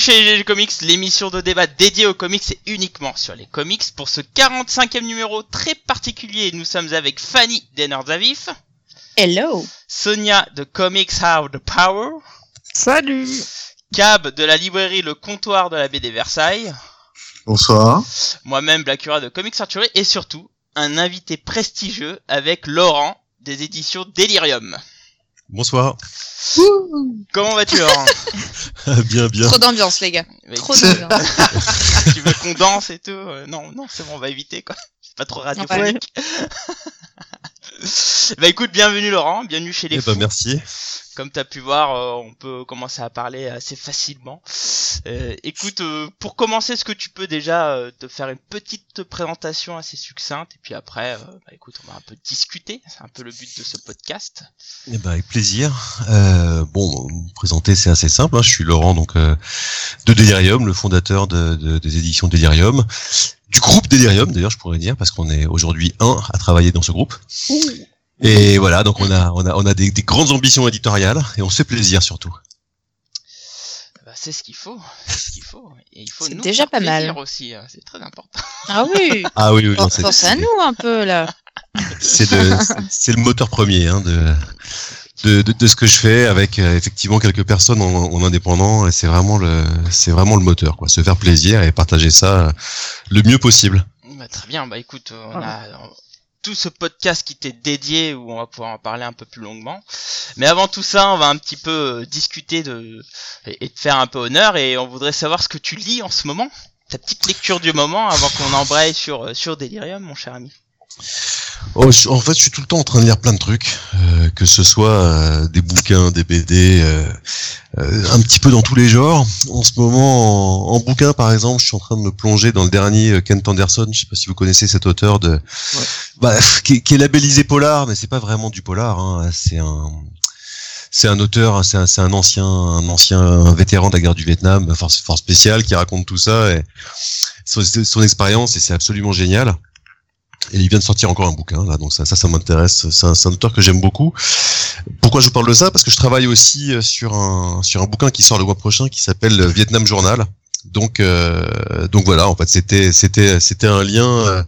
Bienvenue chez GG Comics, l'émission de débat dédiée aux comics et uniquement sur les comics. Pour ce 45e numéro très particulier, nous sommes avec Fanny Dennerzavif, Hello. Sonia de Comics Have the Power, Salut Cab de la librairie Le Comptoir de la BD Versailles, Bonsoir. moi-même Blackura de Comics Archery et surtout un invité prestigieux avec Laurent des éditions Delirium. Bonsoir. Comment vas-tu Laurent bien, bien. Trop d'ambiance, les gars. Mais Trop d'ambiance. Tu veux qu'on danse et tout Euh, Non, non, c'est bon, on va éviter quoi. C'est pas trop radiophonique. bah écoute, bienvenue Laurent, bienvenue chez les Eh ben, fous. merci. Comme t'as pu voir, euh, on peut commencer à parler assez facilement. Euh, écoute, euh, pour commencer, est-ce que tu peux déjà euh, te faire une petite présentation assez succincte? Et puis après, euh, bah écoute, on va un peu discuter. C'est un peu le but de ce podcast. Eh ben, avec plaisir. Euh, bon, me présenter, c'est assez simple. hein. Je suis Laurent, donc euh, de Delirium, le fondateur de, de- des éditions Delirium, du groupe Delirium, d'ailleurs, je pourrais dire, parce qu'on est aujourd'hui un à travailler dans ce groupe. Et voilà, donc on a on a on a des, des grandes ambitions éditoriales et on se fait plaisir surtout. Bah, c'est ce qu'il faut, c'est ce qu'il faut. Et il faut C'est nous déjà faire pas mal. plaisir aussi, hein, c'est très important. Ah oui. Ah oui, oui, non, c'est Pense à nous un peu, là. c'est le c'est- c'est le moteur premier hein, de, de, de de ce que je fais avec euh, effectivement quelques personnes en, en indépendant et c'est vraiment le c'est vraiment le moteur quoi se faire plaisir et partager ça euh, le mieux possible Bah, très bien, bah écoute, on a euh, tout ce podcast qui t'est dédié où on va pouvoir en parler un peu plus longuement. Mais avant tout ça, on va un petit peu euh, discuter de et, te faire un peu honneur et on voudrait savoir ce que tu lis en ce moment. Ta petite lecture du moment avant qu'on embraye sur euh, sur Delirium, mon cher ami. Oh, je- en fait je suis tout le temps en train de lire plein de trucs euh, que ce soit euh, des bouquins des BD euh, un petit peu dans tous les genres en ce moment en, en bouquin par exemple je suis en train de me plonger dans le dernier Kent Anderson je sais pas si vous connaissez cet auteur de bah, qui, est- qui est labellisé polar, mais c'est pas vraiment du polar. Hein. C'est un, c'est un auteur, c'est un, un ancien, un ancien vétéran de la guerre du Vietnam, force, force spéciale, qui raconte tout ça et son, son expérience et c'est absolument génial. Et il vient de sortir encore un bouquin là, donc ça, ça, ça m'intéresse. C'est un, un auteur que j'aime beaucoup. Pourquoi je vous parle de ça? Parce que je travaille aussi euh, sur un, sur un bouquin qui sort le mois prochain qui s'appelle Vietnam Journal. Donc, euh, donc voilà, en fait, c'était, c'était, c'était un lien. euh,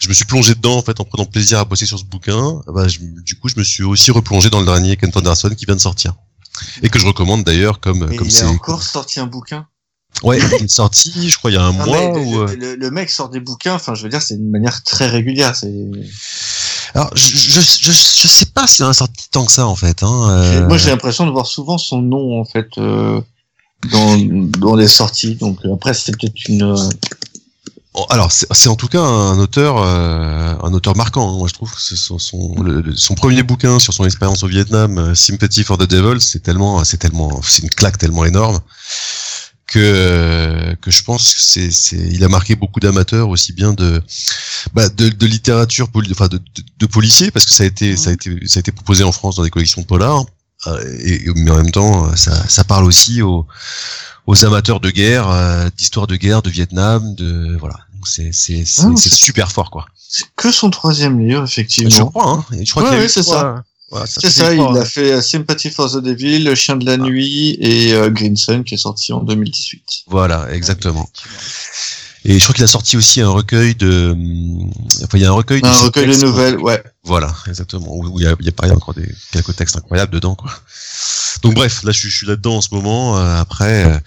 je me suis plongé dedans en fait en prenant plaisir à bosser sur ce bouquin. Bah, je- du coup, je me suis aussi replongé dans le dernier Kent Anderson qui vient de sortir et que je recommande d'ailleurs comme Et comme il a encore sorti un bouquin? Ouais, il est sorti, je crois, il y a un Non, mois. mais le, ou, le- le mec sort des bouquins, enfin, je veux dire, c'est une manière très régulière. C'est. Alors, je, je, je, je sais pas s'il en a sorti tant que ça en fait. Hein. euh, Moi, j'ai l'impression de voir souvent son nom en fait euh, dans dans les sorties. Donc euh, après, c'est peut-être une. Alors, c'est en tout cas un auteur, euh, un auteur marquant. hein. Moi, je trouve que son, son, le- le- son premier bouquin sur son expérience au Vietnam, Sympathy for the Devil, c'est tellement, c'est tellement, c'est une claque tellement énorme que euh, que je pense que c'est, c'est, il a marqué beaucoup d'amateurs aussi bien de, bah, de, de littérature, enfin de, de, de policiers, parce que ça a été, ça a été, ça a été proposé en France dans des collections de polar. euh, et, et- mais en même temps, euh, ça, ça parle aussi aux, aux amateurs de guerre, d'histoire de guerre, de Vietnam, de voilà. Donc c'est c'est c'est Ah, c'est super fort quoi. C'est que son troisième livre, Je effectivement. crois hein. Je crois Ouais, qu'il ouais, c'est ça. Voilà, C'est ça, il a fait euh, Sympathy for the Devil, Le Chien de la Nuit et euh, Green Sun qui est sorti en 2018. Voilà, exactement. Effectivement. Et je crois qu'il a sorti aussi un recueil de, enfin il y a un recueil de Un recueil de nouvelles, ouais. Voilà, exactement. Où il y a, il y a pareil encore des quelques textes incroyables dedans quoi. Donc bref, là je suis, je suis là-dedans en ce moment. euh, après euh,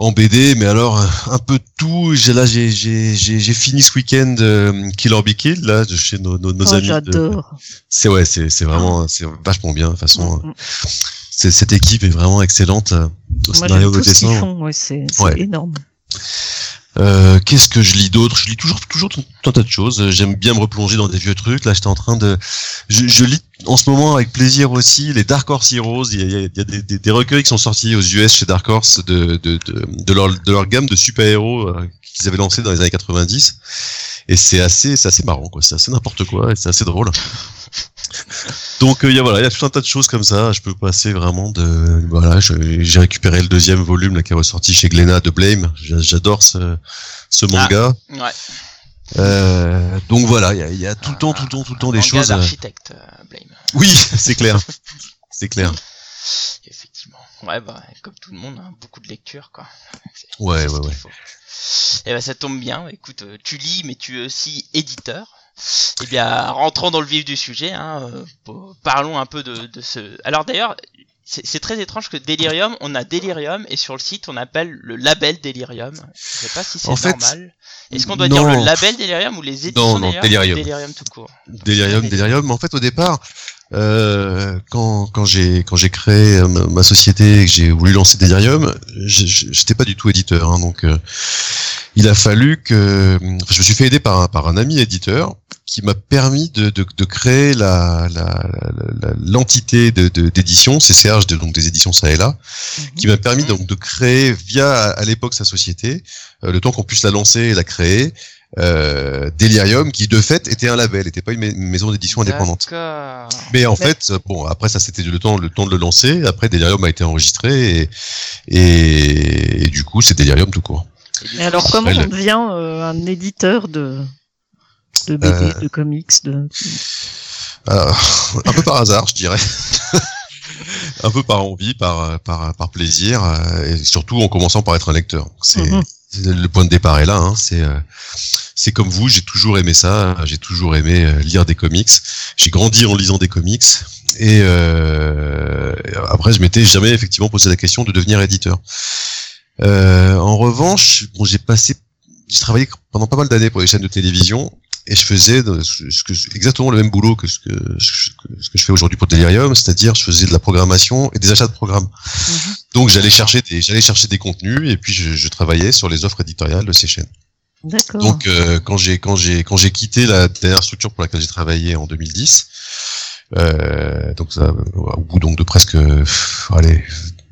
en BD, mais alors un peu de tout. J'ai là j'ai j'ai j'ai fini ce week-end euh, Killer Be Killed là de chez nos nos, nos Oh, amis. j'adore. C'est ouais, c'est c'est vraiment c'est vachement bien de toute façon. Mm, mm. cette équipe est vraiment excellente euh, au Moi, scénario au dessin. font, ouais, c'est c'est Ouais. énorme. Euh, Qu'est-ce que je lis d'autre? Je lis toujours toujours tout un tas de choses. Euh, J'aime bien me replonger dans des vieux trucs. Là, j'étais en train de, je, je lis en ce moment avec plaisir aussi les Dark Horse Heroes. Il y a, il y a- des, des- recueils qui sont sortis aux US chez Dark Horse de de de, leur de leur gamme de super héros qu'ils avaient lancé dans les années 90. Et c'est assez c'est assez marrant quoi. C'est assez n'importe quoi et c'est assez drôle. Donc euh, il y a voilà, il y a tout un tas de choses comme ça. Je peux passer vraiment de voilà. J'ai récupéré le deuxième volume là, qui est ressorti chez Glénat de Blame. J'a- J'adore ce ce manga. Ouais. Euh, donc voilà, il y a, il y a tout le temps, tout le temps, tout le temps des Manga choses. euh, d'architecte, euh, Blame. Oui, c'est clair, c'est clair. Effectivement. Ouais, bah, comme tout le monde, hein, beaucoup de lecture, quoi. Ouais, ouais, ouais. Et ben ça tombe bien. Écoute, euh, tu lis, mais tu es aussi éditeur. Eh bien, rentrons dans le vif du sujet. Hein, euh, parlons un peu de, de ce. Alors d'ailleurs, c'est très étrange que Delirium, on a Delirium et sur le site on appelle le label Delirium. Je sais pas si c'est normal. Est-ce qu'on doit non. dire le label Delirium ou les éditions Non, non, Delirium, Delirium. ou Delirium tout court. Delirium, Delirium. Mais en fait, au départ, euh, quand quand j'ai quand j'ai créé euh, ma, ma société et que j'ai voulu lancer Delirium, j'étais pas du tout éditeur. Hein, donc, euh, il a fallu que je me suis fait aider par un, par un ami éditeur qui m'a permis de, de, de créer la la- la- la- l'entité de de- d'édition CCH, de- donc des éditions ça et là, qui m'a permis Mhm. donc de créer via à l'époque sa société, euh, le temps qu'on puisse la lancer et la créer, euh, Delirium, qui de fait était un label, n'était pas une, ma- une maison d'édition indépendante. Mais en fait, bon, après ça c'était le temps, le temps de le lancer. Après Delirium a été enregistré et, et, et du coup c'est Delirium tout court. Et alors, comment on devient euh, un éditeur de, de BD, Euh, de comics de... Un peu par hasard, je dirais. un peu par envie, par par par plaisir, euh, et surtout en commençant par être un lecteur. C'est Mhm. c'est le point de départ est là. Hein, c'est euh, c'est comme vous, j'ai toujours aimé ça. J'ai toujours aimé euh, lire des comics. J'ai grandi en lisant des comics. Et euh, après, je m'étais jamais effectivement posé la question de devenir éditeur. Euh, en revanche, bon, j'ai passé, j'ai travaillé pendant pas mal d'années pour les chaînes de télévision et je faisais de- ce que, exactement le même boulot que ce que, ce que, ce que je fais aujourd'hui pour Delirium, c'est-à-dire je faisais de la programmation et des achats de programmes. Donc j'allais chercher des, j'allais chercher des contenus et puis je, je travaillais sur les offres éditoriales de ces chaînes. D'accord. Donc euh, quand j'ai quand j'ai quand j'ai quitté la dernière structure pour laquelle j'ai travaillé en 2010, euh, donc ça, au bout donc de presque allez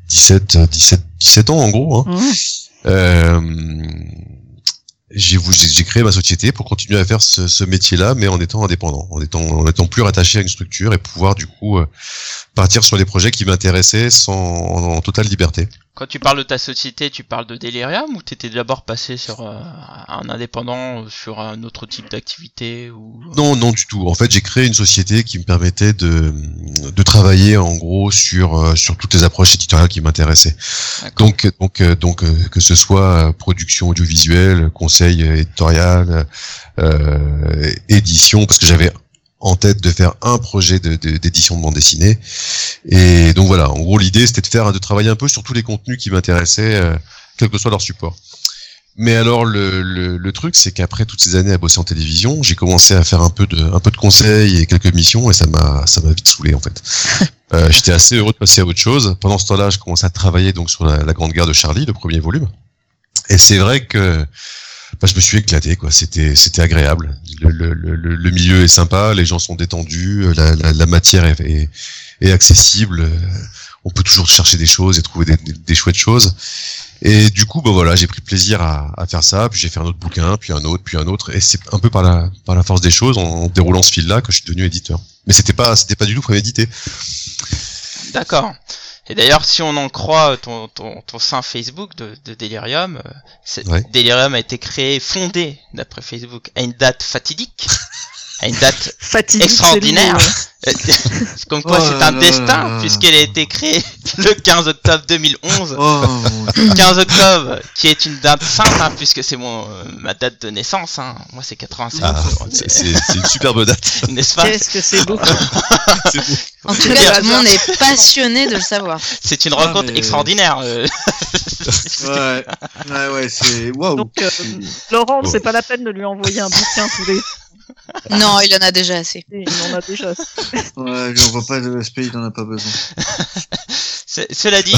17 17 17 ans en gros, hein, euh, j'ai voulu- j'ai j'ai créé ma société pour continuer à faire ce, ce métier-là, mais en étant indépendant, en étant en étant plus rattaché à une structure et pouvoir du coup euh, partir sur des projets qui m'intéressaient sans en, en totale liberté. Quand tu parles de ta société, tu parles de Delirium ou t'étais d'abord passé sur euh, un indépendant, euh, sur un autre type d'activité ou Non, non du tout. En fait, j'ai créé une société qui me permettait de, de travailler en gros sur euh, sur toutes les approches éditoriales qui m'intéressaient. Donc donc euh, donc euh, que ce soit euh, production audiovisuelle, conseil euh, éditorial, euh, édition, parce que j'avais en tête de faire un projet de- de- d'édition de, bande dessinée. Et donc voilà, en gros l'idée c'était de faire de travailler un peu sur tous les contenus qui m'intéressaient, euh, quel que soit leur support. Mais alors le, le, le truc c'est qu'après toutes ces années à bosser en télévision, j'ai commencé à faire un peu de un peu de conseils et quelques missions et ça m'a ça m'a vite saoulé en fait. Euh, J'étais assez heureux de passer à autre chose. Pendant ce temps-là, je commençais à travailler donc sur la, la Grande Guerre de Charlie, le premier volume. Et c'est vrai que bah, je me suis éclaté quoi. C'était c'était agréable. Le, le, le, milieu est sympa, les gens sont détendus, la, la, la matière est, est, accessible. euh, On peut toujours chercher des choses et trouver des, des, des chouettes choses. Et du coup, bah voilà, j'ai pris plaisir à, à faire ça. Puis j'ai fait un autre bouquin, puis un autre, puis un autre. Et c'est un peu par la par la force des choses, en, en déroulant ce fil-là, que je suis devenu éditeur. Mais c'était pas c'était pas du tout prémédité. D'accord. Et d'ailleurs, si on en croit ton, ton, ton sein Facebook de, de Delirium, euh, Ouais. Delirium a été créé, fondé, d'après Facebook, à une date fatidique, à une date Fatidique, extraordinaire. C'est Euh, comme quoi Oh c'est un là destin, puisqu'elle a été créée le 15 octobre 2011. Oh, mon Dieu. 15 octobre, qui est une date sainte, hein, puisque c'est mon euh, ma date de naissance. Hein. Moi, c'est 87, Ah, c'est une superbe date. n'est-ce pas? Qu'est-ce que c'est beau. En tout cas, tout le monde est passionné de le savoir. C'est une Ah, rencontre mais- extraordinaire. euh. Ouais, ouais, ouais, c'est waouh. Donc, euh, Laurent, Bon. c'est pas la peine de lui envoyer un bouquin tous les Non, il en a déjà assez. il en a déjà. Ouais, j'en vois pas de l'aspect, il en a pas besoin. Cela dit,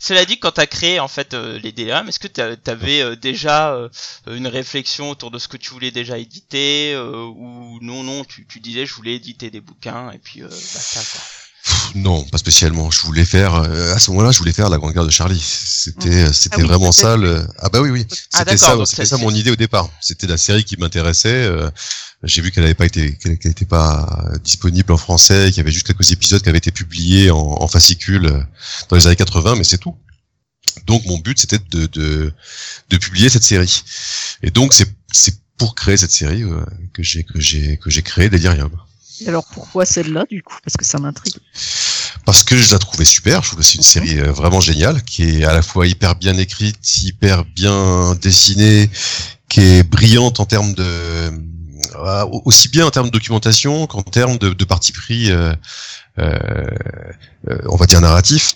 cela dit, quand t'as créé en fait euh, les DRM, est-ce que t'a- t'avais euh, déjà euh, une réflexion autour de ce que tu voulais déjà éditer euh, ou non non, tu, tu disais je voulais éditer des bouquins et puis euh, basta quoi. Non, pas spécialement. Je voulais faire euh, à ce moment-là, je voulais faire la Grande Guerre de Charlie. C'était c'était Ah oui, vraiment ça le Ah bah oui oui. Ah, C'était d'accord, ça ça mon idée au départ. C'était la série qui m'intéressait euh, j'ai vu qu'elle n'avait pas été qu'elle qu'elle était pas disponible en français, qu'il y avait juste quelques épisodes qui avaient été publiés en, en fascicule euh, dans les années 80 mais c'est tout. Donc mon but c'était de, de de publier cette série. Et donc c'est c'est pour créer cette série euh, que j'ai que j'ai que j'ai créé Delirium. Et alors pourquoi celle-là du coup? Parce que ça m'intrigue. parce que je la trouvais super. Je trouve que c'est une série euh, vraiment géniale, qui est à la fois hyper bien écrite, hyper bien dessinée, qui est brillante en termes de euh, aussi bien en termes de documentation qu'en termes de, de parti pris, euh, euh, euh, on va dire narratif.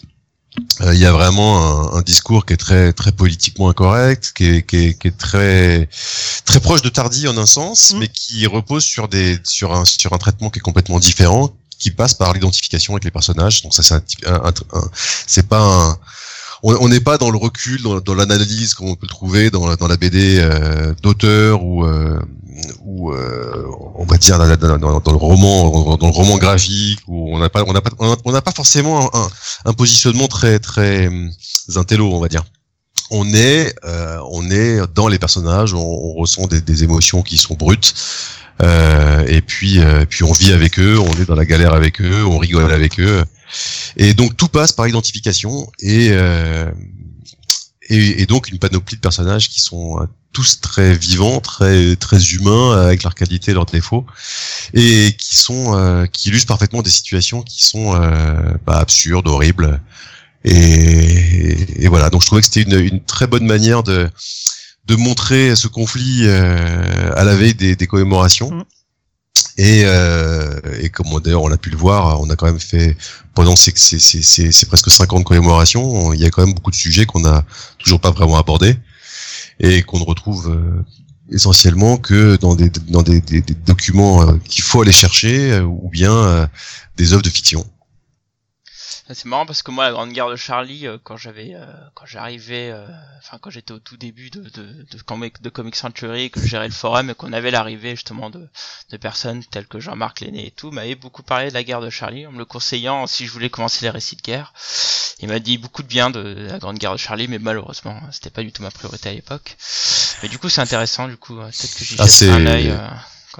Euh, Il y a vraiment un, un discours qui est très très politiquement incorrect, qui est, qui est, qui est très très proche de Tardy en un sens, Mm. mais qui repose sur des sur un sur un traitement qui est complètement différent, qui passe par l'identification avec les personnages. Donc ça c'est un- c'est pas un on n'est pas dans le recul, dans, dans l'analyse qu'on peut le trouver dans, la- dans la BD euh, d'auteur ou euh, ou euh, on va dire dans, le roman, dans le roman graphique où on n'a pas on pas on n'a pas forcément un, un positionnement très très hum, intello, on va dire. On est euh, on est dans les personnages, on, on ressent des, des émotions qui sont brutes. Euh, et puis, euh, puis on vit avec eux, on est dans la galère avec eux, on rigole avec eux. Et donc tout passe par identification et, euh, et, et donc une panoplie de personnages qui sont euh, tous très vivants, très très humains avec leurs qualités leurs défauts et qui sont euh, qui illustrent parfaitement des situations qui sont euh, bah, absurdes, horribles. Et, et voilà, donc je trouvais que c'était une, une très bonne manière de de montrer ce conflit euh, à la veille des, des commémorations. Mm. Et, euh, et comme d'ailleurs on l'a pu le voir, on a quand même fait pendant ces, ces, ces, ces, presque 50 commémorations, on- il y a quand même beaucoup de sujets qu'on n'a toujours pas vraiment abordés et qu'on ne retrouve euh, essentiellement que dans des dans des, documents euh, qu'il faut aller chercher ou bien des œuvres de fiction. C'est marrant parce que moi, la Grande Guerre de Charlie, euh, quand j'avais, euh, quand j'arrivais, euh, enfin quand j'étais au tout début de de, de, comic, de Comic Century, que je gérais le forum et qu'on avait l'arrivée justement de, de personnes telles que Jean-Marc Lenné et tout, m'avait beaucoup parlé de la guerre de Charlie en me le conseillant si je voulais commencer les récits de guerre. Il m'a dit beaucoup de bien de la Grande Guerre de Charlie, mais malheureusement, c'était pas du tout ma priorité à l'époque. Mais du coup, c'est intéressant, du coup, euh, peut-être que j'y Ah, c'est- un œil. euh,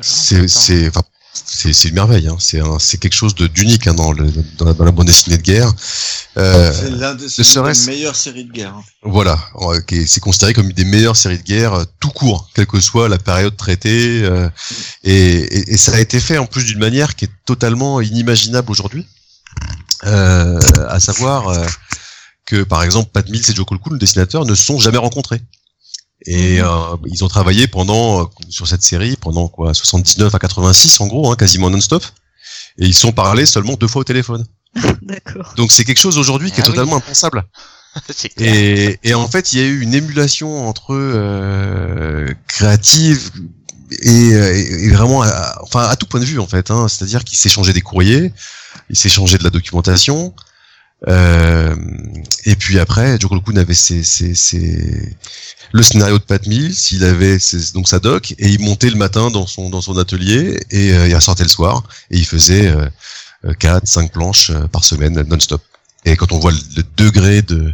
C'est c'est enfin, c'est une merveille. Hein. C'est quelque chose de d'unique hein, dans, dans, la, dans la bande dessinée de guerre. Euh, c'est l'un des, serait-ce- meilleures séries de guerre. hein. Voilà, c'est considéré comme une des meilleures séries de guerre euh, tout court, quelle que soit la période traitée. euh, et, et, et ça a été fait en plus d'une manière qui est totalement inimaginable aujourd'hui. Euh, à savoir que par exemple Pat Mills et Joe Colquhoun, le dessinateur, ne se sont jamais rencontrés. Et euh, ils ont travaillé pendant euh, sur cette série pendant quoi 79 à 86 en gros, hein, quasiment non-stop. Et ils se sont parlé seulement deux fois au téléphone. D'accord. Donc c'est quelque chose aujourd'hui qui est Ah oui. totalement impensable. Et, et en fait, il y a eu une émulation entre eux euh, créative et, euh, et- et vraiment, à, enfin à tout point de vue en fait. Hein, C'est-à-dire qu'ils s'échangeaient des courriers, ils s'échangeaient de la documentation. Euh, et puis après, Joe Colquhoun avait ses, ses, ses- le scénario de Pat Mills, il avait ses- donc sa doc et il montait le matin dans son dans son atelier et euh, il ressortait le soir et il faisait euh, euh, quatre, cinq planches euh, par semaine non-stop. Et quand on voit le, le degré de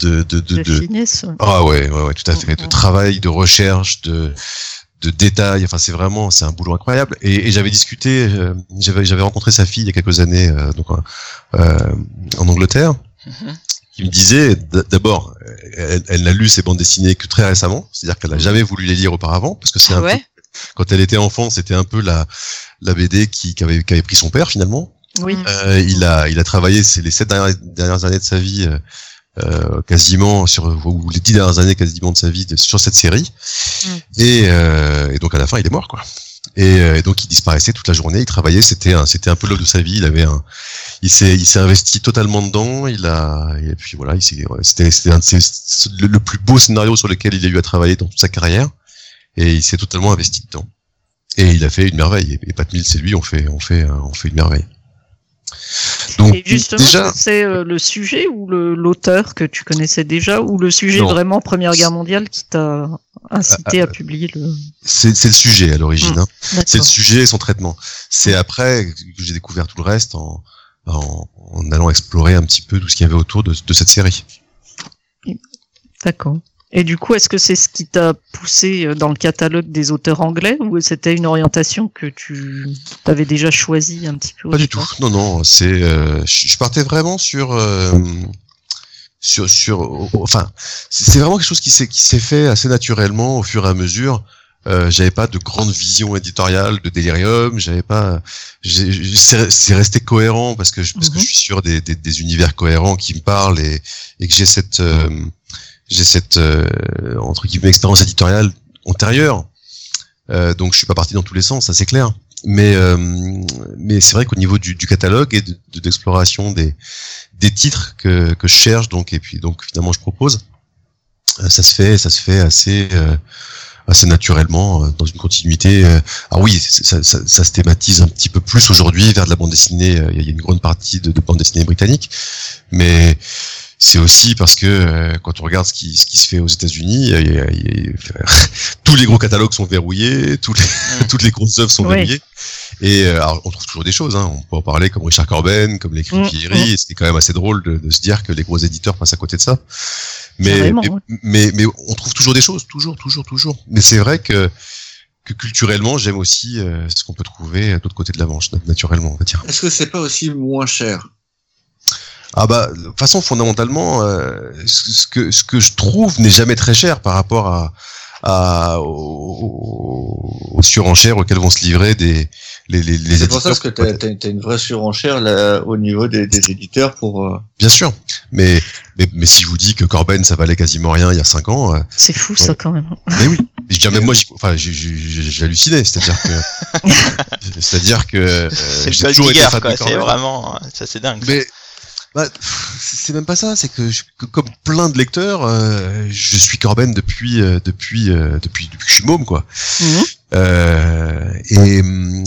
de de, de, De de- finesse. ouais. ah ouais, ouais, ouais, tout à fait, de Mhm. travail, de recherche, de de détails. Enfin, c'est vraiment, c'est un boulot incroyable. Et, et j'avais discuté, euh, j'avais j'avais rencontré sa fille il y a quelques années, euh, donc euh, en Angleterre, Mhm. Qui me disait d'abord, elle, elle n'a lu ses bandes dessinées que très récemment, c'est-à-dire qu'elle n'a jamais voulu les lire auparavant, parce que c'est Ah un peu ouais quand elle était enfant, c'était un peu la la BD qui, qui avait qui avait pris son père finalement. Oui. Mm. Euh, il a il a travaillé c'est les sept dernières, dernières années de sa vie euh, euh, quasiment sur ou les dix dernières années quasiment de sa vie de- sur cette série Mm. et, euh, et donc à la fin il est mort quoi et, euh, donc il disparaissait toute la journée il travaillait c'était un c'était un peu l'œuvre de sa vie il avait un il s'est il s'est investi totalement dedans il a et puis voilà il s'est c'était c'était le, plus beau scénario sur lequel il a eu à travailler dans toute sa carrière et il s'est totalement investi dedans. Et il a fait une merveille et, et Pat Mills et lui ont fait on fait on fait une merveille donc Et justement, déjà c'est euh, le sujet ou l'auteur que tu connaissais déjà ou le sujet Non. vraiment Première Guerre mondiale qui t'a incité Ah, à publier le. c'est le sujet à l'origine Mm. hein. c'est le sujet et son traitement. C'est après que j'ai découvert tout le reste en, en, en allant explorer un petit peu tout ce qu'il y avait autour de, de cette série. D'accord. Et du coup, est-ce que c'est ce qui t'a poussé euh, dans le catalogue des auteurs anglais ou c'était une orientation que tu avais déjà choisie un petit peu Pas du tout. Non, non. C'est, euh, je partais vraiment sur, euh, sur, sur. Enfin, c'est vraiment quelque chose qui s'est qui s'est fait assez naturellement au fur et à mesure. Euh, j'avais pas de grande vision éditoriale de Delirium, j'avais pas, c'est resté cohérent parce que je, parce que Mhm. je suis sur des, des, des univers cohérents qui me parlent et, et que j'ai cette, euh, j'ai cette euh, entre guillemets expérience éditoriale antérieure. Euh, donc je suis pas parti dans tous les sens, ça c'est clair. Mais euh, mais c'est vrai qu'au niveau du, du catalogue et de de- d'exploration des des titres que que je cherche donc et puis donc finalement je propose, euh, ça se fait ça se fait assez euh, assez naturellement euh, dans une continuité. ah oui, ça, ça, ça se thématise un petit peu plus aujourd'hui vers de la bande dessinée. Il y a une grande partie de, de bande dessinée britannique, mais c'est aussi parce que euh, quand on regarde ce qui, ce qui se fait aux États-Unis, il y a- il y a- tous les gros catalogues sont verrouillés, tous les, toutes les grosses œuvres sont Ouais. verrouillées. Et euh, alors, on trouve toujours des choses. Hein. On peut en parler comme Richard Corben, comme l'écrit Mm, Pierry. et C'était quand même assez drôle de, de se dire que les gros éditeurs passent à côté de ça. Mais, mais, ouais. mais, mais on trouve toujours des choses, toujours, toujours, toujours. Mais c'est vrai que, que culturellement, j'aime aussi euh, ce qu'on peut trouver de l'autre côté de la Manche, nat- naturellement, on va dire. Est-ce que c'est pas aussi moins cher? Ah bah, de toute façon, fondamentalement, euh, ce, que, ce que je trouve n'est jamais très cher par rapport à, à aux, aux surenchères auxquelles vont se livrer des les, les, les C'est pour ça que t'as as, une vraie surenchère là, au niveau des, des éditeurs pour. euh, Bien sûr, mais, mais mais si je vous dis que Corben ça valait quasiment rien il y a cinq ans, euh, C'est fou ça quand même. mais oui. Je veux dire, même moi, enfin, j'ai- j'ai j'ai halluciné, c'est-à-dire que, c'est-à-dire que euh, C'est j'ai le toujours été quoi. C'est vraiment, ça c'est dingue. Mais bah, c'est même pas ça, c'est que, je- que comme plein de lecteurs, euh, je suis Corben depuis euh, depuis euh, depuis depuis que je suis môme quoi. Mhm. Euh, et hum,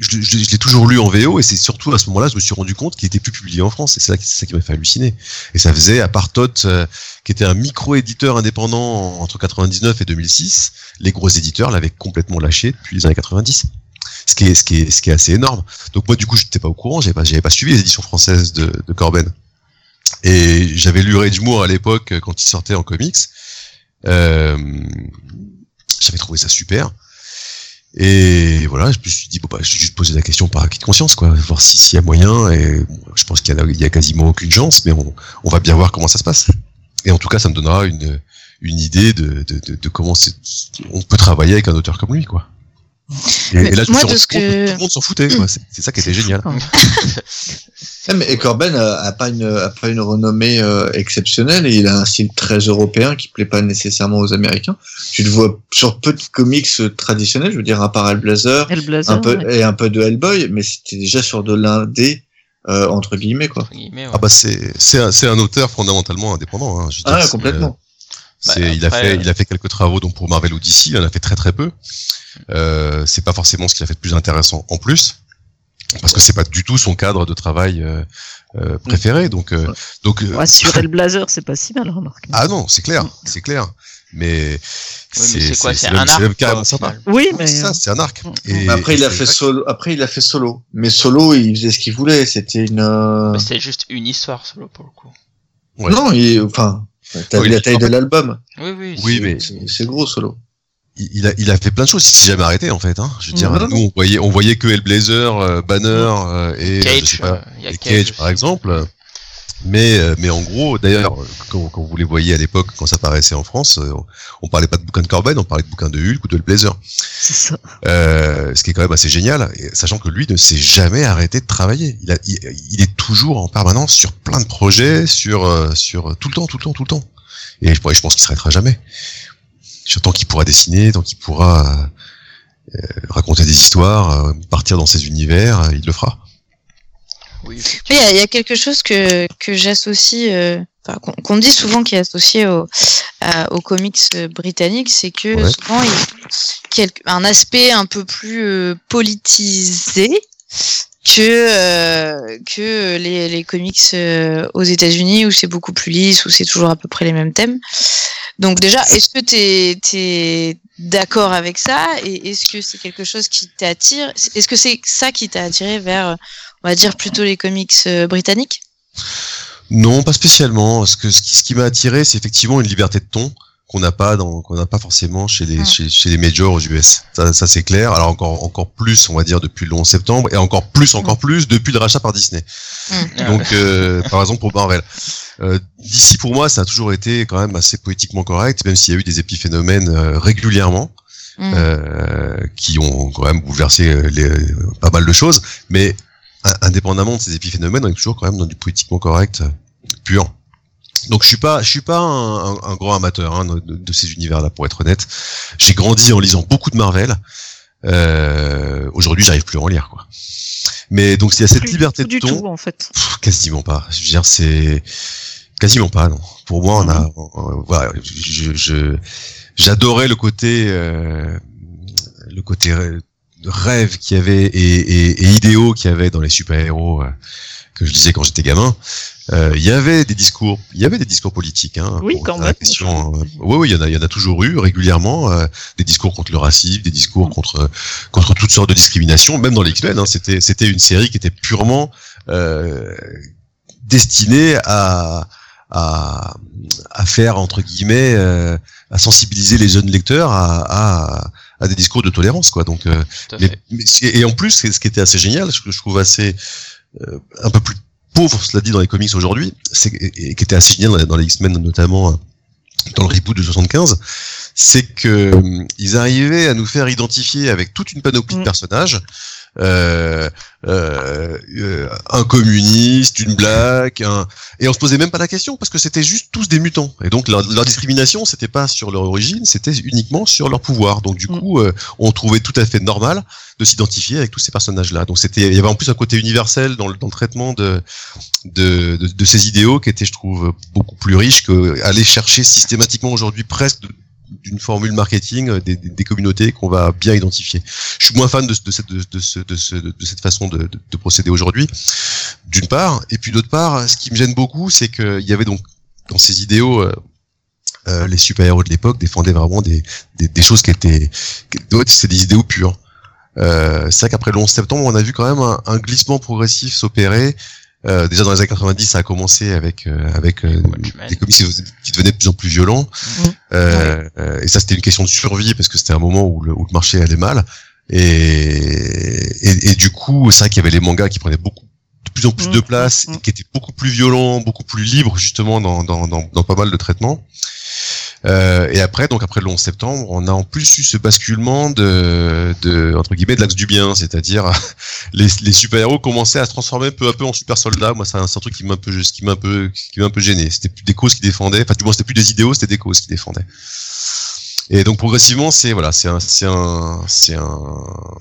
je, je- je l'ai toujours lu en VO et c'est surtout à ce moment-là je me suis rendu compte qu'il était plus publié en France et c'est ça, c'est ça qui m'a fait halluciner. Et ça faisait à part Tot euh, qui était un micro-éditeur indépendant entre 99 et 2006, les gros éditeurs l'avaient complètement lâché depuis les années 90. Ce qui est ce qui est ce qui est assez énorme. Donc moi du coup j'étais pas au courant, j'avais pas j'avais pas suivi les éditions françaises de, de Corben. Et j'avais lu Rage Moore à l'époque euh, quand il sortait en comics. Euh, j'avais trouvé ça super. Et voilà, je me suis dit, bon, bah, je vais juste poser la question par acquis de conscience, quoi, voir si- s'il y a moyen. Et je pense qu'il y, a- quasiment aucune chance, mais on, on va bien voir comment ça se passe. Et en tout cas, ça me donnera une, une idée de, de, de, de comment on peut travailler avec un auteur comme lui, quoi. Et, là, je me moi, suis de rendu ce compte que- tout le monde s'en foutait. C'est ça qui était génial. Ah, mais et Corben a, a pas une a pas une renommée euh, exceptionnelle et il a un style très européen qui plaît pas nécessairement aux Américains. Tu le vois sur peu de comics euh, traditionnels, je veux dire à part Hellblazer, Hellblazer. un peu ouais. et un peu de Hellboy, mais c'était déjà sur de l'indé euh, entre guillemets quoi. Entre guillemets, ouais. Ah bah c'est c'est un, auteur fondamentalement indépendant. Hein, je veux dire, Ah complètement. Bah, il a fait, euh, il a fait quelques travaux donc pour Marvel ou DC, il en a fait très très peu. Euh, c'est pas forcément ce qu'il a fait de plus intéressant en plus, parce que c'est pas du tout son cadre de travail euh, euh, préféré. Donc, euh, donc, euh, Ouais, sur Hellblazer, c'est pas si mal, remarque. ah non, c'est clair, c'est clair. Mais Oui, mais c'est quoi C'est un arc quoi, sympa. Oui, mais. c'est ça, c'est un arc. Et, Mais après il a fait solo. Après il a fait solo. Mais solo il faisait ce qu'il voulait. C'était une. euh, C'était juste une histoire solo pour le coup. Ouais. Non, il, enfin, t'as Oui, vu la taille de l'album. Oui, oui. Oui, c'est- mais C'est c'est gros solo. il il a, il a fait plein de choses. Il s'est jamais arrêté en fait. Hein. Je veux dire, nous on voyait, on voyait que Hellblazer, euh, Banner euh, et je sais Cage, pas, euh, a et Cage, Cage, par aussi. exemple. Mais, euh, mais en gros, d'ailleurs, quand, quand vous les voyez à l'époque, quand ça paraissait en France, euh, on parlait pas de bouquins de Corben, on parlait de bouquins de Hulk ou de Hellblazer. C'est ça. Euh, ce qui est quand même assez génial, sachant que lui ne s'est jamais arrêté de travailler. Il, a, il, il est toujours en permanence sur plein de projets, sur, euh, sur tout le temps, tout le temps, tout le temps. Et je, je pense qu'il s'arrêtera jamais. Tant qu'il pourra dessiner, tant qu'il pourra euh, raconter des histoires, euh, partir dans ses univers, il le fera. Oui, il y a- il y, a quelque chose que, que j'associe, euh, enfin, qu'on qu'on dit souvent qui est associé au, à- aux comics euh, britanniques, c'est que Ouais. souvent il y a un aspect un peu plus euh, politisé que euh, que les, les comics euh, aux États-Unis où c'est beaucoup plus lisse où c'est toujours à peu près les mêmes thèmes. Donc déjà, est-ce que t'es es, d'accord avec ça? Et est-ce que c'est quelque chose qui t'attire? Est-ce que c'est ça qui t'a attiré vers, euh, on va dire plutôt les comics euh, britanniques? Non, pas spécialement. Ce, que, ce qui, m'a attiré, c'est effectivement une liberté de ton qu'on n'a pas dans qu'on n'a pas forcément chez les Mm. chez, chez les majors aux US. Ça, ça c'est clair. Alors encore encore plus, on va dire depuis le 11 septembre et encore plus encore plus depuis le rachat par Disney. Ah, Donc euh, par exemple pour Marvel. Euh, D'ici pour moi, ça a toujours été quand même assez poétiquement correct, même s'il y a eu des épiphénomènes euh, régulièrement. Mm. qui ont quand même bouleversé les, pas mal de choses, mais indépendamment de ces épiphénomènes, on est toujours quand même dans du politiquement correct euh, pur. Donc je suis pas, je suis pas un, un- un grand amateur hein, de, de ces univers-là, pour être honnête. J'ai grandi en lisant beaucoup de Marvel. Euh, Aujourd'hui, j'arrive plus à en lire, quoi. Mais donc il y a cette Plus liberté du de ton. tout, en fait. Pff, quasiment pas. Je veux dire, c'est quasiment pas. Non. Pour moi, on a, euh, voilà, je, je- j'adorais le côté, euh, le côté rê- rêve qu'il y avait et, et, et idéaux qu'il y avait dans les super-héros euh, que je lisais quand j'étais gamin. Euh, Il y avait des discours, il y avait des discours politiques. Hein, Oui, quand même. question, euh, oui, oui, il y en a, il y en a toujours eu régulièrement euh, des discours contre le racisme, des discours contre contre toutes sortes de discriminations, même dans les X-Men. Hein, c'était c'était une série qui était purement euh, destinée à à, à faire entre guillemets euh, à sensibiliser les jeunes lecteurs à, à, à des discours de tolérance quoi donc euh, mais, mais et en plus ce qui était assez génial ce que je trouve assez euh, un peu plus pauvre cela dit dans les comics aujourd'hui c'est et, et qui était assez génial dans les- dans les X-Men notamment euh, dans le reboot de 75 c'est que euh, ils arrivaient à nous faire identifier avec toute une panoplie de Mm. personnages euh, euh, euh, un communiste, une blague, un... et on se posait même pas la question parce que c'était juste tous des mutants. Et donc leur, leur discrimination, c'était pas sur leur origine, c'était uniquement sur leur pouvoir. Donc du Mm. coup, euh, on trouvait tout à fait normal de s'identifier avec tous ces personnages-là. Donc c'était, il y avait en plus un côté universel dans le, dans le traitement de, de, de, de ces idéaux qui était, je trouve, beaucoup plus riche que aller chercher systématiquement aujourd'hui presque de- d'une formule marketing euh, des, des, des communautés qu'on va bien identifier. Je suis moins fan de, de, cette, de, de, ce- ce- cette façon de, de, de procéder aujourd'hui, d'une part, et puis d'autre part, ce qui me gêne beaucoup, c'est qu'il y avait donc dans ces idéaux, euh, euh, les super-héros de l'époque défendaient vraiment des, des, choses qui étaient, d'autres, c'est des idéaux purs. Euh, c'est vrai qu'après le 11 septembre, on a vu quand même un, un glissement progressif s'opérer. Euh, déjà dans les années 90, ça a commencé avec euh, avec euh, des comics qui qui devenaient de plus en plus violents. Mhm. Euh, euh, et ça, c'était une question de survie parce que c'était un moment où le, où le marché allait mal. Et, et, et du coup, c'est vrai qu'il y avait les mangas qui prenaient beaucoup de plus en plus de Mhm, place, et qui étaient beaucoup plus violents, beaucoup plus libres justement dans, dans, dans, dans pas mal de traitements. Euh, et après, donc après le 11 septembre, on a en plus eu ce basculement de, de entre guillemets de l'axe du bien, c'est-à-dire les, les super-héros commençaient à se transformer peu à peu en super soldats. Moi, c'est un, un truc qui m'a un peu, qui m'a un peu, qui m'a un peu gêné. C'était plus des causes qui défendaient, enfin du moins c'était plus des idéaux, c'était des causes qui défendaient. Et donc progressivement, c'est voilà, c'est un, c'est un, c'est un,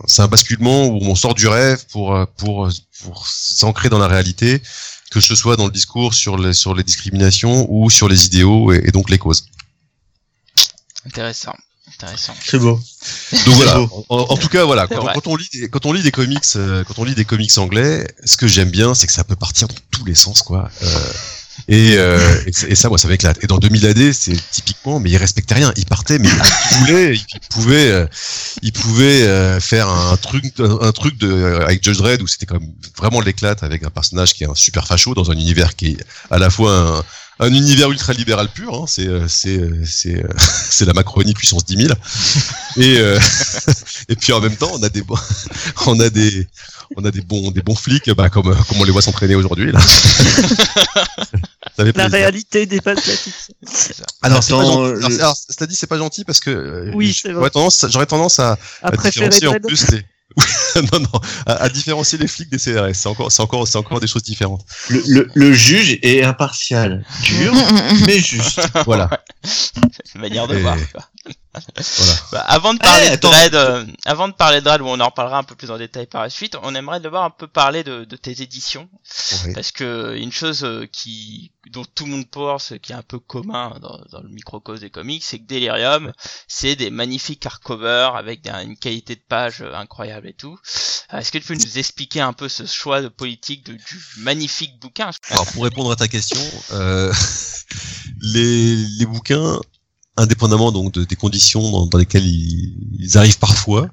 c'est un basculement où on sort du rêve pour euh, pour pour s'ancrer dans la réalité, que ce soit dans le discours sur les sur les discriminations ou sur les idéaux et, et donc les causes. Intéressant. Intéressant. C'est beau. Donc voilà. beau. En, en tout cas, voilà. Quand on lit, des- quand on lit des comics, euh, quand on lit des comics anglais, ce que j'aime bien, c'est que ça peut partir dans tous les sens, quoi. Euh, et, euh, et, et ça, moi, ça m'éclate. Et dans 2000 AD, c'est typiquement, mais il respectait rien. Il partait, mais il voulait, il pouvait, euh, il pouvait euh, faire un truc, un, truc de avec Judge Dredd où c'était quand même vraiment l'éclate avec un personnage qui est un super facho dans un univers qui est à la fois un, un univers ultra libéral pur. Hein, c'est c'est c'est c'est la Macronie puissance 10 000. Et et puis en même temps, on a des on a des, on a des bons, des bons flics, bah, comme, euh, comme on les voit s'entraîner aujourd'hui là. La plaisir. réalité dépasse la fiction. Alors, c'est dit, c'est pas gentil parce que euh, Oui, j- c'est vrai. j'aurais tendance, j'aurais tendance à, À à préférer différencier en plus les. non, non, à, à différencier les flics des CRS. C'est encore, c'est encore, c'est encore des choses différentes. Le, le, le juge est impartial, dur, mais juste. Voilà. C'est une manière de Et- voir. quoi. Voilà. Bah, avant de parler Eh, de. Dread, euh, avant de parler de Dread, où on en reparlera un peu plus en détail par la suite, on aimerait d'abord un peu parler de, de tes éditions, Ouais. parce que une chose euh, qui dont tout le monde pense, qui est un peu commun dans, dans le microcosme des comics, c'est que Delirium, c'est des magnifiques hardcovers avec des- une qualité de page euh, incroyable et tout. Euh, Est-ce que tu peux nous expliquer un peu ce choix de politique de, du magnifique bouquin? Alors, pour répondre à ta question, euh, les, les bouquins, indépendamment donc de- des conditions dans, dans lesquelles ils, ils arrivent parfois,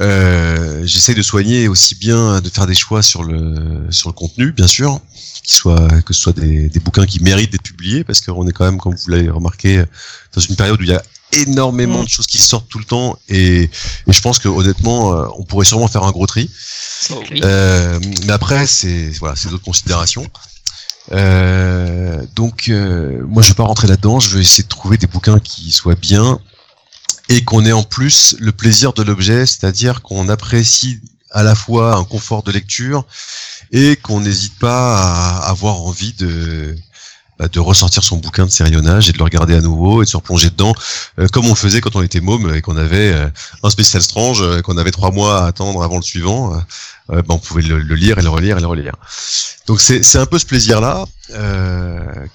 euh, j'essaye de soigner aussi bien de faire des choix sur le sur le contenu, bien sûr, qui soit que ce soit des, des bouquins qui méritent d'être publiés, parce qu'on est quand même, comme vous l'avez remarqué, dans une période où il y a énormément Mm. de choses qui sortent tout le temps, et, et je pense que honnêtement, euh, on pourrait sûrement faire un gros tri. Euh, mais après, c'est voilà, c'est d'autres considérations. Euh, donc, euh, moi, je vais pas rentrer là-dedans. Je vais essayer de trouver des bouquins qui soient bien et qu'on ait en plus le plaisir de l'objet, c'est-à-dire qu'on apprécie à la fois un confort de lecture et qu'on n'hésite pas à avoir envie de bah, de ressortir son bouquin de sérionnage et de le regarder à nouveau et de se replonger dedans, euh, comme on le faisait quand on était môme et qu'on avait euh, un spécial strange, euh, qu'on avait trois mois à attendre avant le suivant, bah, on pouvait le, le, lire et le relire et le relire. Donc c'est c'est un peu ce plaisir là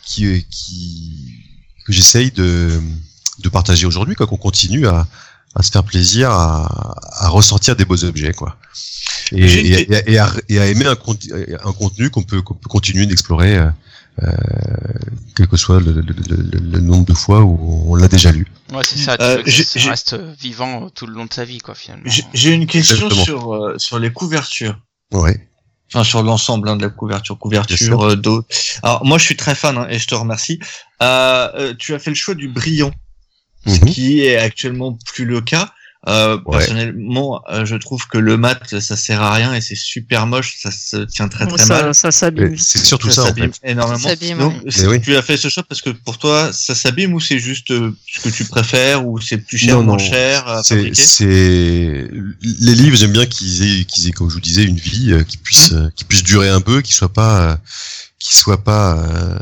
qui qui que j'essaye de de partager aujourd'hui, quoi, qu'on continue à à se faire plaisir à, à ressortir des beaux objets, quoi. Et, et, et, à, et, à, aimer un, un contenu qu'on peut, qu'on peut continuer d'explorer euh, quel que soit le, le, le, le, nombre de fois où on l'a déjà lu. Ouais, c'est ça. Euh, ça reste vivant tout le long de sa vie, quoi, finalement. J'ai une question sur euh, sur les couvertures. Ouais. Enfin, sur l'ensemble hein, de la couverture, couverture euh, d'eau. Alors, moi, je suis très fan hein, et je te remercie. Euh, tu as fait le choix du brillant, ce mhm. qui est actuellement plus le cas. Euh, Personnellement, euh, je trouve que le mat, ça sert à rien et c'est super moche. Ça se tient très très ça, mal. Ça s'abîme. C'est surtout ça, ça en fait. énormément. Ça Donc, oui. tu as fait ce choix parce que pour toi, ça s'abîme ou c'est juste euh, ce que tu préfères ou c'est plus cher, ou moins cher C'est les livres. J'aime bien qu'ils aient, qu'ils aient, comme je vous disais, une vie euh, qui puisse, qui puisse durer un peu, qui soit pas qui soit pas euh,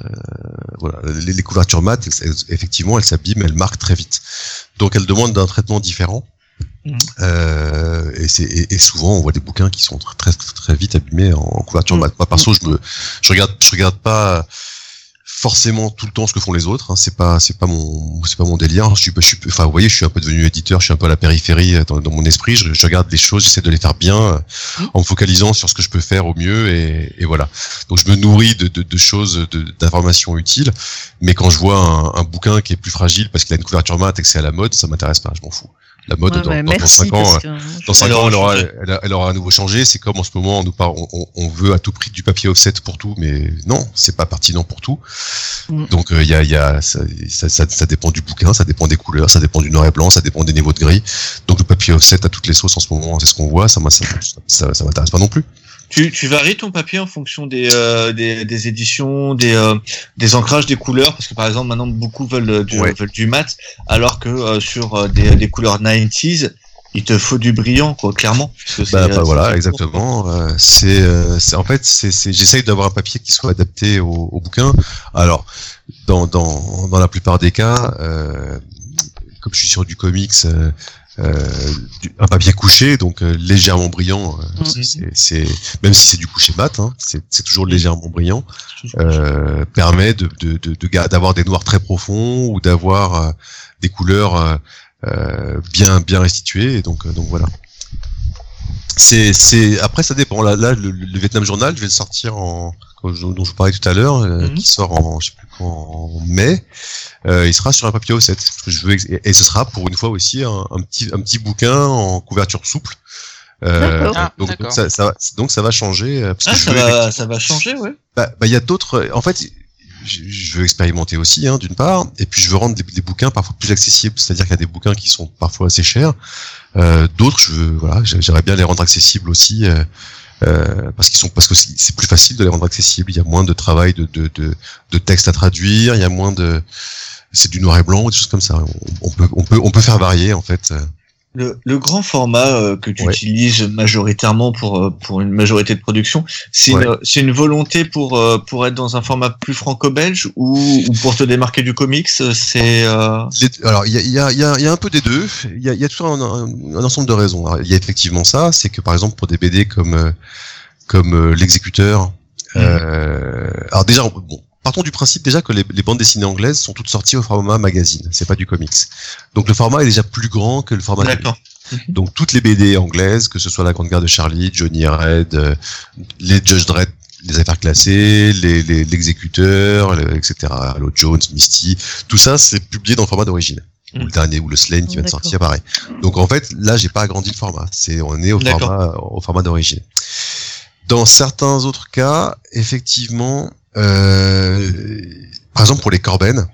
voilà les, les, couvertures mat effectivement elles s'abîment elles marquent très vite donc elles demandent d'un traitement différent Mhm. Euh, et, c'est, et, souvent, on voit des bouquins qui sont très très, très vite abîmés en, couverture mat. Moi, perso, je me, je regarde, je regarde pas forcément tout le temps ce que font les autres. Hein. C'est pas, c'est pas mon, c'est pas mon délire. Je suis, je suis, enfin, vous voyez, je suis un peu devenu éditeur. Je suis un peu à la périphérie euh, dans, mon esprit. Je, je, regarde les choses, j'essaie de les faire bien, euh, mhm. en me focalisant sur ce que je peux faire au mieux. Et, et voilà. Donc, je me nourris de, de, de choses, d'informations utiles. Mais quand je vois un, un, bouquin qui est plus fragile parce qu'il a une couverture mat et que c'est à la mode, ça m'intéresse pas. Je m'en fous la mode dans, dans, dans, 5 ans, que, dans 5 ans, elle aura, elle, elle, aura à nouveau changé. C'est comme en ce moment, on nous parle, on, on, veut à tout prix du papier offset pour tout, mais non, c'est pas pertinent pour tout. Mm. Donc il euh, y a, y a ça, ça, ça, ça, dépend du bouquin, ça dépend des couleurs, ça dépend du noir et blanc, ça dépend des niveaux de gris. Donc le papier offset à toutes les sauces en ce moment, c'est ce qu'on voit. Ça, ça, ça, ça m'intéresse pas non plus. Tu, tu varies ton papier en fonction des, euh, des, des, éditions, des, euh, des ancrages, des couleurs, parce que par exemple maintenant beaucoup veulent du, veulent du mat, alors que euh, sur euh, des, des couleurs 90s, il te faut du brillant, quoi, clairement. Bah, bah, voilà, exactement. c'est, c'est en fait, c'est, c'est, j'essaye d'avoir un papier qui soit adapté au, au bouquin. Alors, dans, dans, dans la plupart des cas, comme je suis sur du comics, euh, un papier couché, donc euh, légèrement brillant. Euh, mm. c'est même si c'est du couché mat, hein, c'est toujours légèrement brillant. permet de d'avoir de, de, des noirs très profonds ou d'avoir des couleurs bien bien restituées. Et donc donc voilà. C'est c'est après ça dépend. Là là le, le, Vietnam Journal, je vais le sortir en dont je vous parlais tout à l'heure, mm-hmm. qui sort en je sais plus quand, en mai euh, il sera sur un papier offset. Que je veux et ce sera pour une fois aussi un, un, petit un petit bouquin en couverture souple. Euh, ah, donc, ça, ça, donc ça va changer. Euh, parce ah, ça, va, ça va changer, ouais. Bah, bah, il y a d'autres. En fait, je, veux expérimenter aussi, hein, d'une part, et puis je veux rendre des, bouquins parfois plus accessibles. C'est-à-dire qu'il y a des bouquins qui sont parfois assez chers. Euh, d'autres, je veux, voilà, j'aimerais bien les rendre accessibles aussi. Euh, euh, parce qu'ils sont parce que c'est plus facile de les rendre accessibles. Il y a moins de travail de, de, de, de texte à traduire, il y a moins de c'est du noir et blanc, des choses comme ça. On, peut, on peut, on peut faire varier en fait. Le, le grand format euh, que tu utilises majoritairement pour euh, pour une majorité de production, c'est une, c'est une volonté pour euh, pour être dans un format plus franco-belge ou, ou pour te démarquer du comics. C'est alors il y a, y, a, y a un peu des deux. Il y a, y a tout un, un, ensemble de raisons. Il y a effectivement ça, c'est que par exemple pour des BD comme comme l'exécuteur. Mmh. alors déjà bon partons du principe déjà que les, bandes dessinées anglaises sont toutes sorties au format magazine, c'est pas du comics. Donc le format est déjà plus grand que le format. D'accord. Donc toutes les BD anglaises, que ce soit la Grande Guerre de Charlie, Johnny Red, euh, les Judge Dredd, les affaires classées, les l'exécuteur, etc. Halo Jones, Misty, tout ça c'est publié dans le format d'origine. Ou le dernier, ou le Slane qui vient de sortir, pareil. Donc en fait, là, j'ai pas agrandi le format. C'est, on est au format, au format d'origine. Dans certains autres cas, effectivement, euh, par exemple pour les Corben,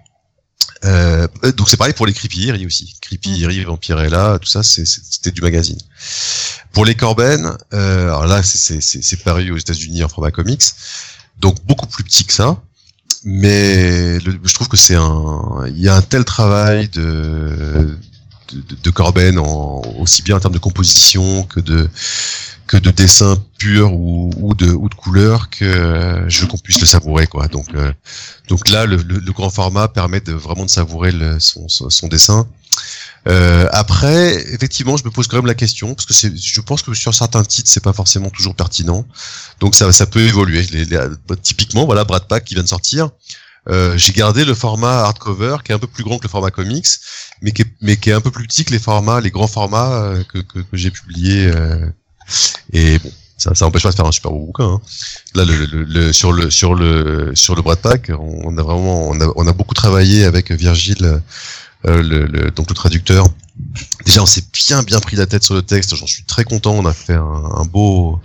euh, donc c'est pareil pour les Creepy Eerie aussi. Creepy Eerie. Vampirella, tout ça, c'était du magazine. Pour les Corben, euh, alors là c'est paru aux États-Unis en format comics, donc beaucoup plus petit que ça. Mais je trouve que c'est un, il y a un tel travail de de, Corben, en, aussi bien en termes de composition que de que de dessin pur ou, ou de ou de couleur que euh, je veux qu'on puisse le savourer quoi. Donc euh, donc là le, le, le grand format permet de vraiment de savourer le, son, son, son dessin. Euh, après, effectivement, je me pose quand même la question parce que je pense que sur certains titres, c'est pas forcément toujours pertinent. Donc ça, ça peut évoluer. Les, les- typiquement, voilà, Brad Pack qui vient de sortir. Euh, j'ai gardé le format hardcover qui est un peu plus grand que le format comics, mais qui est, mais qui est un peu plus petit que les formats, les grands formats euh, que, que, que j'ai publiés. euh, et bon, ça, ça empêche pas de faire un super beau bouquin. hein. Là, le, le, le- sur le sur le sur le Brad Pack, on a vraiment, on a, on a beaucoup travaillé avec Virgile, le, le- donc le traducteur. Déjà, on s'est bien bien pris la tête sur le texte. J'en suis très content. On a fait un, un beau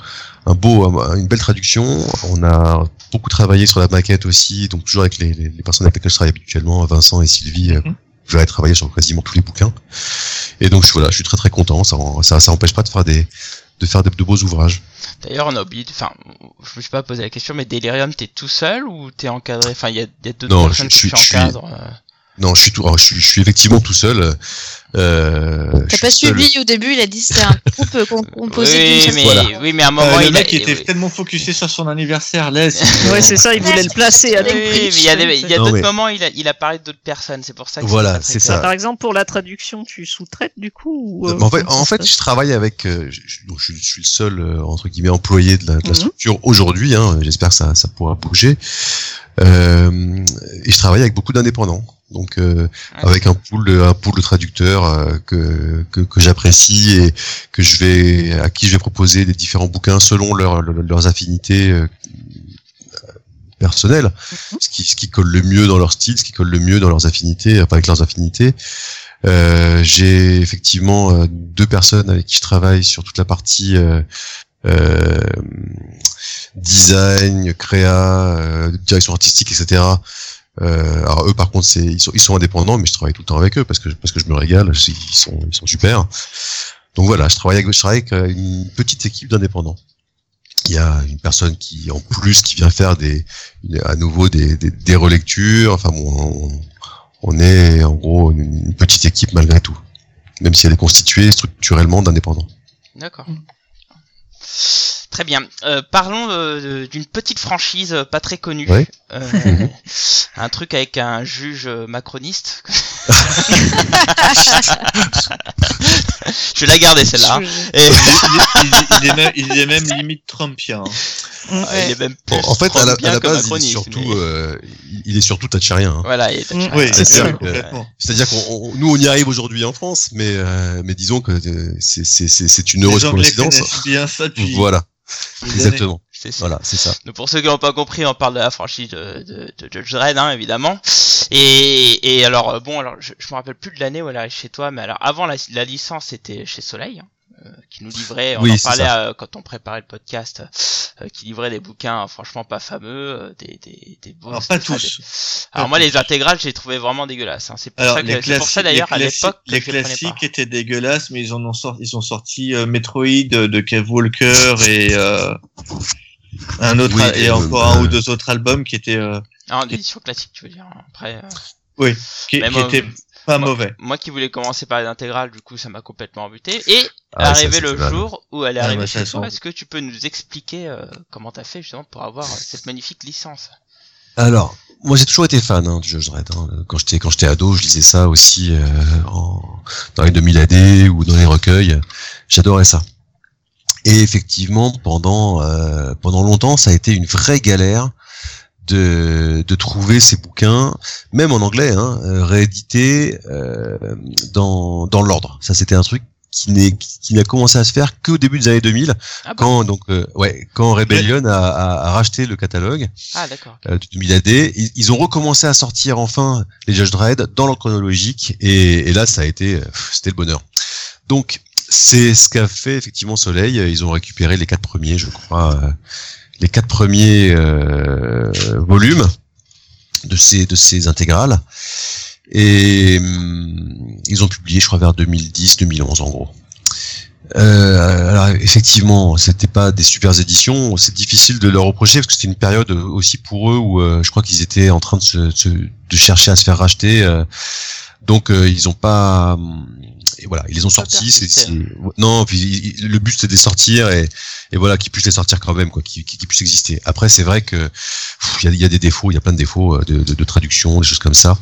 un beau, un- une belle traduction. On a beaucoup travaillé sur la maquette aussi, donc toujours avec les, les, les personnes avec lesquelles je travaille habituellement, Vincent et Sylvie. euh, Mhm. Je vais travailler sur quasiment tous les bouquins. Et donc je- voilà, je suis très très content. Ça, ça, ça empêche pas de faire des de faire de, de beaux ouvrages. D'ailleurs, on a oublié, enfin, je me suis pas posé la question, mais Delirium, t'es tout seul ou t'es encadré? Enfin, il y a, il y a d'autres personnes je- que je je encadres. euh? Non, je suis tout, alors, je suis, je suis effectivement tout seul. Euh, T'as pas seul. suivi au début, il a dit c'était un groupe euh, com- composé Oui, mais, Voilà. oui, mais à un moment, Euh, le il a- mec était oui. tellement focusé sur son anniversaire, laisse. Ouais, c'est ça, il voulait le placer à tout oui, prix. il y a, d'autres mais- moments, il a, il a parlé d'autres personnes, c'est pour ça que Voilà, c'est ça. Par exemple, pour la traduction, tu sous-traites du coup ou, euh, en fait, en je travaille avec. euh, je, je- donc, je- je suis le seul euh, entre guillemets employé de la, de la Mhm. structure aujourd'hui. Hein, J'espère que ça, ça pourra bouger. Euh, et je travaille avec beaucoup d'indépendants. Donc euh, Ah. avec un pool de, un pool de traducteurs euh, que, que, que j'apprécie et que je vais à qui je vais proposer des différents bouquins selon leur, leur- leurs affinités euh, personnelles, ce qui ce qui colle le mieux dans leur style, ce qui colle le mieux dans leurs affinités, enfin avec leurs affinités. Euh, j'ai effectivement euh, deux personnes avec qui je travaille sur toute la partie euh, euh, design, créa, euh, direction artistique, etc. Euh, alors eux par contre c'est ils sont ils sont indépendants mais je travaille tout le temps avec eux parce que parce que je me régale ils sont ils sont super. Donc voilà je travaille avec je travaille avec euh, une petite équipe d'indépendants. Il y a une personne qui en plus qui vient faire des à nouveau des des, des relectures. Enfin bon on, on est en gros une, une petite équipe malgré tout même si elle est constituée structurellement d'indépendants. D'accord. Très bien. Euh, parlons euh, d'une petite franchise euh, pas très connue. Ouais. Euh, un truc avec un juge euh, macroniste. Je vais la garder celle-là. hein. Et- il, il- il est même, il est même limite Trumpien. hein. Ah, il est même plus en fait à la, à la base il est surtout mais- euh, il- est surtout thatchérien hein. Voilà, il est Mm. Oui. C'est-à-dire qu'on on- nous on y arrive aujourd'hui en France, mais euh, mais disons que c'est c'est c'est c'est une heureuse coïncidence. bien ça depuis Voilà. Exactement. C'est. Voilà, c'est ça. Donc pour ceux qui n'ont pas compris, on parle de la franchise de, de, de Judge Dredd, hein, évidemment. Et, et alors euh, bon, alors je, je me rappelle plus de l'année où elle arrive chez toi, mais alors avant la, la licence, c'était chez Soleil, hein, qui nous livrait. On Oui, en parlait ça. euh, quand on préparait le podcast, euh, qui livrait des bouquins euh, franchement pas fameux, euh, des des des beaux- Alors pas enfin, des- tous. Alors Pas moi tous. les intégrales, j'ai trouvé vraiment dégueulasses. Hein. C'est pour Alors ça que les c'est pour classiques, ça d'ailleurs les à classiques- l'époque que les classiques étaient dégueulasses, mais ils en ont sorti, ils ont sorti euh, Metroid de, de Kev Walker et euh, un autre Oui, et euh, encore un euh, ou deux autres albums qui étaient euh, Ah, en édition classique, tu veux dire. hein. Après. euh, oui, qui, étaient pas moi- mauvais. Moi qui voulais commencer par les intégrales, du coup, ça m'a complètement embuté. Et Ah, arrivé le mal. jour où elle est Ah, arrivée bah, chez toi, est-ce que tu peux nous expliquer euh, comment t'as fait justement pour avoir cette magnifique licence? Alors, moi j'ai toujours été fan hein, du Judge Dredd. Hein. Quand j'étais quand j'étais ado, je lisais ça aussi euh, en, dans les 2000 AD ou dans les recueils. J'adorais ça. Et effectivement, pendant euh, pendant longtemps, ça a été une vraie galère de de trouver ces bouquins, même en anglais, hein, euh, réédités euh, dans dans l'ordre. Ça, c'était un truc qui n'est qui n'a commencé à se faire qu'au début des années 2000 Ah, bon? quand donc euh, ouais quand Rebellion a, a, a racheté le catalogue ah euh, du 2000 AD. Ils, ils ont recommencé à sortir enfin les Judge Dredd dans l'ordre chronologique et, et là ça a été euh, c'était le bonheur. Donc c'est ce qu'a fait effectivement Soleil. Ils ont récupéré les quatre premiers, je crois, euh, les quatre premiers euh, volumes de ces de ces intégrales et hum, ils ont publié, je crois, vers 2010-2011 en gros. Euh, alors effectivement, c'était pas des super éditions. C'est difficile de leur reprocher parce que c'était une période aussi pour eux où euh, je crois qu'ils étaient en train de, chercher à se faire racheter. euh, donc ils ont pas Et voilà, ils les ont sortis. C'est, c'est- non, puis il- le but c'était de les sortir et, et voilà qu'ils puissent les sortir quand même, quoi, qu'ils, puissent exister. Après, c'est vrai que il y a, il y a des défauts, il y a plein de défauts euh, de, de, de traduction, des choses comme ça.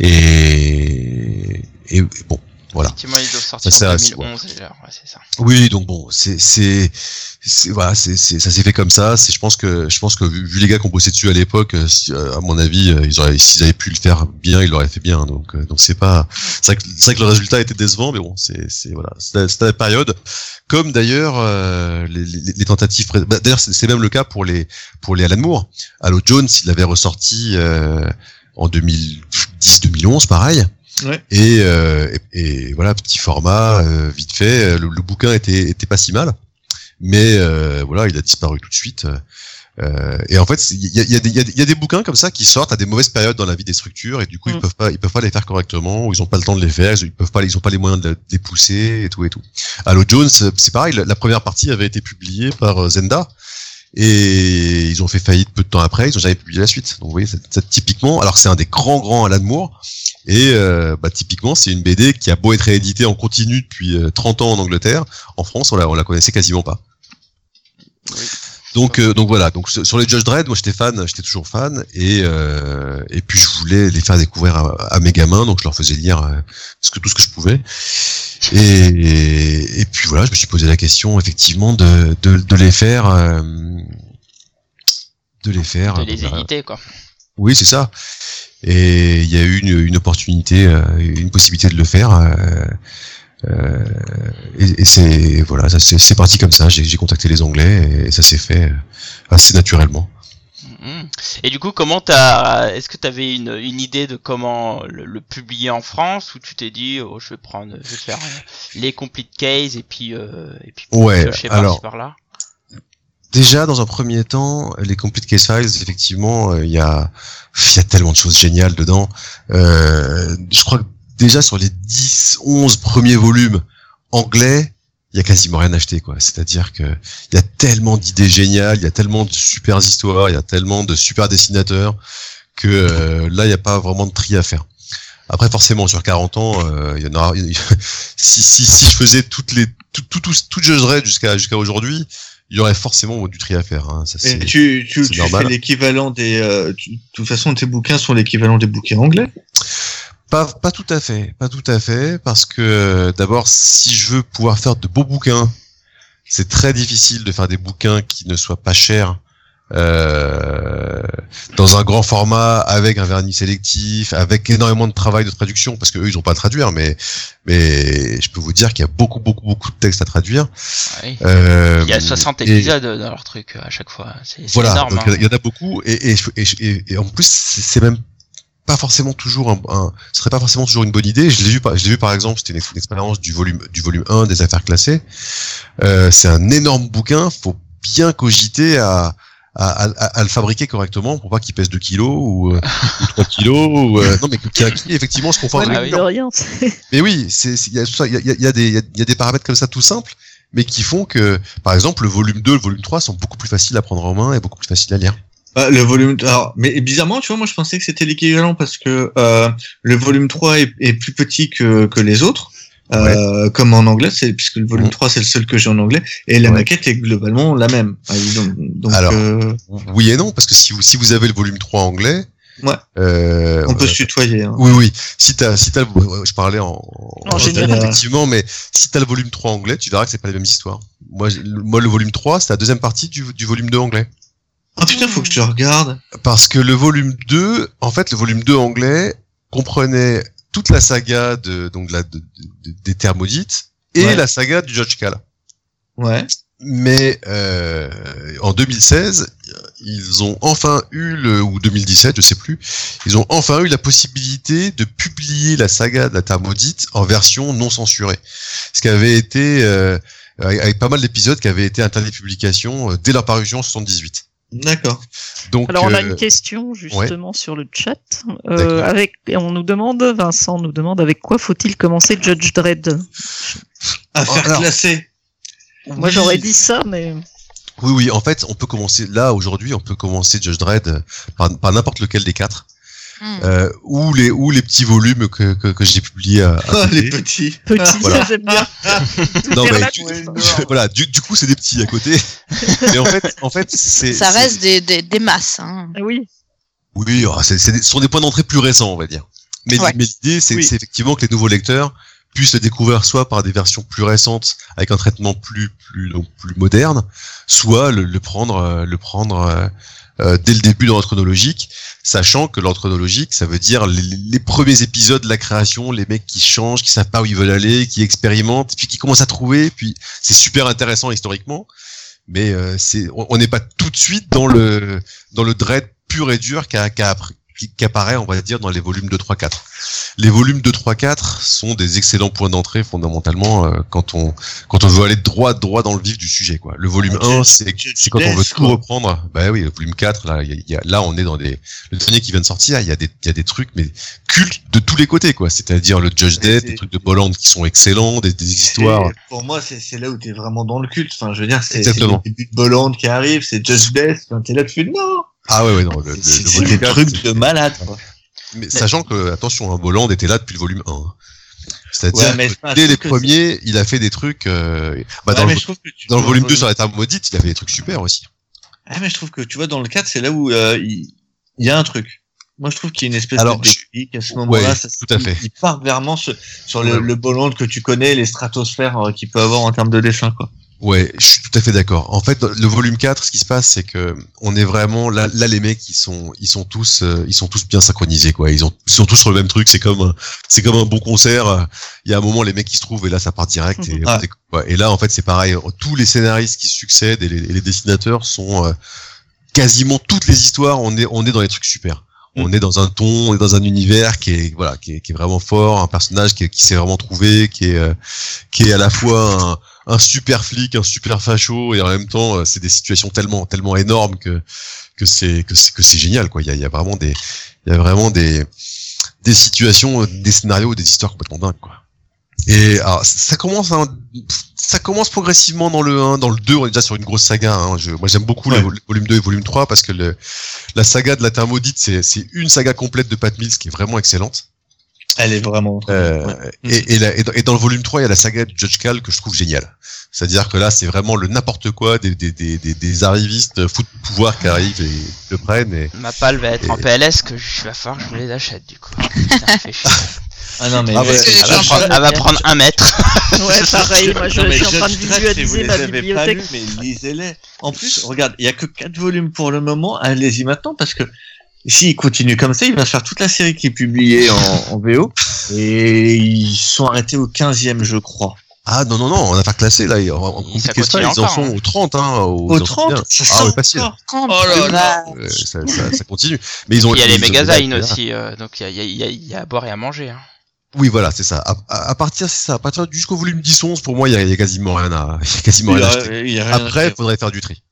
Et, et bon, voilà. Effectivement, ils doivent sortir Ça, en c'est- 2011 déjà. Ouais, c'est ça. Oui, donc bon, c'est c'est c'est- voilà, c'est c'est- ça s'est fait comme ça. C'est je pense que je pense que vu, vu les gars qui ont bossé dessus à l'époque, euh, si, euh, à mon avis, euh, ils auraient s'ils avaient pu le faire bien, ils l'auraient fait bien. Donc donc c'est pas c'est vrai, que- c'est vrai que le résultat était décevant, mais bon, c'est c'est voilà, c'était la période. Comme d'ailleurs euh, les, les, les tentatives. bah, d'ailleurs, c'est c'est même le cas pour les pour les Alan Moore. Halo Jones, il l'avait ressorti euh, en 2010-2011, pareil. Ouais. Et, euh, et, et voilà, petit format, euh, vite fait. Le, le bouquin était, était pas si mal, mais euh, voilà, il a disparu tout de suite. Euh, et en fait, il y a, y, a y a des- il y a des bouquins comme ça qui sortent à des mauvaises périodes dans la vie des structures, et du coup, ils Mm. peuvent pas, ils peuvent pas les faire correctement, ou ils ont pas le temps de les faire, ils peuvent pas, ils ont pas les moyens de les pousser et tout et tout. Halo Jones, c'est pareil. La, première partie avait été publiée par euh, Zenda. Et ils ont fait faillite peu de temps après, ils ont jamais publié la suite. Donc vous voyez, c'est typiquement, alors c'est un des grands grands Alan Moore, et euh, bah, typiquement, c'est une BD qui a beau être rééditée en continu depuis euh, 30 ans en Angleterre. En France, on la, on la connaissait quasiment pas. Oui. Donc, euh, donc voilà. Donc sur les Judge Dredd, moi j'étais fan, j'étais toujours fan, et euh, et puis je voulais les faire découvrir à, à mes gamins, donc je leur faisais lire euh, ce que tout ce que je pouvais. Et, et, et puis voilà, je me suis posé la question effectivement de de, de les faire, euh, de les faire. De les euh, éditer, quoi. oui, c'est ça. Et il y a eu une, une opportunité, une possibilité de le faire. Euh, et et c'est voilà, c'est parti comme ça. J'ai contacté les Anglais et ça s'est fait euh, assez naturellement. Mhm. Et du coup, comment t'as, est-ce que t'avais une, une idée de comment le, le publier en France ou tu t'es dit, oh, je vais prendre, je vais faire euh, les complete case et puis, euh, et puis Ouais. Alors par-là? déjà dans un premier temps, les complete case files, effectivement, euh, il y a il y a tellement de choses géniales dedans. Euh, je crois que déjà sur les 10, 11 premiers volumes anglais, il y a quasiment rien acheté quoi. C'est-à-dire que il y a tellement d'idées géniales, il y a tellement de super histoires, il y a tellement de super dessinateurs que euh, là il n'y a pas vraiment de tri à faire. Après forcément sur 40 ans, euh, il y en aura si, si si je faisais toutes les tout tout tout, tout jusqu'à jusqu'à aujourd'hui, il y aurait forcément du tri à faire hein. Ça, c'est- tu, tu, tu normal. fais l'équivalent des. euh, tu- de toute façon, tes bouquins sont l'équivalent des bouquins anglais? Pas, pas tout à fait, pas tout à fait, parce que euh, d'abord, si je veux pouvoir faire de beaux bouquins, c'est très difficile de faire des bouquins qui ne soient pas chers euh, dans un grand format avec un vernis sélectif, avec énormément de travail de traduction, parce que eux ils ont pas à traduire, mais mais je peux vous dire qu'il y a beaucoup beaucoup beaucoup de textes à traduire. Oui. Euh, Il y a 60 et- épisodes dans leur truc à chaque fois. C'est voilà, énorme. hein. il y en a beaucoup et, et, et, en plus c'est même pas forcément toujours un, un ce serait pas forcément toujours une bonne idée. Je l'ai vu par je l'ai vu par exemple, c'était une, ex- une expérience du volume du volume 1 des affaires classées. Euh, c'est un énorme bouquin, faut bien cogiter à à, à, à le fabriquer correctement pour pas qu'il pèse 2 kilos ou, euh, ou 3 kilos ou euh, non mais qu'il qui effectivement se conforme Ouais, mais mais oui, c'est il y a il y a, il y a des il y a- il y a des paramètres comme ça tout simples, mais qui font que par exemple le volume 2, le volume 3 sont beaucoup plus faciles à prendre en main et beaucoup plus faciles à lire. Ah, le volume. Alors, mais bizarrement, tu vois, moi, je pensais que c'était l'équivalent parce que euh, le volume 3 est, est plus petit que, que les autres. Euh, comme en anglais, c'est puisque le volume Ouais. 3 c'est le seul que j'ai en anglais et la Ouais. maquette est globalement la même. Ah, donc, donc, Alors, euh, Oui et non, parce que si vous, si vous avez le volume 3 anglais, Ouais. euh, on peut euh, se tutoyer. Hein. oui, oui. Si t'as, si t'as, je parlais en, En général. effectivement, mais si t'as le volume 3 anglais, tu verras que c'est pas les mêmes histoires. Moi, moi, le volume 3, c'est la deuxième partie du, du volume 2 anglais. Ah putain, faut que je regarde. Parce que le volume 2, en fait, le volume 2 anglais comprenait toute la saga de, donc, de la, de- de- des thermodites et Ouais. la saga du Judge Cal. Ouais. Mais euh, en 2016, ils ont enfin eu le ou 2017, je sais plus, ils ont enfin eu la possibilité de publier la saga de la Thermodite en version non censurée, ce qui avait été euh, avec avec pas mal d'épisodes qui avaient été interdits de publication euh, dès leur parution en 78. D'accord. Donc Alors on a euh, une question justement sur le chat. Euh, avec, on nous demande, Vincent nous demande avec quoi faut-il commencer Judge Dredd? À Oh, faire alors. classer. Moi oui, j'aurais dit ça, mais Oui, oui, en fait, on peut commencer là aujourd'hui, on peut commencer Judge Dredd par, par n'importe lequel des quatre. Hmm. euh, ou les ou les petits volumes que que, que j'ai publiés à, à Ah, côté. les petits. Petit, Voilà. j'aime bien. Non, mais non. voilà, du, du coup, c'est des petits à côté. Mais en fait, en fait, c'est Ça reste des, des, des masses. Hein. Oui. Oui, ah, c'est, ce sont des points d'entrée plus récents, on va dire. Mais, Ouais. mais l'idée, c'est, Oui. c'est effectivement que les nouveaux lecteurs puissent le découvrir soit par des versions plus récentes avec un traitement plus plus donc plus moderne, soit le, le prendre le prendre euh, euh, dès le début dans l'ordre chronologique, sachant que l'ordre chronologique, ça veut dire les, premiers épisodes de la création, les mecs qui changent, qui savent pas où ils veulent aller, qui expérimentent, puis qui commencent à trouver, puis c'est super intéressant historiquement, mais euh, c'est on n'est pas tout de suite dans le dans le dread pur et dur qu'a- qu'a appris- qui, qui apparaît, on va dire, dans les volumes 2, 3, 4. Les volumes 2, 3, 4 sont des excellents points d'entrée fondamentalement euh, quand on quand on veut aller droit droit dans le vif du sujet quoi. Le volume Ah, 1 tu- c'est tu- quand on veut tout reprendre. Bah oui, le volume 4 là y a- y a- là on est dans des le dernier qui vient de sortir, il y a des il y a des trucs mais cultes de tous les côtés quoi, c'est-à-dire le Judge Dead, des trucs de Bolland qui sont excellents, des, des histoires. Pour moi, c'est là où t'es vraiment dans le culte. Enfin, je veux dire, c'est le début de Bolland qui arrive, c'est Just Death. Quand t'es là, tu fais non. Ah ouais ouais non, le, le- C'est des 4, trucs de malade. Quoi. Mais sachant que, attention, hein, Bolland était là depuis le volume 1. hein. C'est-à-dire Ouais, que dès les premiers, il a fait des trucs. euh, bah, Ouais, dans le, dans volume euh, 2 sur la table maudite, il a fait des trucs super aussi. Ah, mais je trouve que tu vois, dans le 4, c'est là où euh, il il y a un truc. Moi, je trouve qu'il y a une espèce Alors, de déclic à ce moment-là. Ouais, ça- tout à fait. Il part vraiment sur, sur le, Ouais. le Bolland que tu connais, les stratosphères euh, qu'il peut avoir en termes de dessin, quoi. Ouais, je suis tout à fait d'accord. En fait, le volume 4, ce qui se passe, c'est que on est vraiment là, là les mecs, ils sont, ils sont tous, euh, ils sont tous bien synchronisés, quoi. Ils ont, ils sont tous sur le même truc. C'est comme, un- c'est comme un bon concert. Il y a un moment, les mecs qui se trouvent et là, ça part direct. Et, ouais, et là, en fait, c'est pareil. Tous les scénaristes qui succèdent et les, et les dessinateurs sont euh, quasiment toutes les histoires. On est, on est dans les trucs super. On est dans un ton, on est dans un univers qui est voilà, qui est, qui est vraiment fort, un personnage qui, qui s'est vraiment trouvé, qui est, euh, qui est à la fois un, un super flic, un super facho, et en même temps, euh, c'est des situations tellement, tellement énormes que que c'est que c'est que c'est génial quoi. Il y a, y a vraiment des, il y a vraiment des des situations, des scénarios, des histoires complètement dingues quoi. Et alors, ça commence, hein, ça commence progressivement dans le 1, dans le 2, on est déjà sur une grosse saga. Hein. Je, moi, j'aime beaucoup Ouais. le, volume 2 et volume 3 parce que le, la saga de la Terre maudite, c'est, c'est une saga complète de Pat Mills qui est vraiment excellente. Elle est vraiment. Euh, Ouais. et, et, la- et dans, et dans le volume 3, il y a la saga de Judge Cal que je trouve géniale. C'est-à-dire que là, c'est vraiment le n'importe quoi des, des, des, des, des arrivistes fous de pouvoir qui arrivent et le prennent. Et... Ma palle va être en PLS que je vais faire que je me les achète du coup. Putain, fait chier. Ah non, mais. Ah, Elle va, prendre, elle va prendre un mètre. Ouais, pareil. Moi, je, Non, suis en train de si vous visualiser les ma avez pas bibliothèque. lus, mais lisez-les. En plus, regarde, il y a que quatre volumes pour le moment. Allez-y maintenant parce que s'il continue comme ça, il va faire toute la série qui est publiée en, en VO. Et ils sont arrêtés au 15e, je crois. Ah non, non, non, en affaire classée, là, en, en Et ça continue ils en sont hein. au 30, hein. Au, Au ils en sont 30 bien. ça Ah ouais, facile. Oh, là là. Euh, ça, ça, ça continue. Mais ils ont. Il y a les ils ont- Megazine voilà. aussi, euh, donc il y a, y, a, y, a, y a à boire et à manger. Hein. Oui, voilà, c'est ça. À, à, à partir, c'est ça. À partir jusqu'au volume 10-11, pour moi, il y a, a quasiment rien à, a quasiment Il y rien à a- acheter. a Après, il faudrait faire du tri.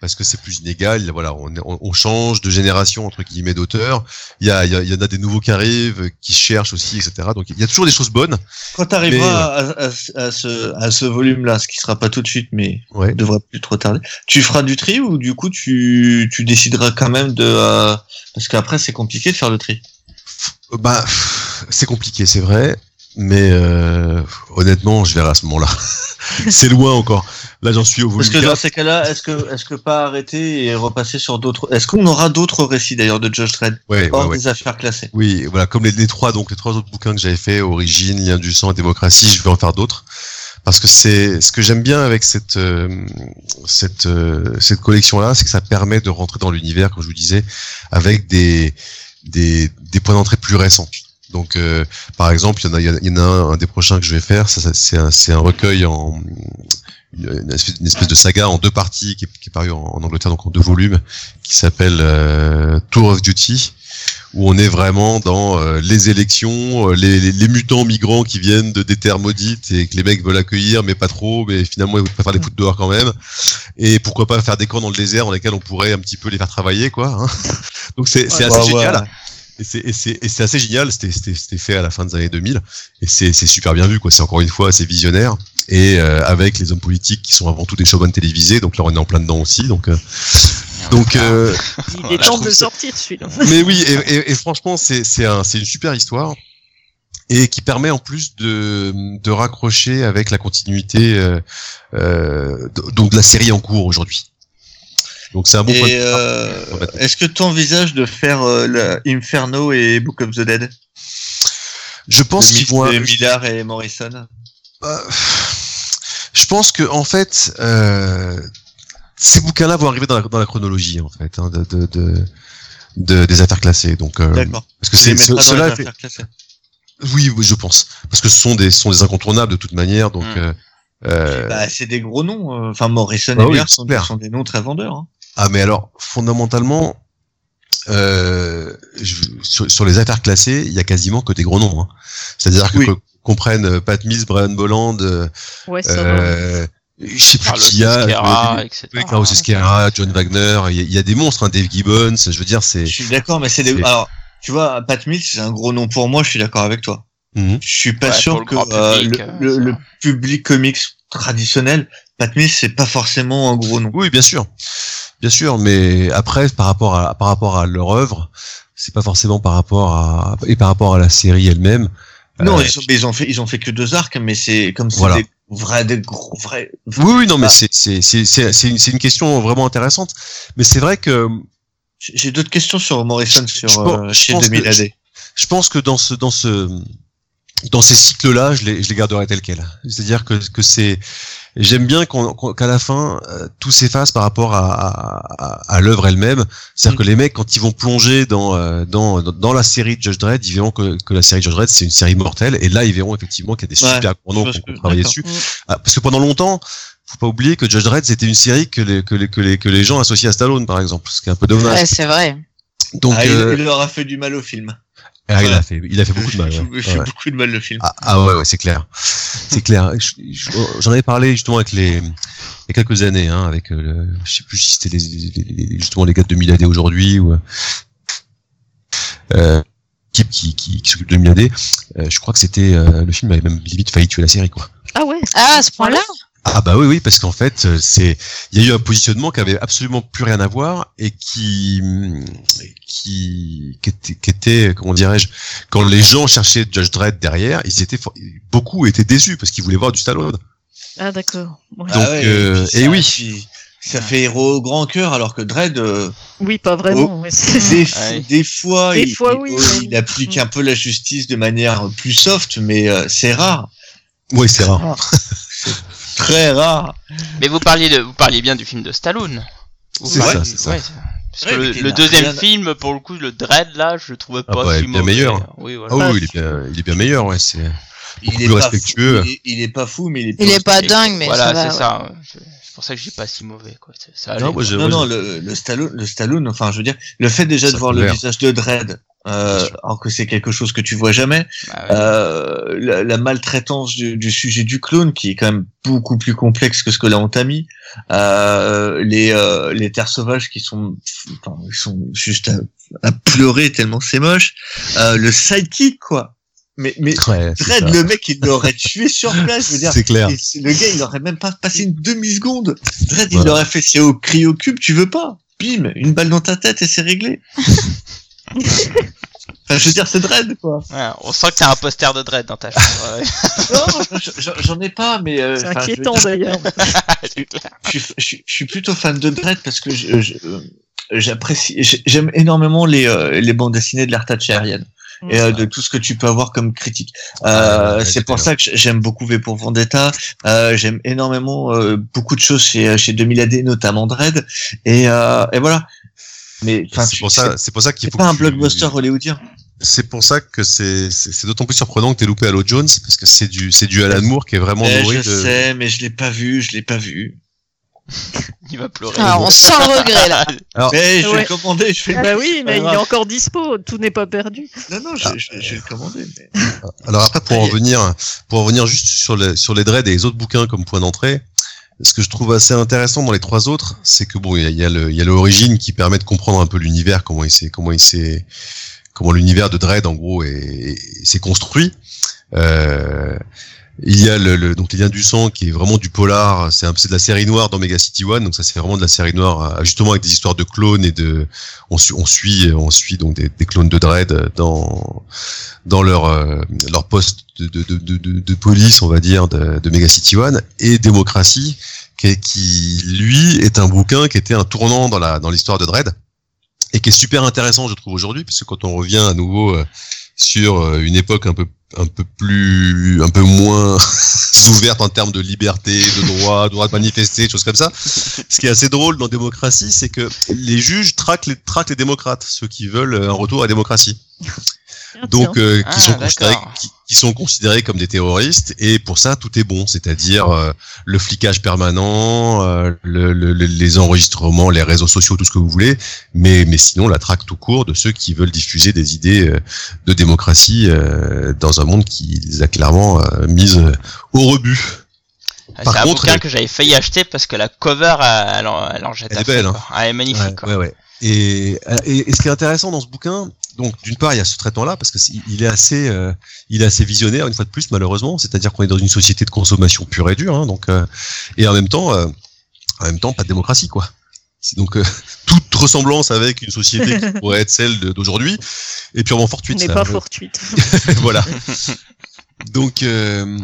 Parce que c'est plus inégal, voilà, on, change de génération entre guillemets d'auteurs. Il y a, il en a des nouveaux qui arrivent, qui cherchent aussi, etc. Donc il y a toujours des choses bonnes. Quand tu arriveras à, à, à ce, à ce volume-là, ce qui sera pas tout de suite, mais Ouais. devrait plus trop tarder, tu feras du tri ou du coup tu, tu décideras quand même de... euh, parce qu'après c'est compliqué de faire le tri? Euh, Bah, c'est compliqué, c'est vrai, mais euh, honnêtement, je verrai à ce moment-là. c'est loin encore. Là, j'en suis au volume Parce que dans 4. ces cas-là, est-ce que, est-ce que pas arrêter et repasser sur d'autres... Est-ce qu'on aura d'autres récits d'ailleurs de Judge Dredd Ouais, hors ouais. des affaires classées? Oui, voilà, comme les, les trois, donc les trois autres bouquins que j'avais fait, Origine, Lien du sang et Démocratie, je vais en faire d'autres. Parce que c'est ce que j'aime bien avec cette euh, cette euh, cette collection là, c'est que ça permet de rentrer dans l'univers, comme je vous disais, avec des des des points d'entrée plus récents. Donc, euh, par exemple, il y en a, il y en a- il y en a un, un des prochains que je vais faire. Ça, ça, c'est un, c'est un recueil en une, espèce, une espèce de saga en deux parties qui est, qui est paru en, en Angleterre, donc en deux volumes, qui s'appelle euh, Tour of Duty, où on est vraiment dans euh, les élections, euh, les, les, les mutants migrants qui viennent de des terres maudites et que les mecs veulent accueillir, mais pas trop, mais finalement ils préfèrent les foutre dehors quand même. Et pourquoi pas faire des camps dans le désert dans lesquels on pourrait un petit peu les faire travailler, quoi. hein. donc c'est c'est Ouais, assez ouais. génial. Et c'est et c'est assez génial. C'était c'était c'était fait à la fin des années 2000 et c'est c'est super bien vu quoi. C'est encore une fois assez visionnaire et euh, avec les hommes politiques qui sont avant tout des showman télévisés. Donc là on est en plein dedans aussi. Donc euh, Donc, euh, Il est temps de ça- sortir celui-là. mais oui, et, et- et franchement, c'est c'est un, c'est une super histoire et qui permet en plus de, de raccrocher avec la continuité euh, euh, de- donc de la série en cours aujourd'hui. Donc c'est un bon point. de euh, est-ce que tu envisages de faire euh, la Inferno et Book of the Dead? Je pense qu'ils vont. Millard et Morrison Euh, je pense que en fait, euh, ces bouquins-là vont arriver dans la, dans la chronologie en fait hein, de, de, de, de- des affaires classées. Donc euh, D'accord. parce que c'est cela. Oui, oui, je pense parce que ce sont des ce sont des incontournables de toute manière. Donc Mm. euh, euh, Bah, c'est des gros noms. Enfin, Morrison Bah et oui, sont, clair. sont des noms très vendeurs. hein. Ah mais alors fondamentalement euh, je- sur, sur les affaires classées, il y a quasiment que des gros noms. Hein. C'est-à-dire que Oui. qu'on qu'on prenne euh, Pat Mills, Brian Bolland, euh, Ouais, euh, je sais plus Carlos qui y a, Esquerra, euh, etc. Esquerra, John Wagner, il y, a- il y a des monstres, hein, Dave Gibbons, je veux dire c'est. Je suis d'accord, mais c'est des. Alors, tu vois, Pat Mills, c'est un gros nom pour moi. Je suis d'accord avec toi. Mhm. Je suis pas Ouais, sûr que euh, public, le, euh, le- le public comics traditionnel, Pat Mills, c'est pas forcément un gros nom. Oui, bien sûr, bien sûr, mais après par rapport à par rapport à leur œuvre, c'est pas forcément par rapport à et par rapport à la série elle-même. Non, Euh, ils, ont, mais ils ont fait, ils ont fait que deux arcs, mais c'est comme c'est Voilà. des vrais, des gros, vrais. Oui, oui, non, mais c'est c'est c'est c'est une, c'est une question vraiment intéressante. Mais c'est vrai que J'ai d'autres questions sur Morrison sur Je euh, je chez pense que- 2000 AD. je pense que dans ce dans ce dans ces cycles-là, je les je les garderai tels quels. C'est-à-dire que que c'est j'aime bien qu'on- qu'on- qu'à la fin euh, tout s'efface par rapport à à, à, l'œuvre elle-même. C'est-à-dire Mm. que les mecs quand ils vont plonger dans euh, dans dans, dans la série de Judge Dredd, ils verront que que la série Judge Dredd c'est une série mortelle et là ils verront effectivement qu'il y a des Ouais, super gros noms qui ont travaillé dessus. Mm. Ah, parce que pendant longtemps faut pas oublier que Judge Dredd c'était une série que les que les que les que les gens associaient à Stallone par exemple, ce qui est un peu dommage. Ouais, c'est vrai. Donc Ah, il, euh, il leur a fait du mal au film. Ah, il a fait il a fait beaucoup de mal. Il ouais. fait Ouais. beaucoup de mal le film. Ah, ah ouais, ouais c'est clair. C'est clair. Je- je- J'en avais parlé justement avec les, il y a quelques années, hein, avec, euh, le, je sais plus si c'était les, les- les- justement les gars de 2000 AD aujourd'hui ou, euh, équipe qui, qui, qui s'occupe de 2000 AD. Euh, je crois que c'était, euh, le film avait même limite failli tuer la série, quoi. Ah ouais. Ah, à ce point-là? Ah bah oui, oui, parce qu'en fait, euh, c'est, il y a eu un positionnement qui avait absolument plus rien à voir et qui, qui, qui était, qui était, comment dirais-je, quand les gens cherchaient Judge Dredd derrière, ils étaient, beaucoup étaient déçus parce qu'ils voulaient voir du Stallone. Ah d'accord. Ouais. Donc, euh, puis et ça- oui. puis ça fait héros au grand cœur, alors que Dredd, euh, Oui, pas vraiment. des, Ouais. des fois, Des il, fois, il- oui, il applique un peu la justice de manière plus soft, mais euh, c'est rare, Oui, c'est rare. très rare. Mais vous parliez de, vous parliez bien du film de Stallone. C'est ça, c'est ça. ouais, Parce Ouais, que le, deuxième rien film, pour le coup, le Dread, là, je le trouvais Ah pas bah, si bien mauvais. meilleur. Oui, voilà. Ah oui, il est bien, il est bien meilleur, ouais, c'est. Il Beaucoup est, plus respectueux. Fou, il, est, il est pas fou, mais il est. Il plus est pas dingue, mais voilà, ça va. c'est ouais. ça. Pour ça que je dis pas si mauvais, quoi. C'est- Ça allait, Non, moi, quoi. je- Non, moi, non, je- le, le Stallone, le Stallone, enfin, je veux dire, le fait déjà de voir le visage de Dredd, euh, alors que c'est quelque chose que tu vois jamais, Bah, ouais. euh, la, la maltraitance du, du sujet du clone, qui est quand même beaucoup plus complexe que ce que là on t'a mis, euh, les, euh, les terres sauvages qui sont, enfin, ils sont juste à, à pleurer tellement c'est moche, euh, le sidekick, quoi. Mais, mais Ouais, Dredd, le mec, il l'aurait tué sur place, je veux dire. C'est clair. Et le gars, il aurait même pas passé une demi-seconde. Dredd, il l'aurait fait c'est au cryo cube, tu veux pas. Bim, une balle dans ta tête et c'est réglé. enfin, je veux dire, c'est Dredd, quoi. Ouais, on sent que t'as un poster de Dread dans ta chambre. ouais. Non, je- je- j'en ai pas, mais... euh, C'est inquiétant d'ailleurs. Je suis, je, suis- je suis plutôt fan de Dredd parce que j'apprécie, j'ai- j'aime énormément les, euh, les bandes dessinées de l'art aérienne. Et euh, de tout ce que tu peux avoir comme critique. Euh, c'est pour ça que j'aime beaucoup V pour Vendetta. Euh, j'aime énormément euh, beaucoup de choses chez chez 2000 AD, notamment Dread. Et, euh, et voilà. Mais C'est pour ça, c'est pour ça qu'il faut. pas un tu- blockbuster hollywoodien. C'est pour ça que c'est d'autant plus surprenant que t'aies loupé Halo Jones parce que c'est du c'est du Alan Moore qui est vraiment Eh, nourri je de. sais, mais je l'ai pas vu, je l'ai pas vu. Il va pleurer. Ah, on sent le regret là. Alors, Mais je vais Ouais. le commander, je fais Bah oui, mais il est encore dispo, tout n'est pas perdu. Non, non, je, je, je vais le commander. Mais... Alors après, pour en revenir, pour en revenir juste sur les, sur les dreads et les autres bouquins comme point d'entrée, ce que je trouve assez intéressant dans les trois autres, c'est que bon, il y a, il y a le, il y a l'origine qui permet de comprendre un peu l'univers, comment il s'est, comment il s'est, comment l'univers de Dread en gros est, est- s'est construit. Euh, Il y a le, le donc les liens du sang qui est vraiment du polar. C'est de la série noire dans Mega City One. Donc ça c'est vraiment de la série noire, euh, justement avec des histoires de clones et de on, suit on suit on suit donc des, clones de Dread dans dans leur euh, leur poste de, de, de, de, police on va dire de, de Mega City One et Démocratie qui, qui lui est un bouquin qui était un tournant dans la dans l'histoire de Dread et qui est super intéressant je trouve aujourd'hui puisque quand on revient à nouveau euh, sur euh, une époque un peu un peu plus un peu moins ouverte en termes de liberté de droit droit de manifester des choses comme ça. Ce qui est assez drôle dans démocratie c'est que les juges traquent les traquent les démocrates ceux qui veulent un retour à la démocratie. Donc euh, qui Ah, sont considérés qui, qui sont considérés comme des terroristes et pour ça tout est bon c'est-à-dire euh, le flicage permanent euh, le, le- le- les enregistrements les réseaux sociaux tout ce que vous voulez mais mais sinon la traque tout court de ceux qui veulent diffuser des idées euh, de démocratie euh, dans un monde qui les a clairement euh, mises au rebut Ah, C'est un contre, bouquin elle- que j'avais failli acheter parce que la cover, elle, elle elle en jette Elle est belle, hein. Ah, elle est magnifique. Ouais, quoi. ouais, ouais. Et, et, et ce qui est intéressant dans ce bouquin, donc d'une part il y a ce traitement-là parce que c'est- il est assez, euh, il est assez visionnaire une fois de plus malheureusement. C'est-à-dire qu'on est dans une société de consommation pure et dure, hein, donc euh, et en même temps, euh, en même temps pas de démocratie quoi. Donc euh, toute ressemblance avec une société qui pourrait être celle d'aujourd'hui est purement fortuite. n'est pas fortuite. voilà. Donc, euh,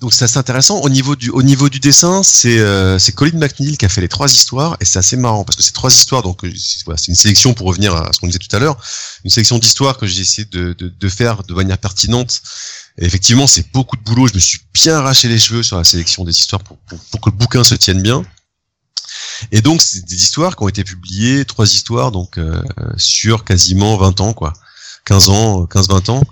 donc c'est assez intéressant. Au niveau du, au niveau du dessin, c'est euh, Colin McNeil qui a fait les trois histoires et c'est assez marrant parce que ces trois histoires, donc euh, c'est une sélection pour revenir à ce qu'on disait tout à l'heure, une sélection d'histoires que j'ai essayé de, de, de faire de manière pertinente. Et effectivement, c'est beaucoup de boulot. Je me suis bien arraché les cheveux sur la sélection des histoires pour, pour, pour que le bouquin se tienne bien. Et donc, c'est des histoires qui ont été publiées, trois histoires, donc euh, sur quasiment 20 ans, quoi. 15 ans, 15-20 ans.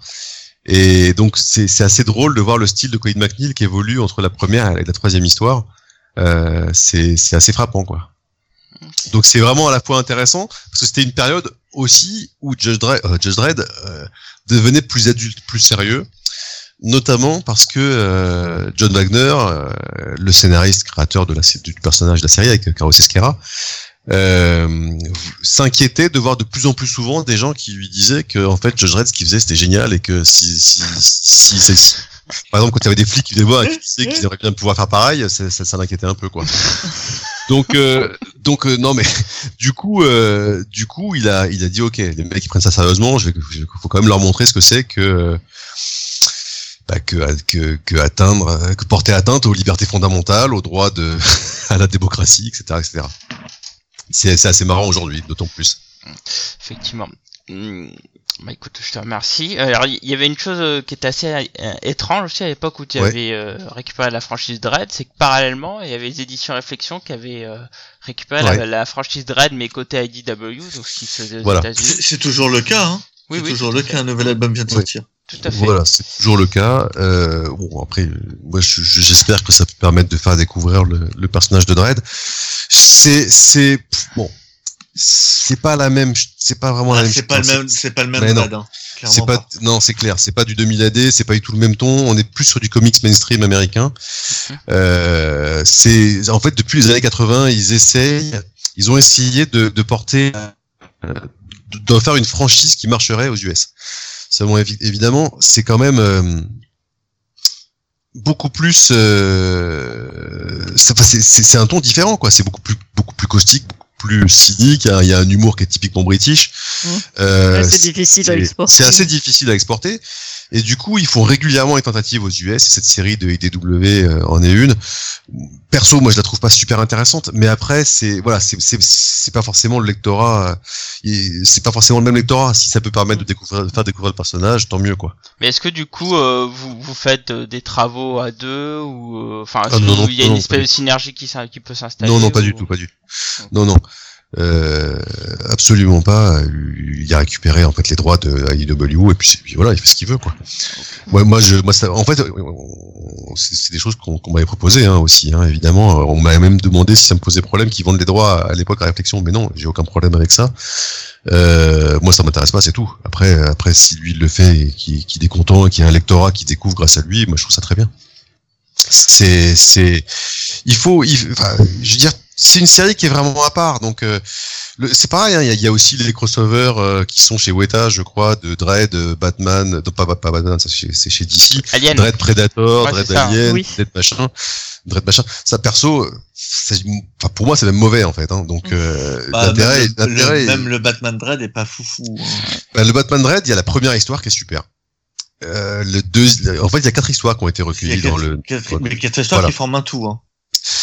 Et donc c'est assez drôle de voir le style de Colin McNeil qui évolue entre la première et la troisième histoire. Euh, c'est assez frappant quoi. Donc c'est vraiment à la fois intéressant parce que c'était une période aussi où Judge Dredd, euh, Judge Dredd, euh, devenait plus adulte, plus sérieux, notamment parce que euh, John Wagner, euh, le scénariste créateur de la, sé- du personnage de la série avec Carlos Esquera, euh, s'inquiétait de voir de plus en plus souvent des gens qui lui disaient que en fait Judge Dredd ce qu'il faisait c'était génial et que si si, si, c'est- par exemple quand il y avait des flics qui venaient voir et qui disaient qu'ils auraient bien pouvoir faire pareil ça, ça, ça l'inquiétait un peu quoi donc euh, donc euh, non mais du coup euh, du coup il a il a dit ok les mecs ils prennent ça sérieusement je vais faut quand même leur montrer ce que c'est que bah, que, que, que atteindre, euh, que porter atteinte aux libertés fondamentales, aux droits de, à la démocratie, etc., etc. C'est assez marrant aujourd'hui, d'autant plus. Effectivement. Hmm, Bah écoute, je te remercie. Alors il y avait une chose euh, qui était assez euh, étrange aussi à l'époque où tu Ouais. avais euh, récupéré la franchise Dread, c'est que parallèlement il y avait les éditions Réflexion qui avaient euh, récupéré la, Ouais. la franchise Dread mais côté IDW, donc ce qui se faisait aux Voilà. États-Unis. C'est toujours le cas, hein. Oui, c'est oui, toujours le cas. Un nouvel album vient de Oui. sortir. Tout à fait. Voilà, c'est toujours le cas. Euh, bon, après, moi, je- je- j'espère que ça peut permettre de faire découvrir le, le personnage de Dredd. C'est, c'est, bon, c'est pas la même, c'est pas vraiment la Ah, même. c'est pas le même, c'est pas le même hein. Clairement C'est pas, non, c'est clair, c'est pas du 2000 AD, c'est pas du tout le même ton. On est plus sur du comics mainstream américain. Euh, c'est, en fait, depuis les années 80, ils essayent, ils ont essayé de, de porter, euh, de, de faire une franchise qui marcherait aux US. Évi- évidemment, c'est quand même euh, beaucoup plus. Euh, c'est, un ton différent, quoi. C'est beaucoup plus, beaucoup plus caustique, plus cynique. Il y a- il y a un humour qui est typiquement british. Mmh. Euh, c'est difficile à c'est- exporter. C'est assez difficile à exporter. Et du coup, ils font régulièrement les tentatives aux US. Et cette série de IDW euh, en est une. Perso, moi, je la trouve pas super intéressante. Mais après, c'est voilà, c'est c'est c'est pas forcément le lectorat. euh, C'est pas forcément le même lectorat. Si ça peut permettre de découvrir, de faire découvrir le personnage, tant mieux, quoi. Mais est-ce que du coup euh, vous, vous faites euh, des travaux à deux ou euh, enfin Ah, que non, il y a une espèce de synergie qui, qui peut s'installer Non, non, pas ou- du tout, pas du tout. Non, non. Euh, absolument pas. Il a récupéré en fait les droits de AEW et puis, voilà, il fait ce qu'il veut quoi. Moi, moi, je, moi, ça, en fait, c'est des choses qu'on qu'on m'avait proposées hein, aussi, hein, évidemment. On m'avait même demandé si ça me posait problème qu'ils vendent les droits à l'époque à réflexion, mais non, j'ai aucun problème avec ça. Euh, moi, ça m'intéresse pas, c'est tout. Après, après, si lui il le fait et qu'il est content et qu'il y a un lectorat qui découvre grâce à lui, moi, je trouve ça très bien. C'est, c'est, il faut, il, enfin, je veux dire, c'est une série qui est vraiment à part. Donc euh, le- c'est pareil, hein, il y, a- il y a aussi les crossovers euh, qui sont chez Weta, je crois, de Dread, euh, Batman, non, pas, pas Batman, c'est c'est chez DC, Alien. Dread Predator, Ouais, Dread. Alien, Oui. Dread machin, Dread machin. Ça perso, c'est- enfin pour moi c'est même mauvais en fait. Hein, donc euh, Bah, l'intérêt, même, le, l'intérêt- le- même le Batman Dread est pas foufou. hein. bah, le Batman Dread, il y a la première histoire qui est super. Euh, le deux, en fait, il y a quatre histoires qui ont été y recueillies quatre, dans le. quatre- mais quatre histoires Voilà. qui forment un tout, hein,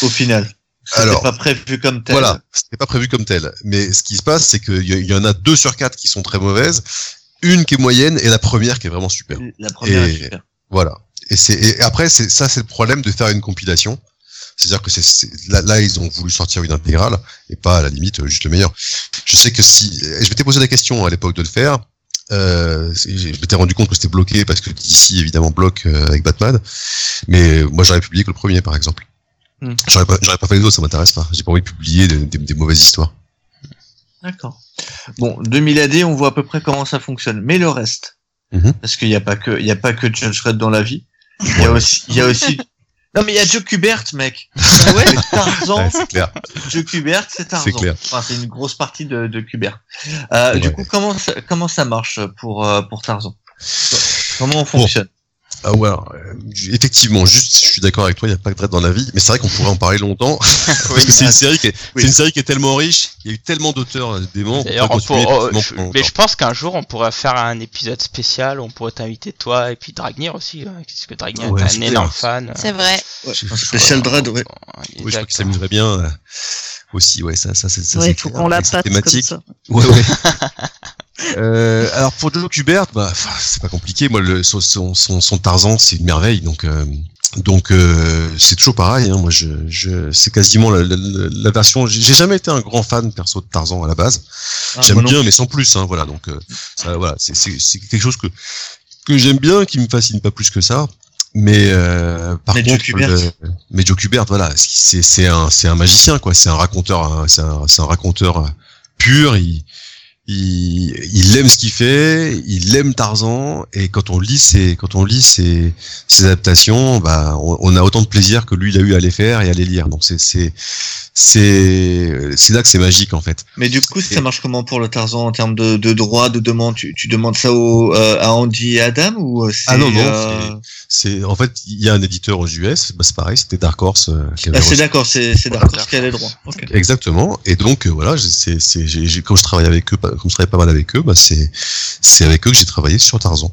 au final. Alors, pas prévu comme tel. Voilà, c'était pas prévu comme tel. Mais ce qui se passe, c'est qu'il y, y en a deux sur quatre qui sont très mauvaises, une qui est moyenne et la première qui est vraiment super. La première Et- est super. Voilà. Et c'est et après c'est ça c'est le problème de faire une compilation. C'est-à-dire que c'est là, là ils ont voulu sortir une intégrale et pas à la limite euh, juste le meilleur. Je sais que si je m'étais posé la question à l'époque de le faire. Euh, je m'étais rendu compte que c'était bloqué parce que DC évidemment bloque euh, avec Batman, mais moi j'aurais publié que le premier par exemple. Hmm. J'aurais pas j'aurais pas fait les autres, ça m'intéresse pas. J'ai pas envie de publier des, des- des mauvaises histoires. D'accord. Bon, 2000 AD, on voit à peu près comment ça fonctionne. Mais le reste, Mhm. parce qu'il n'y a pas que, il y a pas que Judge Red dans la vie. Il y a aussi, il y a aussi. Non mais il y a Joe Kubert, mec. Ah ouais, Tarzan, Ouais, c'est clair. Joe Kubert, c'est Tarzan. C'est clair. Enfin, c'est une grosse partie de, de Kubert. Euh, Du Ouais. coup, comment ça, comment ça marche pour euh, pour Tarzan? Comment on fonctionne? Ah ouais, alors, euh, effectivement, juste, je suis d'accord avec toi, il n'y a pas que Dread dans la vie, mais c'est vrai qu'on pourrait en parler longtemps, parce que c'est une série qui est, Oui. c'est une série qui est tellement riche, il y a eu tellement d'auteurs euh, démons. D'ailleurs, on pourrait pour- oh, je- mais je pense qu'un jour on pourrait faire un épisode spécial. On pourrait t'inviter toi et puis Dragnir aussi, hein, parce que Dragnir Ouais, est un clair. énorme fan. C'est vrai. ouais, je- Un je- spécial Dread, ouais. Oui, je crois qu'il s'amuserait bien euh, aussi, ouais, ça, ça, c'est ça. Ouais, c'est il faut clair, qu'on la patte comme thématique. ça. Ouais, ouais. euh, alors pour Joe Kubert, bah, c'est pas compliqué. Moi, le, son, son, son, Tarzan, c'est une merveille. Donc, euh, donc euh, c'est toujours pareil. Hein, moi, je, je, c'est quasiment la, la, la- version. J'ai jamais été un grand fan perso de Tarzan à la base. Ah, j'aime bien, mais sans plus. Hein, voilà. Donc, euh, ça, voilà, c'est quelque chose que que j'aime bien, qui me fascine pas plus que ça. Mais euh, par Mais contre, le- mais Joe Kubert, voilà, c'est c'est un c'est un magicien quoi. C'est un raconteur, c'est un c'est un raconteur euh, pur. Il il, il aime ce qu'il fait, il aime Tarzan, et quand on lit ses, quand on lit ses, ses adaptations, bah, on, on a autant de plaisir que lui il a eu à les faire et à les lire. Donc c'est, c'est, c'est, c'est là que c'est magique en fait. Mais du coup, ça marche comment pour le Tarzan en termes de, de droit, de demande tu, tu demandes ça au, euh, à Andy et Adam ou euh, c'est Ah non, non, euh, C'est, en fait, il y a un éditeur aux US, bah, c'est pareil, c'était Dark Horse. euh, qui avait Ah, c'est reçu- d'accord, c'est c'est Voilà, d'accord, qui a les droits. Exactement. Et donc euh, voilà, c'est, c'est, j'ai, j'ai- quand je travaille avec eux, comme je travaille pas mal avec eux, bah c'est, c'est avec eux que j'ai travaillé sur Tarzan.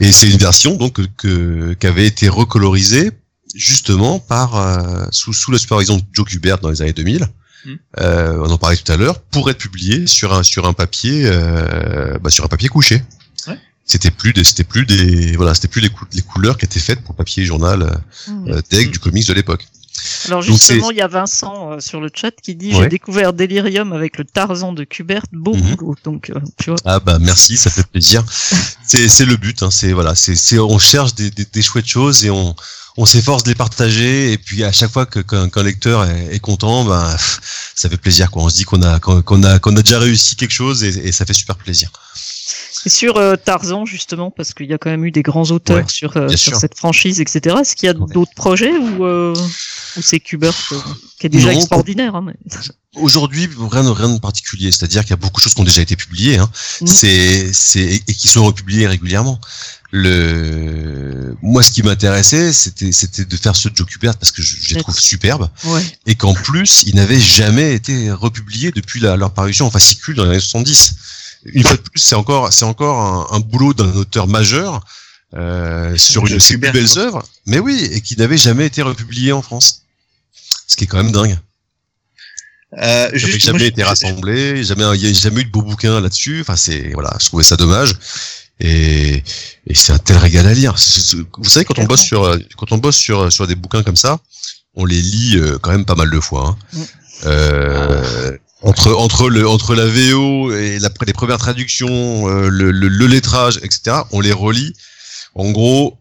Et c'est une version donc que, qui avait été recolorisée justement par euh, sous, sous la supervision de Joe Kubert dans les années 2000. Hmm. Euh, on en parlait tout à l'heure pour être publié sur un sur un papier euh, bah, sur un papier couché. Ouais. C'était plus des c'était plus des voilà c'était plus les, cou- les couleurs qui étaient faites pour papier journal euh, Mmh. euh, du comics de l'époque. Alors justement, il y a Vincent euh, sur le chat qui dit Ouais. j'ai découvert Delirium avec le Tarzan de Kubert, beau Mhm. boulot. Donc euh, tu vois. Ah bah merci, ça fait plaisir. C'est le but, hein, c'est voilà, c'est on cherche des, des, des chouettes choses et on on s'efforce de les partager et puis à chaque fois que qu'un lecteur est, est content, ben ça fait plaisir quoi. On se dit qu'on a qu'on qu'on a qu'on a déjà réussi quelque chose et, et ça fait super plaisir. Et sur euh, Tarzan justement, parce qu'il y a quand même eu des grands auteurs Ouais, sur, euh, sur cette franchise, etc. Est-ce qu'il y a d'autres projets ou euh, ou c'est Kubert qui est déjà Non, extraordinaire hein, mais... Aujourd'hui, rien, de- rien de particulier. C'est-à-dire qu'il y a beaucoup de choses qui ont déjà été publiées, hein. Mhm. c'est, c'est, et qui sont republiées régulièrement. Le, moi, ce qui m'intéressait, c'était, c'était de faire ce Joe Kubert parce que je, je les trouve superbes Ouais. et qu'en plus, ils n'avaient jamais été republiés depuis la- leur parution en fascicule dans les années 70. Une fois de plus, c'est encore, c'est encore un, un boulot d'un auteur majeur euh, sur une de ses plus belles œuvres, mais oui, et qui n'avait jamais été republié en France. Ce qui est quand même dingue. Euh, juste, jamais moi, été je- rassemblé, jamais, il y a jamais eu de beau bouquin là-dessus. Enfin, c'est, voilà, je trouvais ça dommage. Et, et c'est un tel régal à lire. Vous savez, quand on bosse sur, quand on bosse sur, sur des bouquins comme ça, on les lit euh, quand même pas mal de fois. Hein. Mm. Euh, entre, entre le, entre la VO et la, les premières traductions, euh, le, le, le lettrage, etc., on les relit. En gros,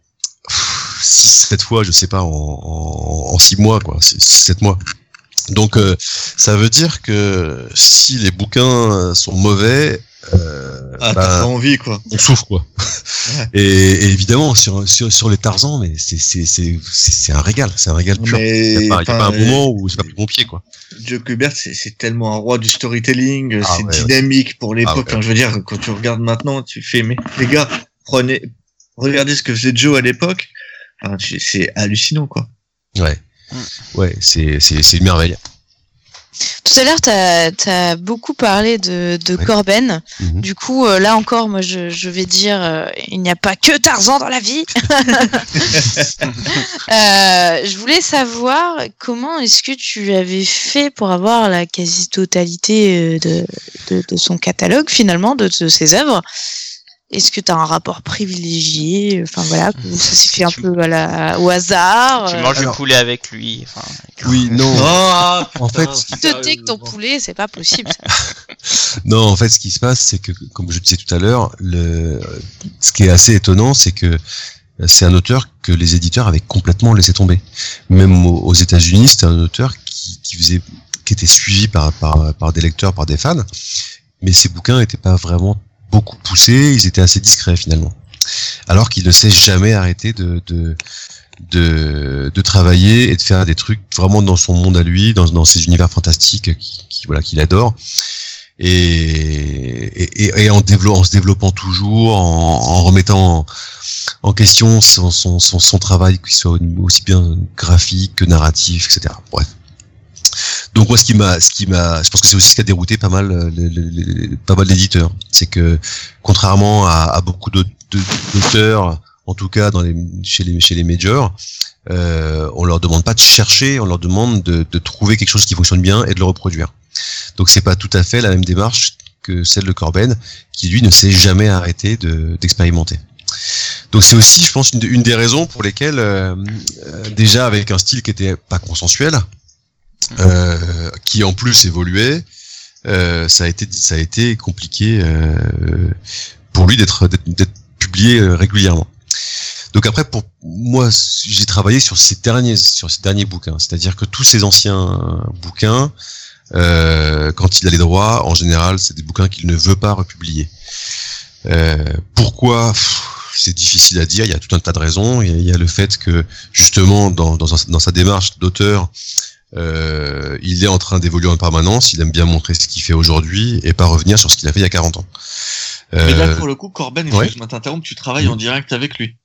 6 7 fois, je sais pas, en, en, en 6 mois, quoi, 7 mois. Donc, euh, ça veut dire que si les bouquins sont mauvais, euh, Ah, bah, t'as pas envie, quoi. on souffre quoi. et, et évidemment sur, sur sur les Tarzans, mais c'est c'est c'est c'est un régal, c'est un régal pur. Il Mais, y a pas, y a pas un moment où c'est pas pris mon pied quoi. Joe Kubert, c'est c'est tellement un roi du storytelling, Ah c'est ouais, dynamique pour l'époque. Ah. Enfin, je veux dire, quand tu regardes maintenant, tu fais, mais les gars, prenez, regardez ce que faisait Joe à l'époque. Enfin, c'est hallucinant, quoi. Ouais, Mm. ouais, c'est c'est c'est une merveille. Tout à l'heure, tu as, beaucoup parlé de, de Ouais. Corben. Mhm. Du coup, euh, là encore, moi, je, je vais dire, euh, il n'y a pas que Tarzan dans la vie. Euh, je voulais savoir comment est-ce que tu avais fait pour avoir la quasi-totalité de, de, de son catalogue, finalement, de, de ses œuvres. Est-ce que tu as un rapport privilégié? Enfin voilà, ou ça s'est fait un Tu- peu à la, au hasard. Tu euh, manges alors- du poulet avec lui. Enfin, Oui, non. Ah, En fait, Tu te tais que ton poulet, c'est pas possible. Non, en fait, ce qui se passe, c'est que, comme je disais tout à l'heure, le, ce qui est assez étonnant, c'est que c'est un auteur que les éditeurs avaient complètement laissé tomber. Même aux, aux États-Unis, c'était un auteur qui, qui faisait, qui était suivi par, par, par des lecteurs, par des fans, mais ses bouquins n'étaient pas vraiment beaucoup poussés, ils étaient assez discrets finalement. Alors qu'il ne s'est jamais arrêté de, de, de, de travailler et de faire des trucs vraiment dans son monde à lui, dans, dans ses univers fantastiques qui, voilà qu'il adore et, et, et en, en se développant toujours, en, remettant en, en question son, son, son, son travail, qu'il soit aussi bien graphique que narratif, etc. Bref. Donc moi, ce qui m'a, ce qui m'a, je pense que c'est aussi ce qui a dérouté pas mal, euh, pas mal d'éditeurs, c'est que contrairement à, à beaucoup d'auteurs, en tout cas dans les, chez les chez les majors, euh, on leur demande pas de chercher, on leur demande de, de trouver quelque chose qui fonctionne bien et de le reproduire. Donc c'est pas tout à fait la même démarche que celle de Corben, qui lui ne s'est jamais arrêté de- d'expérimenter. Donc c'est aussi, je pense, une, une des raisons pour lesquelles, euh, euh, déjà avec un style qui était pas consensuel, qui en plus évoluait, euh, ça a été ça a été compliqué euh, pour lui d'être d'être- publié euh, régulièrement. Donc après, pour moi, j'ai travaillé sur ces derniers sur ces derniers bouquins, c'est-à-dire que tous ces anciens bouquins, euh, quand il a les droits, en général, c'est des bouquins qu'il ne veut pas republier. Euh, pourquoi? C'est difficile à dire. Il y a tout un tas de raisons. Il y a, le fait que justement, dans, dans sa démarche d'auteur, euh, il est en train d'évoluer en permanence. Il aime bien montrer ce qu'il fait aujourd'hui et pas revenir sur ce qu'il a fait il y a 40 ans. Mais là, Euh, pour le coup, Corben, ouais. excuse-moi t'interrompre, tu travailles en direct avec lui.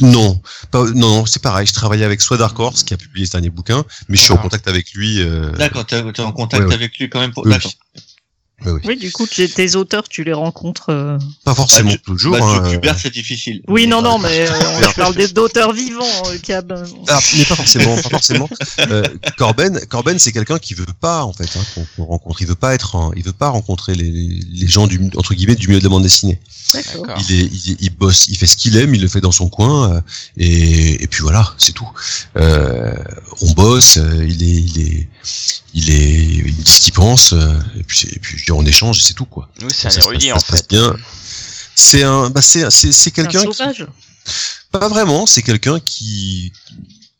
Non, pas, non, non, c'est pareil. Je travaillais avec soit Dark Horse qui a publié ce dernier bouquin, mais je suis en contact avec lui. Euh, D'accord, t'es t'es en contact ouais, ouais. avec lui quand même pour. Oui, du coup, tes auteurs, tu les rencontres. euh, Pas forcément Bah, toujours. Bah, hein, euh, c'est difficile. Oui, non, non, mais euh, je parle des- d'auteurs vivants, euh, Cab. Ah, mais pas forcément, pas forcément. Euh, Corben, Corben, c'est quelqu'un qui veut pas en fait hein, qu'on rencontre. Il veut pas être, il veut pas rencontrer les, les gens du entre guillemets du milieu de la bande dessinée. Il est, il, il bosse, il fait ce qu'il aime, il le fait dans son coin, euh, et, et puis voilà, c'est tout. Euh, on bosse, euh, il est, il est, il est, il dit ce qu'il pense, euh, et puis, c'est- et puis on échange, et c'est tout quoi. Oui, c'est un Ça se érudit en fait. C'est un, bah c'est, c'est, c'est C'est un quelqu'un pas vraiment, c'est quelqu'un qui,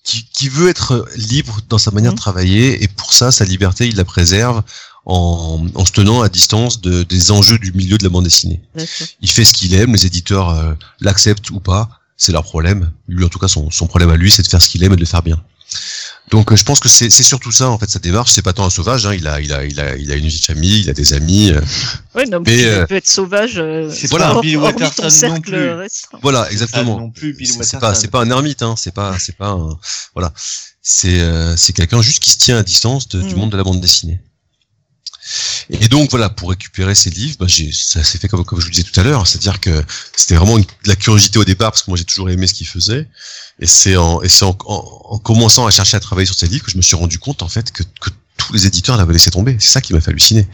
qui, qui veut être libre dans sa manière de travailler et pour ça, sa liberté, il la préserve en, en se tenant à distance de, des enjeux du milieu de la bande dessinée. Il fait ce qu'il aime, les éditeurs euh, l'acceptent ou pas, c'est leur problème. Lui, en tout cas, son, son problème à lui, c'est de faire ce qu'il aime et de le faire bien. Donc, euh, je pense que c'est c'est surtout ça, en fait, sa démarche. C'est pas tant un sauvage, hein, il, a, il, a, il, a, il a une vie de famille, il a des amis. euh, Ouais, non, Mais, mais tu euh, peux être sauvage. euh, c'est pas hors- Bill Watterson non plus. restreint. voilà, exactement. non plus, Bill C'est pas, c'est pas un ermite, hein, c'est pas, c'est pas un, voilà, c'est, euh, c'est quelqu'un juste qui se tient à distance de- du Mhm. monde de la bande dessinée. Et donc voilà, pour récupérer ces livres, bah, ça s'est fait comme, je vous disais tout à l'heure, c'est-à-dire que c'était vraiment de la curiosité au départ parce que moi j'ai toujours aimé ce qu'il faisait, et c'est en, commençant à chercher à travailler sur ces livres que je me suis rendu compte en fait que, tous les éditeurs l'avaient laissé tomber. C'est ça qui m'a fait halluciner.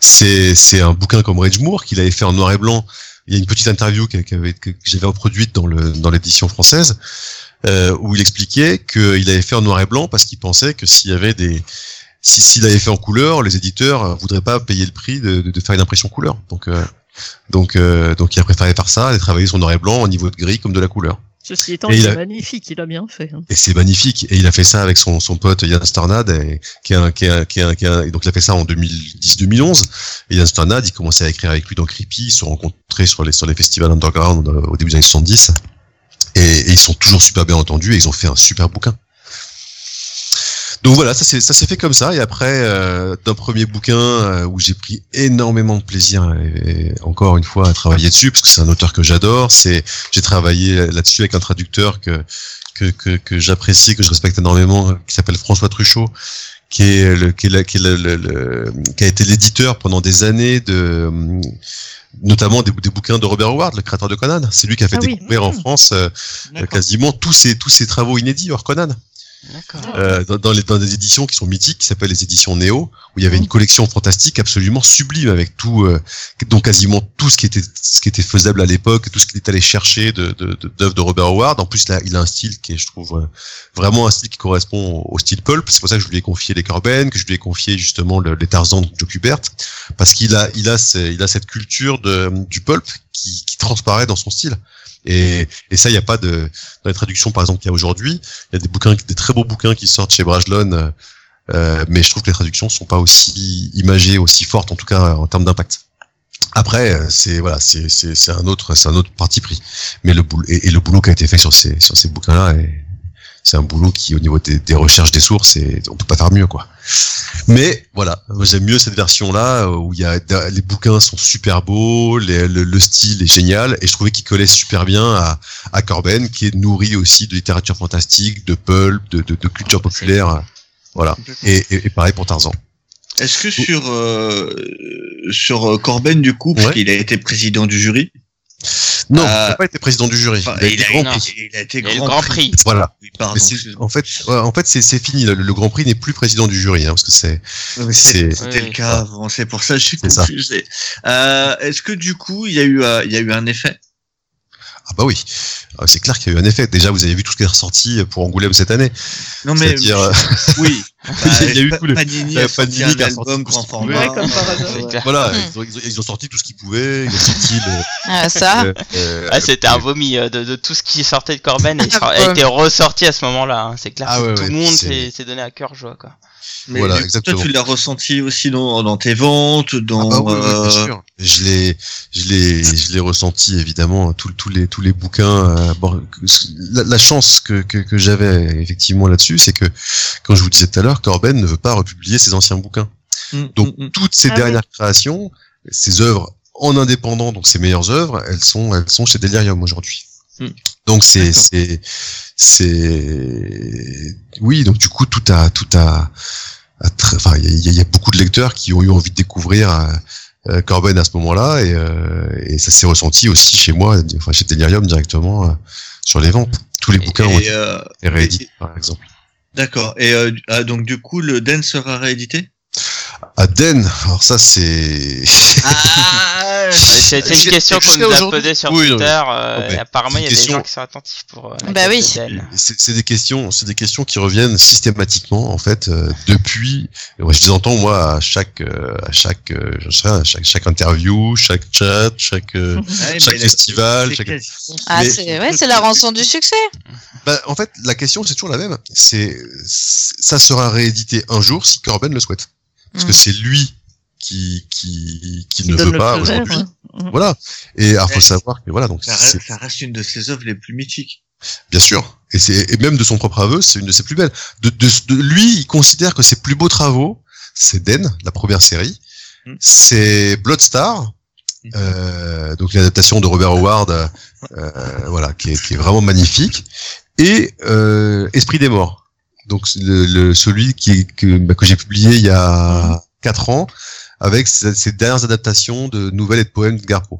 C'est, un bouquin comme Rage Moore qu'il avait fait en noir et blanc. Il y a une petite interview que, que j'avais reproduite dans le dans l'édition française euh, où il expliquait qu'il avait fait en noir et blanc parce qu'il pensait que s'il y avait des si s'il avait fait en couleur, les éditeurs euh, voudraient pas payer le prix de, de, de faire une impression couleur. Donc euh, donc euh, donc il a préféré faire ça et travailler sur noir et blanc au niveau de gris comme de la couleur. Ceci étant, c'est a- magnifique, il a bien fait. hein. Et c'est magnifique. Et il a fait ça avec son, son pote Yann Stornad, et, qui et donc il a fait ça en 2010-2011. Et Yann Stornad, il commençait à écrire avec lui dans Creepy, ils se sont rencontrés sur les, sur les festivals underground euh, au début des années 70. Et, et ils sont toujours super bien entendus et ils ont fait un super bouquin. Donc voilà, ça s'est ça s'est fait comme ça. Et après, euh, d'un premier bouquin euh, où j'ai pris énormément de plaisir, et, et encore une fois, à travailler dessus, parce que c'est un auteur que j'adore. C'est, j'ai travaillé là-dessus avec un traducteur que que, que, que j'apprécie, que je respecte énormément, qui s'appelle François Truchot, qui est le, qui est la- qui est le, le- le- qui a été l'éditeur pendant des années de hum, notamment des, des bouquins de Robert Howard, le créateur de Conan. C'est lui qui a fait Ah oui. découvrir en France euh, quasiment tous ses tous ses travaux inédits hors Conan. Euh, dans, dans les, dans des éditions qui sont mythiques, qui s'appellent les éditions Néo, où il y avait une collection fantastique absolument sublime avec tout, euh, donc quasiment tout ce qui était ce qui était faisable à l'époque, tout ce qu'il est allé chercher de de, de, d'œuvres de Robert Howard. En plus, là, il a un style qui est, je trouve, euh, vraiment un style qui correspond au style pulp. C'est pour ça que je lui ai confié les Corben, que je lui ai confié justement le, les Tarzan de Joe Kubert, parce qu'il a il a il a cette culture de du pulp qui, qui transparaît dans son style. Et, et ça, il n'y a pas de dans les traductions, par exemple, qu'il y a aujourd'hui. Il y a des bouquins, des très beaux bouquins qui sortent chez Brajlon, euh, mais je trouve que les traductions sont pas aussi imagées, aussi fortes, en tout cas en termes d'impact. Après, euh, c'est voilà, c'est c'est un autre, c'est un autre parti pris. Mais le boulot et, et le boulot qui a été fait sur ces sur ces bouquins-là, est- c'est un boulot qui, au niveau des, des recherches des sources, et on peut pas faire mieux, quoi. Mais voilà, j'aime mieux cette version-là euh, où il y a les bouquins sont super beaux, les- le, le style est génial, et je trouvais qu'il collait super bien à, à Corben, qui est nourri aussi de littérature fantastique, de pulp, de, de, de culture populaire. euh, Voilà. Et, et, et pareil pour Tarzan. Est-ce que sur euh, sur euh, Corben du coup, parce Ouais. qu'il a été président du jury, Non, Euh, il n'a pas été président du jury. il a été grand non. prix. il a été grand, Grand Prix. Voilà. Oui, pardon. En fait, ouais, en fait, c'est c'est fini. Le, le Grand Prix n'est plus président du jury, hein, parce que c'est C'était Oui, le cas avant, c'est pour ça que je suis C'est ça. confusé. Euh, Est-ce que du coup, il y a eu, euh, il y a eu un effet? Ah bah oui. Ah, C'est clair qu'il y a eu un effet. Déjà, vous avez vu tout ce qui est ressorti pour Angoulême cette année. Non mais euh, oui. il y a eu tous les- Panini a sorti Panini un album tout grand format. comme par hasard. Voilà, ils, ont, ils ont- ils ont sorti tout ce qu'ils pouvaient. Ils ont sorti le, Ah, ça. euh, euh, Ah, c'était un vomi euh, de, de tout ce qui sortait de Corben et a été ressorti à ce moment-là. hein, C'est clair. Ah que ouais, tout ouais, le monde s'est donné à cœur joie. Quoi. Mais Voilà, du exactement. toi, tu l'as ressenti aussi dans, dans tes ventes, Ah dans. bah oui, oui, bien euh, sûr. Je l'ai, je l'ai, je l'ai ressenti évidemment. Tous, tous les, tous les bouquins. euh, bon, la, la chance que, que, que j'avais effectivement là-dessus, c'est que, quand je vous disais tout à l'heure, Corben ne veut pas republier ses anciens bouquins. mm, Donc mm, mm. toutes ces Ah dernières créations, ces œuvres en indépendant, donc ces meilleures œuvres, elles sont, elles sont chez Delirium aujourd'hui. Hmm. Donc c'est, c'est, c'est, oui, donc du coup tout a, tout a, enfin il y a, il y a beaucoup de lecteurs qui ont eu envie de découvrir euh, euh, Corben à ce moment-là et, euh, et ça s'est ressenti aussi chez moi, enfin chez Delirium directement euh, sur les ventes. Tous les bouquins ont Et, été euh, réédités par exemple. D'accord. Et ah, donc du coup, le Den sera réédité? À Den, alors ça c'est. Ah, C'était une J'ai- question qu'on nous a aujourd'hui- posée sur Oui, Twitter. euh, et apparemment, il y a c'est une des gens qui sont attentifs pour. euh, Bah oui. C'est c'est des questions, c'est des questions qui reviennent systématiquement en fait euh, depuis. Moi, je les entends moi à chaque, euh, à chaque, euh, je sais pas, à chaque, chaque interview, chaque chat, chaque, euh, Ouais, chaque festival, c'est chaque- Ah, c'est ouais, c'est la rançon du succès. Bah, en fait, la question c'est toujours la même. C'est, ça sera réédité un jour si Corben le souhaite, parce que Mm. c'est lui qui, qui, qui Qui ne veut pas aujourd'hui. ouais. Mhm. Voilà. Et alors, faut Ouais. savoir que voilà, donc Ça c'est reste, ça reste une de ses œuvres les plus mythiques. Bien sûr. Et c'est et même de son propre aveu, c'est une de ses plus belles. De, de, de- lui, il considère que ses plus beaux travaux, c'est Den, la première série, Mm. c'est Bloodstar, Mhm. euh, donc l'adaptation de Robert Howard, euh, voilà, qui est, qui est vraiment magnifique, et euh, Esprit des morts. Donc le, le- celui qui est- que, bah, que j'ai publié il y a quatre ans avec ses, ses dernières adaptations de nouvelles et de poèmes de Garpo.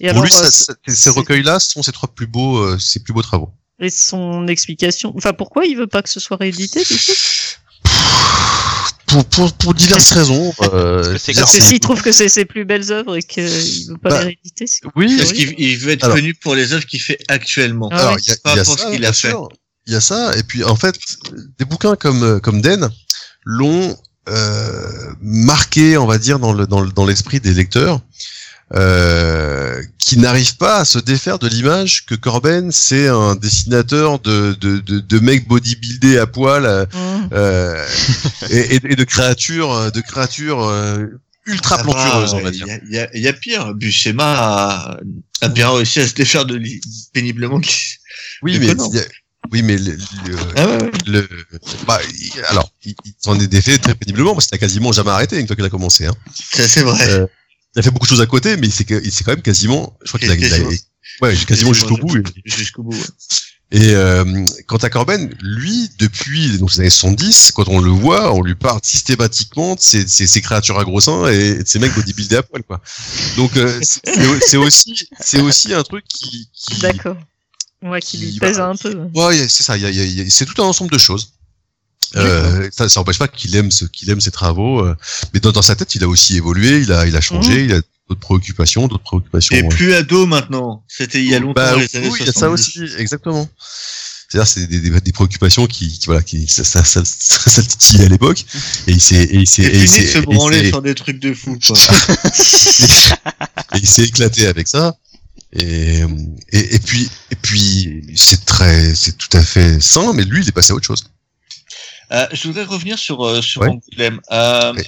Et Pour alors, lui, ça- euh, ça- ces recueils-là sont ses trois plus beaux, euh, ses plus beaux travaux. et son explication, enfin pourquoi il veut pas que ce soit réédité du coup? Pour, pour, pour diverses raisons. Euh, Parce que c'est- s'il trouve que c'est ses plus belles œuvres et qu'il veut pas Bah, les rééditer, c'est Oui, Parce qu'il il veut être Alors- connu pour les œuvres qu'il fait actuellement. Ah alors ouais. il y a, Pas il y a pour ça, ce qu'il a fait. Il y a ça, et puis en fait, des bouquins comme euh, comme Den l'ont euh, marqué, on va dire, dans le dans le- dans l'esprit des lecteurs. Euh, euh, qui n'arrive pas à se défaire de l'image que Corben c'est un dessinateur de de de, de mecs bodybuildés à poil euh, Mmh. euh, et, et- et de créatures de créatures euh, ultra Ça va, plantureuses on va Il dire. y a, il y a- il y a pire. Buscema a, a bien réussi à se défaire de li- péniblement. Oui de mais Conan. il y a- oui mais le, le- Ah ouais, ouais. le bah, il- alors il, il s'en est défait très péniblement parce qu'il a quasiment jamais arrêté une fois qu'il a commencé hein. C'est vrai. Euh, il a fait beaucoup de choses à côté mais il s'est que- il s'est quand même quasiment je crois qu'il a, il a- Quasiment. ouais quasiment jusqu'au bout et- Jusqu'au bout. ouais. Et euh, quant à Corben, lui, depuis donc, les années 70, quand on le voit, on lui parle systématiquement de ces, ces créatures à gros seins et de ces mecs bodybuildés à poil, quoi. Donc euh, c'est c'est aussi, c'est aussi un truc qui, qui D'accord. Ouais, qui lui pèse bah, un peu. ouais, c'est ça. il Y a, il y a- il y a- c'est tout un ensemble de choses. Euh, ça, n'empêche pas qu'il aime ce qu'il aime ses travaux, euh, mais dans, dans sa tête, il a aussi évolué, il a, il a changé, il a d'autres préoccupations, d'autres préoccupations. Et euh, plus ado maintenant. C'était il y a longtemps, bah, les années oui, il y a ça 70. aussi, exactement. C'est-à-dire, c'est des, des, des préoccupations qui, qui voilà, qui ça, ça, ça, ça, ça titille à l'époque, et il s'est, et il s'est, Et il s'est, se branler sur des trucs de fou, quoi. et il s'est éclaté avec ça. Et, et, et puis, et puis, c'est très, c'est tout à fait sain, mais lui, il est passé à autre chose. Euh, je voudrais revenir sur euh, sur Ouais. Angoulême. Euh, Ouais.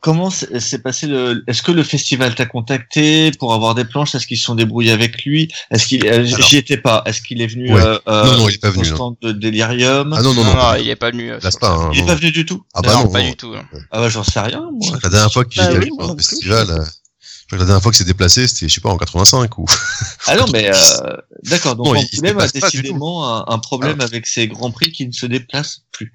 Comment s'est passé le Est-ce que le festival t'a contacté pour avoir des planches? Est-ce qu'ils se sont débrouillés avec lui? Est-ce qu'il. J'y étais pas. Est-ce qu'il est venu Ouais. euh, Non, non, il est pas venu, au stand de Delirium? Ah non, non, Non, non, non, pas, il est pas venu. euh, là, c'est pas, le un- Il est pas venu du tout? Ah bah Non, non, pas non. du tout. hein. Ah bah j'en sais rien. Moi. que la dernière fois qu'il Bah est oui, allé au festival, crois que la dernière fois que s'est déplacé, c'était, je sais pas, en 85 ou. Ah non, mais euh, d'accord. Donc Non, Angoulême a décidément un, un problème avec ses grands prix qui ne se déplacent plus.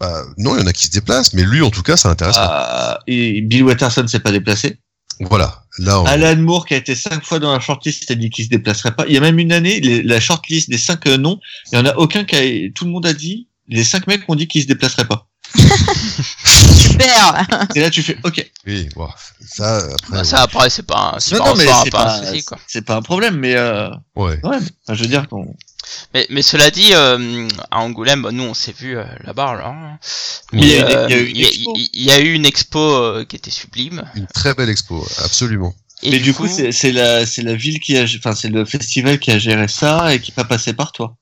Bah, non, il y en a qui se déplacent, mais lui, en tout cas, ça l'intéresse pas. Ah, et Bill Watterson s'est pas déplacé? Voilà. Là, on... Alan Moore, qui a été cinq fois dans la shortlist, a dit qu'il se déplacerait pas. Il y a même une année, les- la shortlist des cinq euh, noms, il y en a aucun qui a, tout le monde a dit, les cinq mecs ont dit qu'ils se déplaceraient pas. Super Et là, tu fais, ok. oui, bon, ça, après. Bah, ça après c'est pas un- c'est Non, pas, non, mais c'est pas pas, un souci quoi. c'est pas un problème, mais euh, Ouais. ouais, enfin, je veux dire qu'on. Mais, mais cela dit, euh, à Angoulême, bah, nous on s'est vu euh, là-bas là. hein. Mais il y a eu- euh, il y a eu une il y a- expo. il y a eu une expo euh, qui était sublime. Une très belle expo, absolument. Et mais du coup, c'est c'est la, c'est la ville qui a, enfin, c'est le festival qui a géré ça et qui pas passé par toi.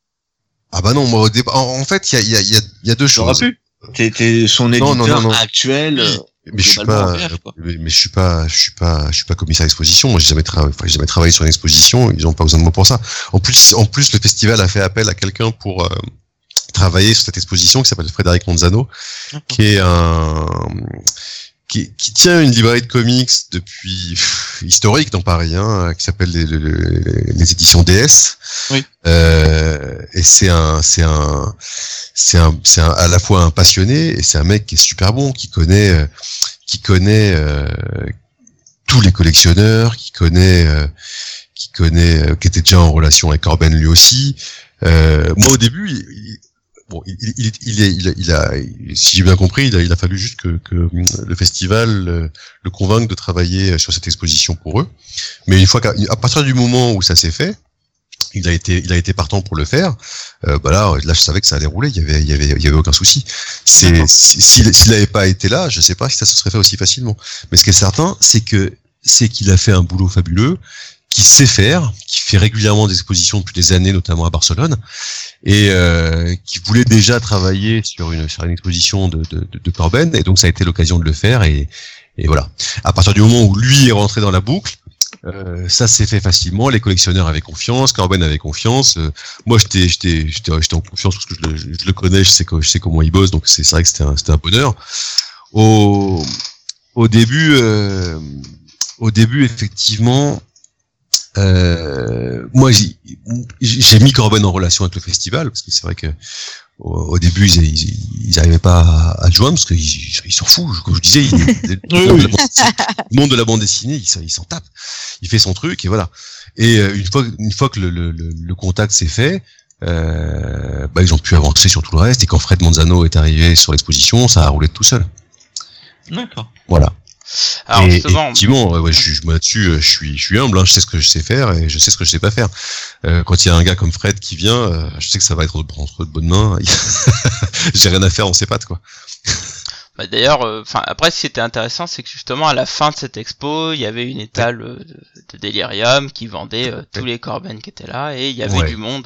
Ah bah non, moi au départ, en, en fait, il y a, il y, a, il y, a, il y a deux J'aurais choses. pu. T'es, son éditeur non, non, non. actuel. euh, Mais je suis pas, mais, mais je suis pas, je suis pas, je suis pas commissaire d'exposition. Moi, j'ai jamais travaillé, enfin, j'ai jamais travaillé sur une exposition. Ils ont pas besoin de moi pour ça. En plus, en plus, le festival a fait appel à quelqu'un pour euh, travailler sur cette exposition qui s'appelle Frédéric Monzano, qui est un, qui, qui tient une librairie de comics depuis pff, historique dans Paris, hein, qui s'appelle les, les, les- les éditions DS. Oui. Euh, et c'est un, c'est un, c'est un, c'est à la fois un passionné et c'est un mec qui est super bon, qui connaît, euh, qui connaît euh, tous les collectionneurs, qui connaît, euh, qui connaît, euh, qui était déjà en relation avec Corben lui aussi. Euh, moi au début, il, bon, il, il, il, a, il a- si j'ai bien compris, il a, il a fallu juste que, que le festival euh, le convainque de travailler sur cette exposition pour eux. Mais une fois qu'à à partir du moment où ça s'est fait, il a été, il a été partant pour le faire. Euh, bah là, là, je savais que ça allait rouler. Il y avait, il y avait, il y avait aucun souci. C'est, s'il n'avait pas été là, je sais pas si ça se serait fait aussi facilement. Mais ce qui est certain, c'est que c'est qu'il a fait un boulot fabuleux, qu'il sait faire, qui fait régulièrement des expositions depuis des années, notamment à Barcelone, et euh, qui voulait déjà travailler sur une sur une exposition de, de, de, de Corben, et donc ça a été l'occasion de le faire. Et, et voilà. À partir du moment où lui est rentré dans la boucle, euh, ça s'est fait facilement. Les collectionneurs avaient confiance, Corben avait confiance. euh, moi, j'étais, j'étais, j'étais, en confiance parce que je le, je connais, je sais, je sais comment il bosse, donc c'est vrai que c'était un, c'était un bonheur. Au, au début, euh, au début, effectivement, euh, moi, j'ai j'ai mis Corben en relation avec le festival parce que c'est vrai que au, au début, ils, ils, ils arrivaient pas à, à te joindre parce qu'ils ils s'en foutent. Comme je disais, ils, le, monde de la bande dessinée- le monde de la bande dessinée, il s'en- il s'en tape. Il fait son truc et voilà. Et euh, une fois, une fois que le, le, le, le contact s'est fait, euh, bah, ils ont pu avancer sur tout le reste. Et quand Fred Manzano est arrivé sur l'exposition, ça a roulé tout seul. D'accord. Voilà. Alors et justement, effectivement, ouais, ouais, je, je, moi là-dessus, euh, je suis, je suis humble. Hein, je sais ce que je sais faire et je sais ce que je sais pas faire. Euh, quand il y a un gars comme Fred qui vient, euh, je sais que ça va être entre de bonnes mains. J'ai rien à faire, on sait pas de quoi. Bah, D'ailleurs, euh, enfin après, ce qui était intéressant, c'est que justement à la fin de cette expo, il y avait une étale euh, de, de Delirium qui vendait euh, tous les Corben qui étaient là, et il y avait Ouais. du monde.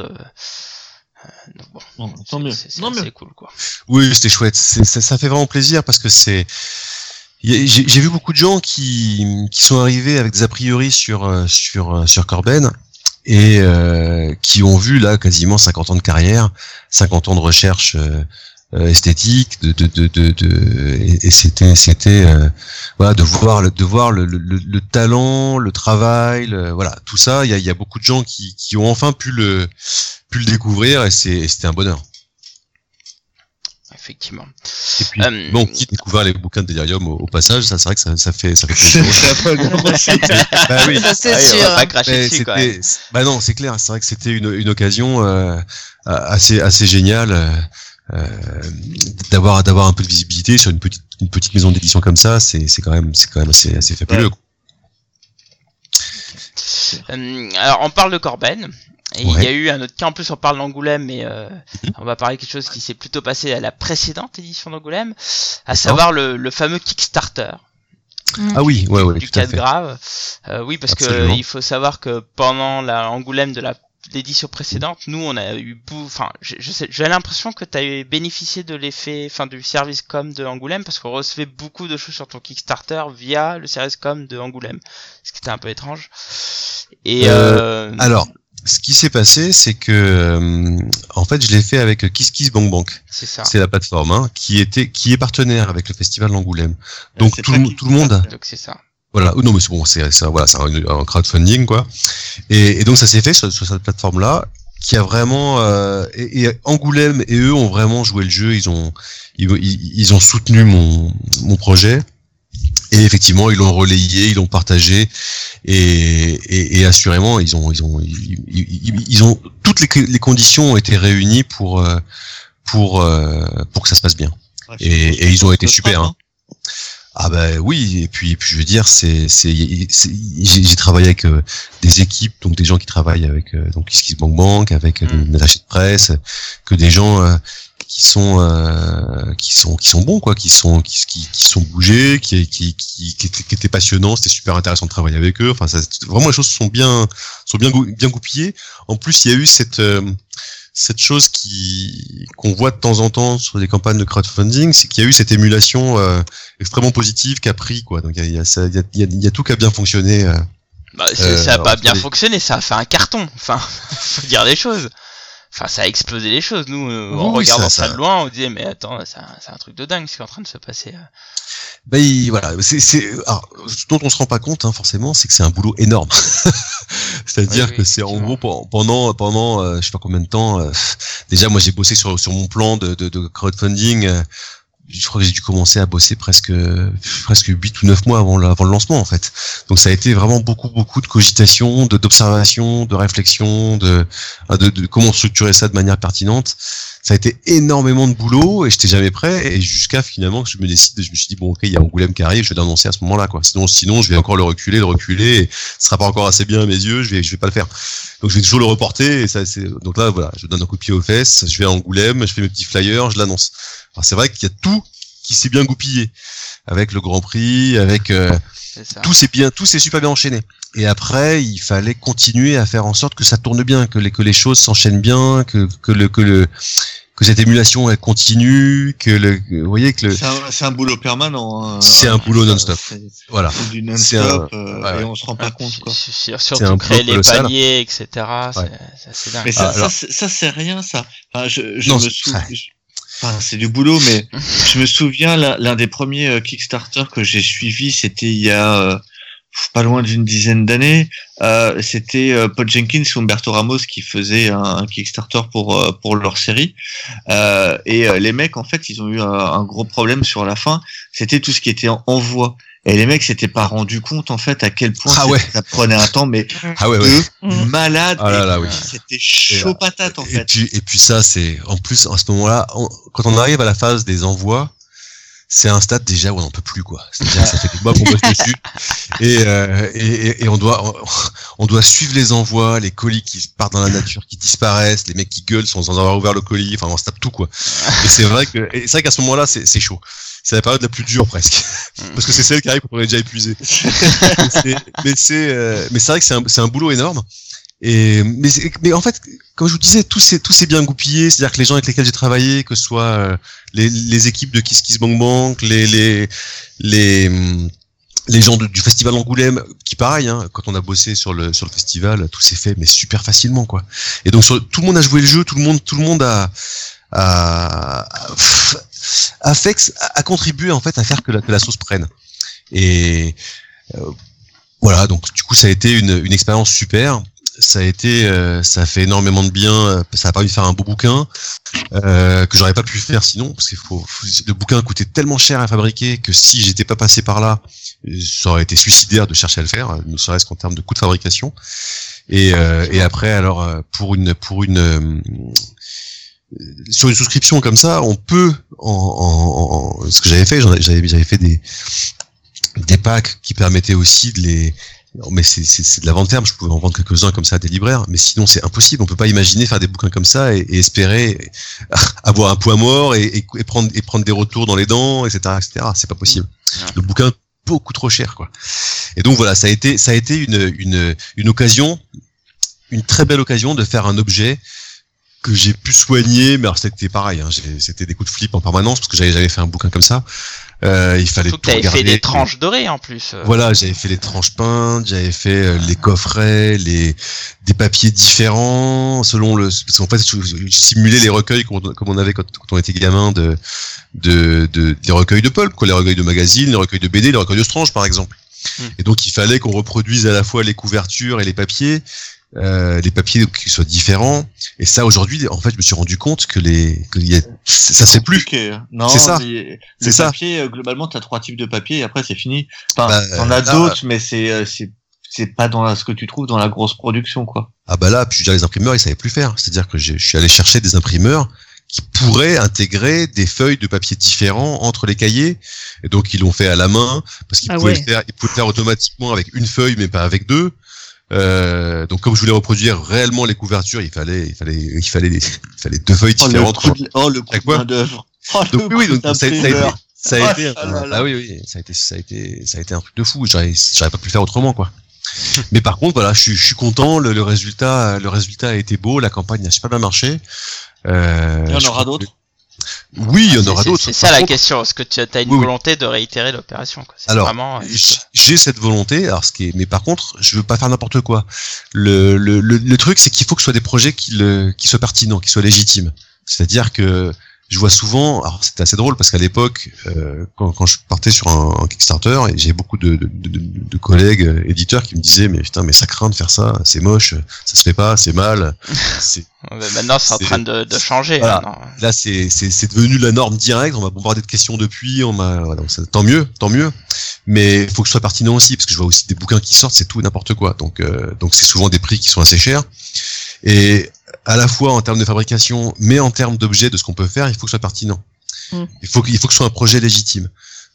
donc bon, Bon, tant c'est- mieux. c'est cool quoi. Oui, c'était chouette. Ça, ça fait vraiment plaisir parce que c'est. J'ai vu beaucoup de gens qui, qui sont arrivés avec des a priori sur euh, sur euh, sur Corben et euh, qui ont vu là quasiment 50 ans de carrière, 50 ans de recherche euh, euh, esthétique, de de de de, et, c'était c'était euh, voilà de voir le de voir le, le, le- le talent, le travail, le- voilà tout ça. Il y a, y a beaucoup de gens qui qui ont enfin pu le pu le découvrir et c'est c'était un bonheur. Effectivement. Et puis, Euh, bon, qui découvert les bouquins de Delirium au, au passage, ça c'est vrai que ça, ça fait ça fait C'est plaisir. bah oui. C'est oui, on sûr. va pas cracher Mais dessus quand même. c'était, bah non, c'est clair. C'est vrai que c'était une, une occasion euh, assez assez géniale euh, euh, d'avoir d'avoir un peu de visibilité sur une petite une petite maison d'édition comme ça. C'est c'est quand même c'est quand même assez assez fabuleux. Ouais. quoi. Euh, alors on parle de Corben. Et il y a eu un autre cas, en plus on parle d'Angoulême, mais euh, on va parler de quelque chose qui s'est plutôt passé à la précédente édition d'Angoulême, à savoir le, le fameux Kickstarter Ah oui, ouais ouais, du tout à cadre fait. grave. Euh, oui, parce Absolument. que il faut savoir que pendant la Angoulême de la l'édition précédente, nous on a eu enfin je, je sais j'ai l'impression que tu as bénéficié de l'effet enfin du service com de Angoulême parce qu'on recevait beaucoup de choses sur ton Kickstarter via le service com de Angoulême, ce qui était un peu étrange. Et euh, Alors, ce qui s'est passé, c'est que euh, en fait, je l'ai fait avec Kiss Kiss Bank Bank. c'est ça. C'est la plateforme hein, qui était qui est partenaire avec le festival d'Angoulême. Donc c'est tout le, qui- tout le monde. Donc c'est ça. Voilà, oh non mais c'est bon, c'est voilà, c'est un, un crowdfunding quoi. Et, et donc ça s'est fait sur, sur cette plateforme là, qui a vraiment euh, et, et Angoulême et eux ont vraiment joué le jeu. Ils ont ils, ils- ils ont soutenu mon mon projet. Et effectivement, ils l'ont relayé, ils l'ont partagé, et, et, et assurément, ils ont, ils ont, ils, ils- ils ont toutes les, les conditions ont été réunies pour euh, pour euh, pour que ça se passe bien. Ouais, Et, et ils ont été super. Hein. Ah ben oui, et puis, puis je veux dire, c'est, c'est, j'ai, travaillé avec euh, des équipes, donc des gens qui travaillent avec euh, donc Kiss Kiss Bank Bank, avec euh, Mm. des attachés de presse, que des gens euh, qui sont euh, qui sont qui sont bons quoi, qui sont qui qui, qui sont bougés, qui qui qui, qui, étaient, passionnants, c'était super intéressant de travailler avec eux. Enfin, ça, vraiment les choses sont bien sont bien bien goupillées. En plus, il y a eu cette euh, cette chose qui qu'on voit de temps en temps sur des campagnes de crowdfunding, c'est qu'il y a eu cette émulation euh, extrêmement positive qui a pris quoi. Donc il y a, il y, a, ça- il y, a, il y a- il y a tout qui a bien fonctionné. Bah, ça a pas bien les- fonctionné, ça a fait un carton. Enfin, faut dire les choses. Enfin, ça a explosé les choses. Nous, euh, en regardant ça- ça, ça- de loin, on disait mais attends, c'est un, truc de dingue ce qui est en train de se passer. euh. Ben il- voilà, c'est c'est alors, ce dont on se rend pas compte hein, forcément, c'est que c'est un boulot énorme. C'est-à-dire Oui, oui, que c'est en gros pen- pendant pendant euh, je sais pas combien de temps. euh, déjà moi j'ai bossé sur sur mon plan de de, de crowdfunding. Je crois que j'ai dû commencer à bosser presque presque 8 ou 9 mois avant le, avant le lancement en fait. Donc ça a été vraiment beaucoup beaucoup de cogitation, de d'observation, de réflexion, de, de de comment structurer ça de manière pertinente. Ça a été énormément de boulot et j'étais jamais prêt et jusqu'à finalement que je me décide, je me suis dit bon ok il y a Angoulême qui arrive, je vais l'annoncer à ce moment-là quoi. Sinon sinon je vais encore le reculer, le reculer, et ce sera pas encore assez bien à mes yeux, je vais je vais pas le faire. Donc je vais toujours le reporter et ça c'est donc là voilà, je donne un coup de pied aux fesses, je vais à Angoulême, je fais mes petits flyers, je l'annonce. Alors c'est vrai qu'il y a tout qui s'est bien goupillé avec le Grand Prix, avec euh, tout s'est bien, tout s'est super bien enchaîné. Et après, il fallait continuer à faire en sorte que ça tourne bien, que les que les choses s'enchaînent bien, que que le que le que cette émulation elle continue, que le vous voyez que le C'est un, c'est un boulot permanent. hein. C'est un boulot non-stop. Voilà. c'est du non-stop euh, ouais, et on se rend pas compte quoi. Surtout un créer les colossal. paliers, etc. C'est Ouais. c'est assez dingue. Mais ça, Ah, alors- ça, c'est- ça c'est rien ça. Enfin, je, je Non, me c'est- souviens. Enfin, c'est du boulot, mais je me souviens l'un l'un des premiers euh, Kickstarter que j'ai suivi, c'était il y a euh, pas loin d'une dizaine d'années. Euh, c'était euh, Paul Jenkins et Humberto Ramos qui faisaient un, un Kickstarter pour euh, pour leur série. Euh, et euh, les mecs, en fait, ils ont eu un, un gros problème sur la fin. C'était tout ce qui était en envoi. Et les mecs s'étaient pas rendu compte en fait à quel point Ah ouais. ça prenait un temps, mais Ah ouais Mm. malade. Ah là Et là, oui. C'était chaud patate en Et fait. puis et puis ça c'est en plus à ce moment-là, on- quand on arrive à la phase des envois, c'est un stade déjà où on n'en peut plus quoi. C'est-à-dire ça fait des mois qu'on bosse dessus et, euh, et, et- on doit on, doit suivre les envois, les colis qui partent dans la nature, qui disparaissent, les mecs qui gueulent sans avoir ouvert le colis, enfin on se tape tout quoi. Et c'est vrai que c'est vrai qu'à ce moment-là c'est c'est chaud. c'est la période la plus dure presque, parce que c'est celle qui arrive quand on est déjà épuisé. mais c'est, mais c'est, euh, mais c'est vrai que c'est un, c'est un boulot énorme. Et mais, mais en fait, comme je vous disais, tout s'est tout s'est bien goupillé. C'est-à-dire que les gens avec lesquels j'ai travaillé, que ce soit euh, les, les équipes de Kiss Kiss Bang Bang, les les les hum, gens du festival Angoulême, qui pareil, hein, quand on a bossé sur le sur le festival, tout s'est fait mais super facilement quoi. Et donc sur, tout le monde a joué le jeu, tout le monde tout le monde a a, a fait a contribué en fait à faire que la, que la sauce prenne. Et euh, voilà, donc du coup ça a été une, une expérience super. Ça a été, euh, ça a fait énormément de bien. euh, Ça a permis de faire un beau bouquin euh, que j'aurais pas pu faire sinon parce qu'il faut, le bouquin coûtait tellement cher à fabriquer que si j'étais pas passé par là, ça aurait été suicidaire de chercher à le faire, ne serait-ce qu'en termes de coût de fabrication. Et, euh, et après, alors euh, pour une pour une euh, sur une souscription comme ça, on peut en, en, en- ce que j'avais fait, j'avais fait des des packs qui permettaient aussi de les non, mais c'est de la vente terme, je pouvais en vendre quelques-uns comme ça à des libraires, mais sinon c'est impossible, on peut pas imaginer faire des bouquins comme ça et, et espérer avoir un poids mort et, et, et prendre et prendre des retours dans les dents, etc., etc. C'est pas possible. Le bouquin beaucoup trop cher, quoi. Et donc voilà, ça a été ça a été une une une occasion, une très belle occasion de faire un objet que j'ai pu soigner, mais alors c'était pareil, hein, c'était des coups de flip en permanence parce que j'avais jamais fait un bouquin comme ça. Euh, il fallait Surtout tout que t'avais fait regarder. des tranches dorées en plus. euh. Voilà, j'avais fait les tranches peintes, j'avais fait euh, les coffrets, les des papiers différents selon le parce qu'en fait je, simulais les recueils comme on, comme on avait quand, quand on était gamin de de, de des recueils de pulp, quoi, les recueils de magazines, les recueils de BD, les recueils de Strange par exemple. Hmm. Et donc il fallait qu'on reproduise à la fois les couvertures et les papiers, euh, les papiers qui soient différents. Et ça aujourd'hui, en fait, je me suis rendu compte que les que y a, ça se fait plus. Non, C'est ça. mais C'est le ça. euh, globalement, t'as trois types de papier et après c'est fini. Enfin, Bah, t'en as d'autres, mais c'est euh, c'est c'est pas dans la- ce que tu trouves dans la grosse production, quoi. Ah bah là, puis je veux dire, les imprimeurs, ils savaient plus faire. C'est-à-dire que je suis allé chercher des imprimeurs qui pourraient intégrer des feuilles de papier différents entre les cahiers. Et donc ils l'ont fait à la main parce qu'ils Ah pouvaient ouais. le faire, ils pouvaient le faire automatiquement avec une feuille, mais pas avec deux. Euh, donc comme je voulais reproduire réellement les couvertures, il fallait, il fallait, il fallait, il fallait deux feuilles Oh le différentes. coup de, oh, le coup de d'œuvre. Oh, le Donc oui, oui, donc ça a, ça a été, ça a été, là là. ah oui, oui, ça a été, ça a été, ça a été un truc de fou. J'aurais, j'aurais pas pu le faire autrement, quoi. Mais par contre, voilà, je suis, je suis content. Le, le résultat, le résultat a été beau. La campagne a super bien marché. Euh, Il y en aura d'autres Oui, il y en aura d'autres. C'est ça la question. Est-ce que tu as une Oui, oui. volonté de réitérer l'opération Alors, vraiment. euh, j'ai cette volonté. Alors, ce qui est, mais par contre, je veux pas faire n'importe quoi. Le, le, le, le truc, c'est qu'il faut que ce soit des projets qui, le, qui soient pertinents, qui soient légitimes. C'est-à-dire que je vois souvent, alors c'était assez drôle parce qu'à l'époque, euh, quand, quand je partais sur un, un Kickstarter, et j'ai beaucoup de, de, de, de collègues euh, éditeurs qui me disaient mais putain mais ça craint de faire ça, c'est moche, ça se fait pas, c'est mal. Maintenant, c'est en train de, de changer. Voilà. Là, c'est c'est c'est devenu la norme directe. On m'a bombardé de questions depuis. On m'a voilà, tant mieux, tant mieux. Mais il faut que ce soit pertinent aussi, parce que je vois aussi des bouquins qui sortent, c'est tout et n'importe quoi. Donc euh, donc c'est souvent des prix qui sont assez chers. Et à la fois en termes de fabrication, mais en termes d'objet de ce qu'on peut faire, il faut que ce soit pertinent. Mm. Il faut qu'il faut que ce soit un projet légitime.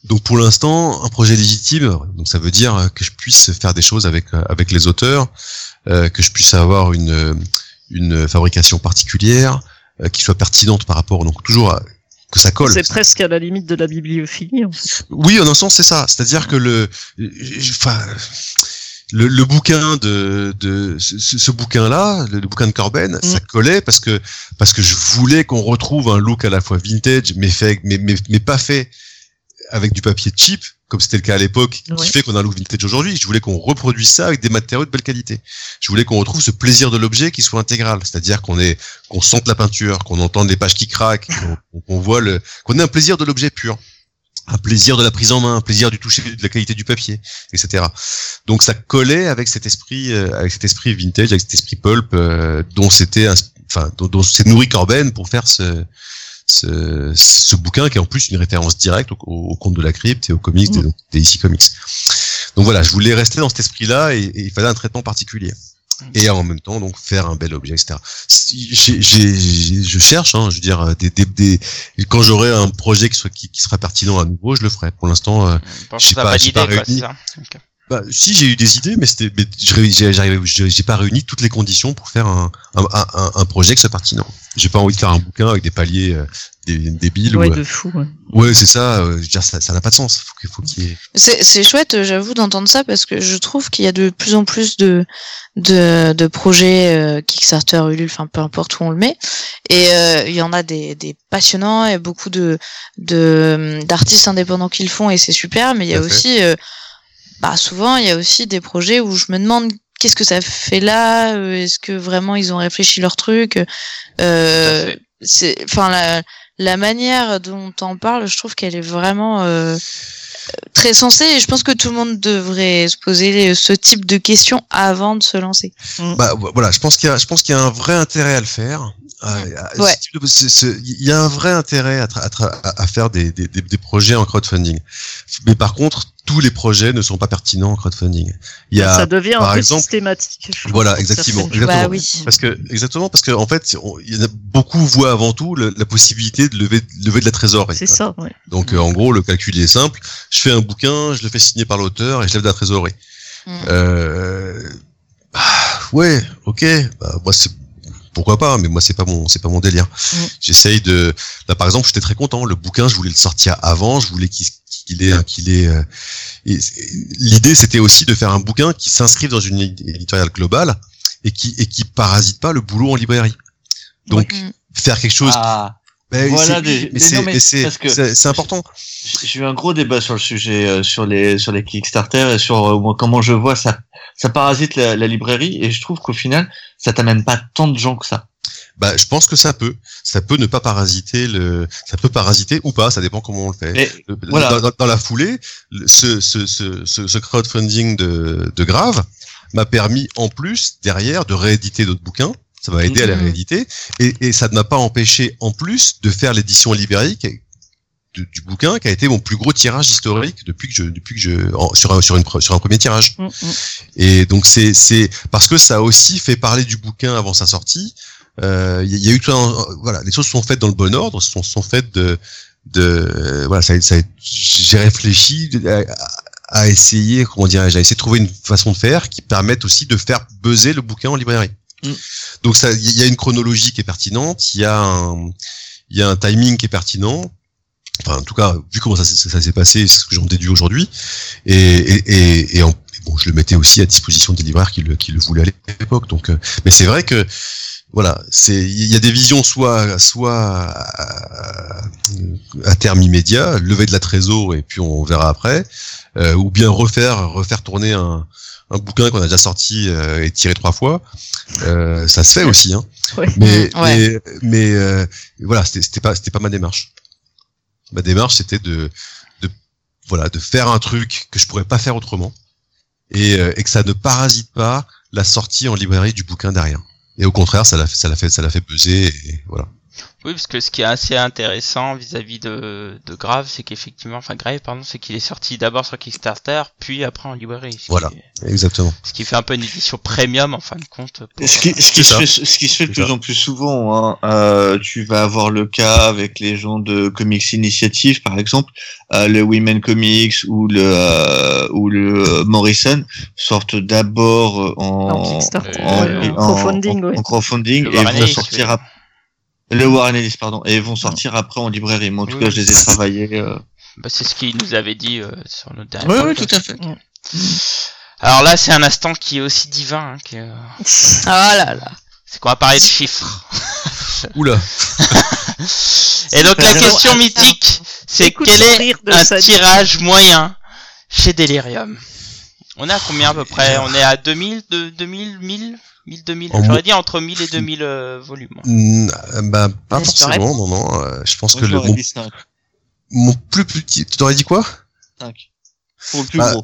Donc pour l'instant, un projet légitime, donc ça veut dire que je puisse faire des choses avec euh, avec les auteurs, euh, que je puisse avoir une euh, une fabrication particulière, euh, qui soit pertinente par rapport donc toujours à, que ça colle. C'est presque à la limite de la bibliophilie. en fait. Oui, en un sens, c'est ça. C'est-à-dire que le, enfin, le, le bouquin de, de ce, ce- bouquin-là, le, le bouquin de Corben, ça collait parce que parce que je voulais qu'on retrouve un look à la fois vintage, mais fait, mais mais, mais pas fait avec du papier cheap, comme c'était le cas à l'époque, Ouais. qui fait qu'on a un look vintage aujourd'hui. Je voulais qu'on reproduise ça avec des matériaux de belle qualité. Je voulais qu'on retrouve ce plaisir de l'objet qui soit intégral, c'est-à-dire qu'on ait qu'on sente la peinture, qu'on entende les pages qui craquent, qu'on qu'on voit le, qu'on ait un plaisir de l'objet pur un plaisir de la prise en main, un plaisir du toucher, de la qualité du papier, etc. Donc ça collait avec cet esprit, euh, avec cet esprit vintage, avec cet esprit pulp, euh, dont c'était, enfin, dont, dont s'est nourri Corben pour faire ce, ce, ce bouquin qui est en plus une référence directe au, au conte de la crypte et aux comics des, des DC Comics. Donc voilà, je voulais rester dans cet esprit-là et, et il fallait un traitement particulier. Et en même temps, donc faire un bel objet, etc. J'ai- j'ai- j'ai- je cherche, hein, je veux dire, des, des, des, quand j'aurai un projet qui, soit, qui, qui sera pertinent à nouveau, je le ferai. Pour l'instant, euh, j'ai ça, pas- pas réuni. ça. Bah, si j'ai eu des idées, mais c'était, je j'ai, pas réuni toutes les conditions pour faire un, un, un, un projet qui soit pertinent. J'ai pas envie de faire un bouquin avec des paliers euh, des, débiles. Ouais, ou, euh, de fou. ouais. ouais, c'est ça. euh, je veux dire, ça, ça n'a pas de sens. Faut faut ait. C'est c'est chouette, euh, j'avoue, d'entendre ça parce que je trouve qu'il y a de plus en plus de de, de projets euh, Kickstarter, Ulule, enfin peu importe où on le met, et euh, il y en a des, des passionnants et beaucoup de de d'artistes indépendants qui le font et c'est super. Mais il y a aussi, euh, bah souvent il y a aussi des projets où je me demande qu'est-ce que ça fait là, euh, est-ce que vraiment ils ont réfléchi leur truc. Euh, c'est, enfin la la manière dont on parle, je trouve qu'elle est vraiment euh, très sensée et je pense que tout le monde devrait se poser ce type de questions avant de se lancer. Bah vo- voilà, je pense qu'il y a, je pense qu'il y a un vrai intérêt à le faire. Euh, Ouais. Il y a un vrai intérêt à, tra- à, tra- à- à faire des, des, des, des projets en crowdfunding. Mais par contre, tous les projets ne sont pas pertinents en crowdfunding. Il y a, ça devient par un peu exemple- systématique. voilà, exactement, exactement. Bah oui. Parce que exactement parce que en fait, on- il y en a beaucoup voient avant tout le- la possibilité de lever, de lever de la trésorerie. C'est ça, ouais. Donc euh, en gros, le calcul est simple. Je fais un bouquin, je le fais signer par l'auteur et je lève de la trésorerie. Mm. Euh, ah, ouais, ok. Bah, moi c'est pourquoi pas, mais moi c'est pas mon c'est pas mon délire. Mm. J'essaye de. Là par exemple, j'étais très content. Le bouquin, je voulais le sortir avant. Je voulais qu'il qu'il ait qu'il ait. euh, L'idée c'était aussi de faire un bouquin qui s'inscrive dans une éditoriale globale et qui et qui parasite pas le boulot en librairie. Donc Mm. faire quelque chose. Ah, Mais voilà c'est- des- mais c'est important. j'ai eu un gros débat sur le sujet, euh, sur les sur les Kickstarter et sur euh, comment je vois ça ça parasite la, la librairie et je trouve qu'au final ça t'amène pas tant de gens que ça. Bah, je pense que ça peut. Ça peut ne pas parasiter le. Ça peut parasiter ou pas. Ça dépend comment on le fait. Mais Le- voilà. Dans, dans- dans la foulée, ce, ce, ce, ce crowdfunding de, de Grave m'a permis en plus derrière de rééditer d'autres bouquins. Ça m'a aidé à les Mhm. rééditer et, et ça ne m'a pas empêché en plus de faire l'édition libérique de- du bouquin qui a été mon plus gros tirage historique depuis que je depuis que je en- sur un sur une pre- sur un premier tirage. Mm, mm. Et donc c'est c'est parce que ça a aussi fait parler du bouquin avant sa sortie. Euh, Il y, a- il y a eu tout un, voilà, les choses sont faites dans le bon ordre, sont sont faites de de euh, voilà, ça, ça j'ai réfléchi à, à essayer comment dirais-je, à essayer de trouver une façon de faire qui permette aussi de faire buzzer le bouquin en librairie. Mm. Donc il y a une chronologie qui est pertinente, il y a un timing qui est pertinent. Enfin, en tout cas, vu comment ça, s'est- passé, c'est ce que j'en déduis aujourd'hui. Et, bon, je le mettais aussi à disposition des libraires qui le, qui le voulaient à l'époque. Donc, euh, mais c'est vrai que voilà, il y a des visions soit à terme immédiat, lever de la trésor et puis on verra après, euh, ou bien refaire refaire tourner un, un bouquin qu'on a déjà sorti euh, et tiré trois fois. Euh, ça se fait aussi, hein. Ouais. Mais ouais. mais mais euh, voilà, c'était pas c'était pas ma démarche. Ma démarche c'était de de voilà de faire un truc que je pourrais pas faire autrement et, euh, et que ça ne parasite pas la sortie en librairie du bouquin derrière. Et au contraire, ça l'a fait ça l'a fait ça l'a fait buzzer et voilà. Oui, parce que ce qui est assez intéressant vis-à-vis de, de Grave, c'est qu'effectivement, enfin Grave, pardon, c'est qu'il est sorti d'abord sur Kickstarter, puis après en librairie. Voilà. Est- Exactement. ce qui fait un peu une édition premium en fin de compte. pour- Ce qui, ce qui se fait, ce qui se fait de plus ça. en plus souvent, hein, euh, tu vas avoir le cas avec les gens de Comics Initiative, par exemple, euh, le Women Comics ou le euh, ou le Morrison sortent d'abord euh, en, En Kickstarter, en, en crowdfunding, en- ouais. en crowdfunding Le et vont sortir après. Le Warren Ellis, pardon, et vont sortir après en librairie. Moi, en tout Oui. cas, je les ai travaillés. euh. Bah, c'est ce qu'il nous avait dit euh, sur notre dernier Oui, oui, tout à fait. Alors là, c'est un instant qui est aussi divin. Hein, que... Ah là là. C'est qu'on va parler de chiffres. Oula. Et donc la question mythique, c'est quel est un tirage moyen chez Delirium? On est à combien à peu près On est à 2000, de, 2000, 1000 1000, 2000 En J'aurais dit entre 1000 et 2000 euh, volumes. Mm, euh, bah pas forcément, non non. euh, je pense Moi, que je le mon, dit cinq. mon plus petit. Tu t'aurais dit quoi? Cinq. Pour le plus Bah, gros.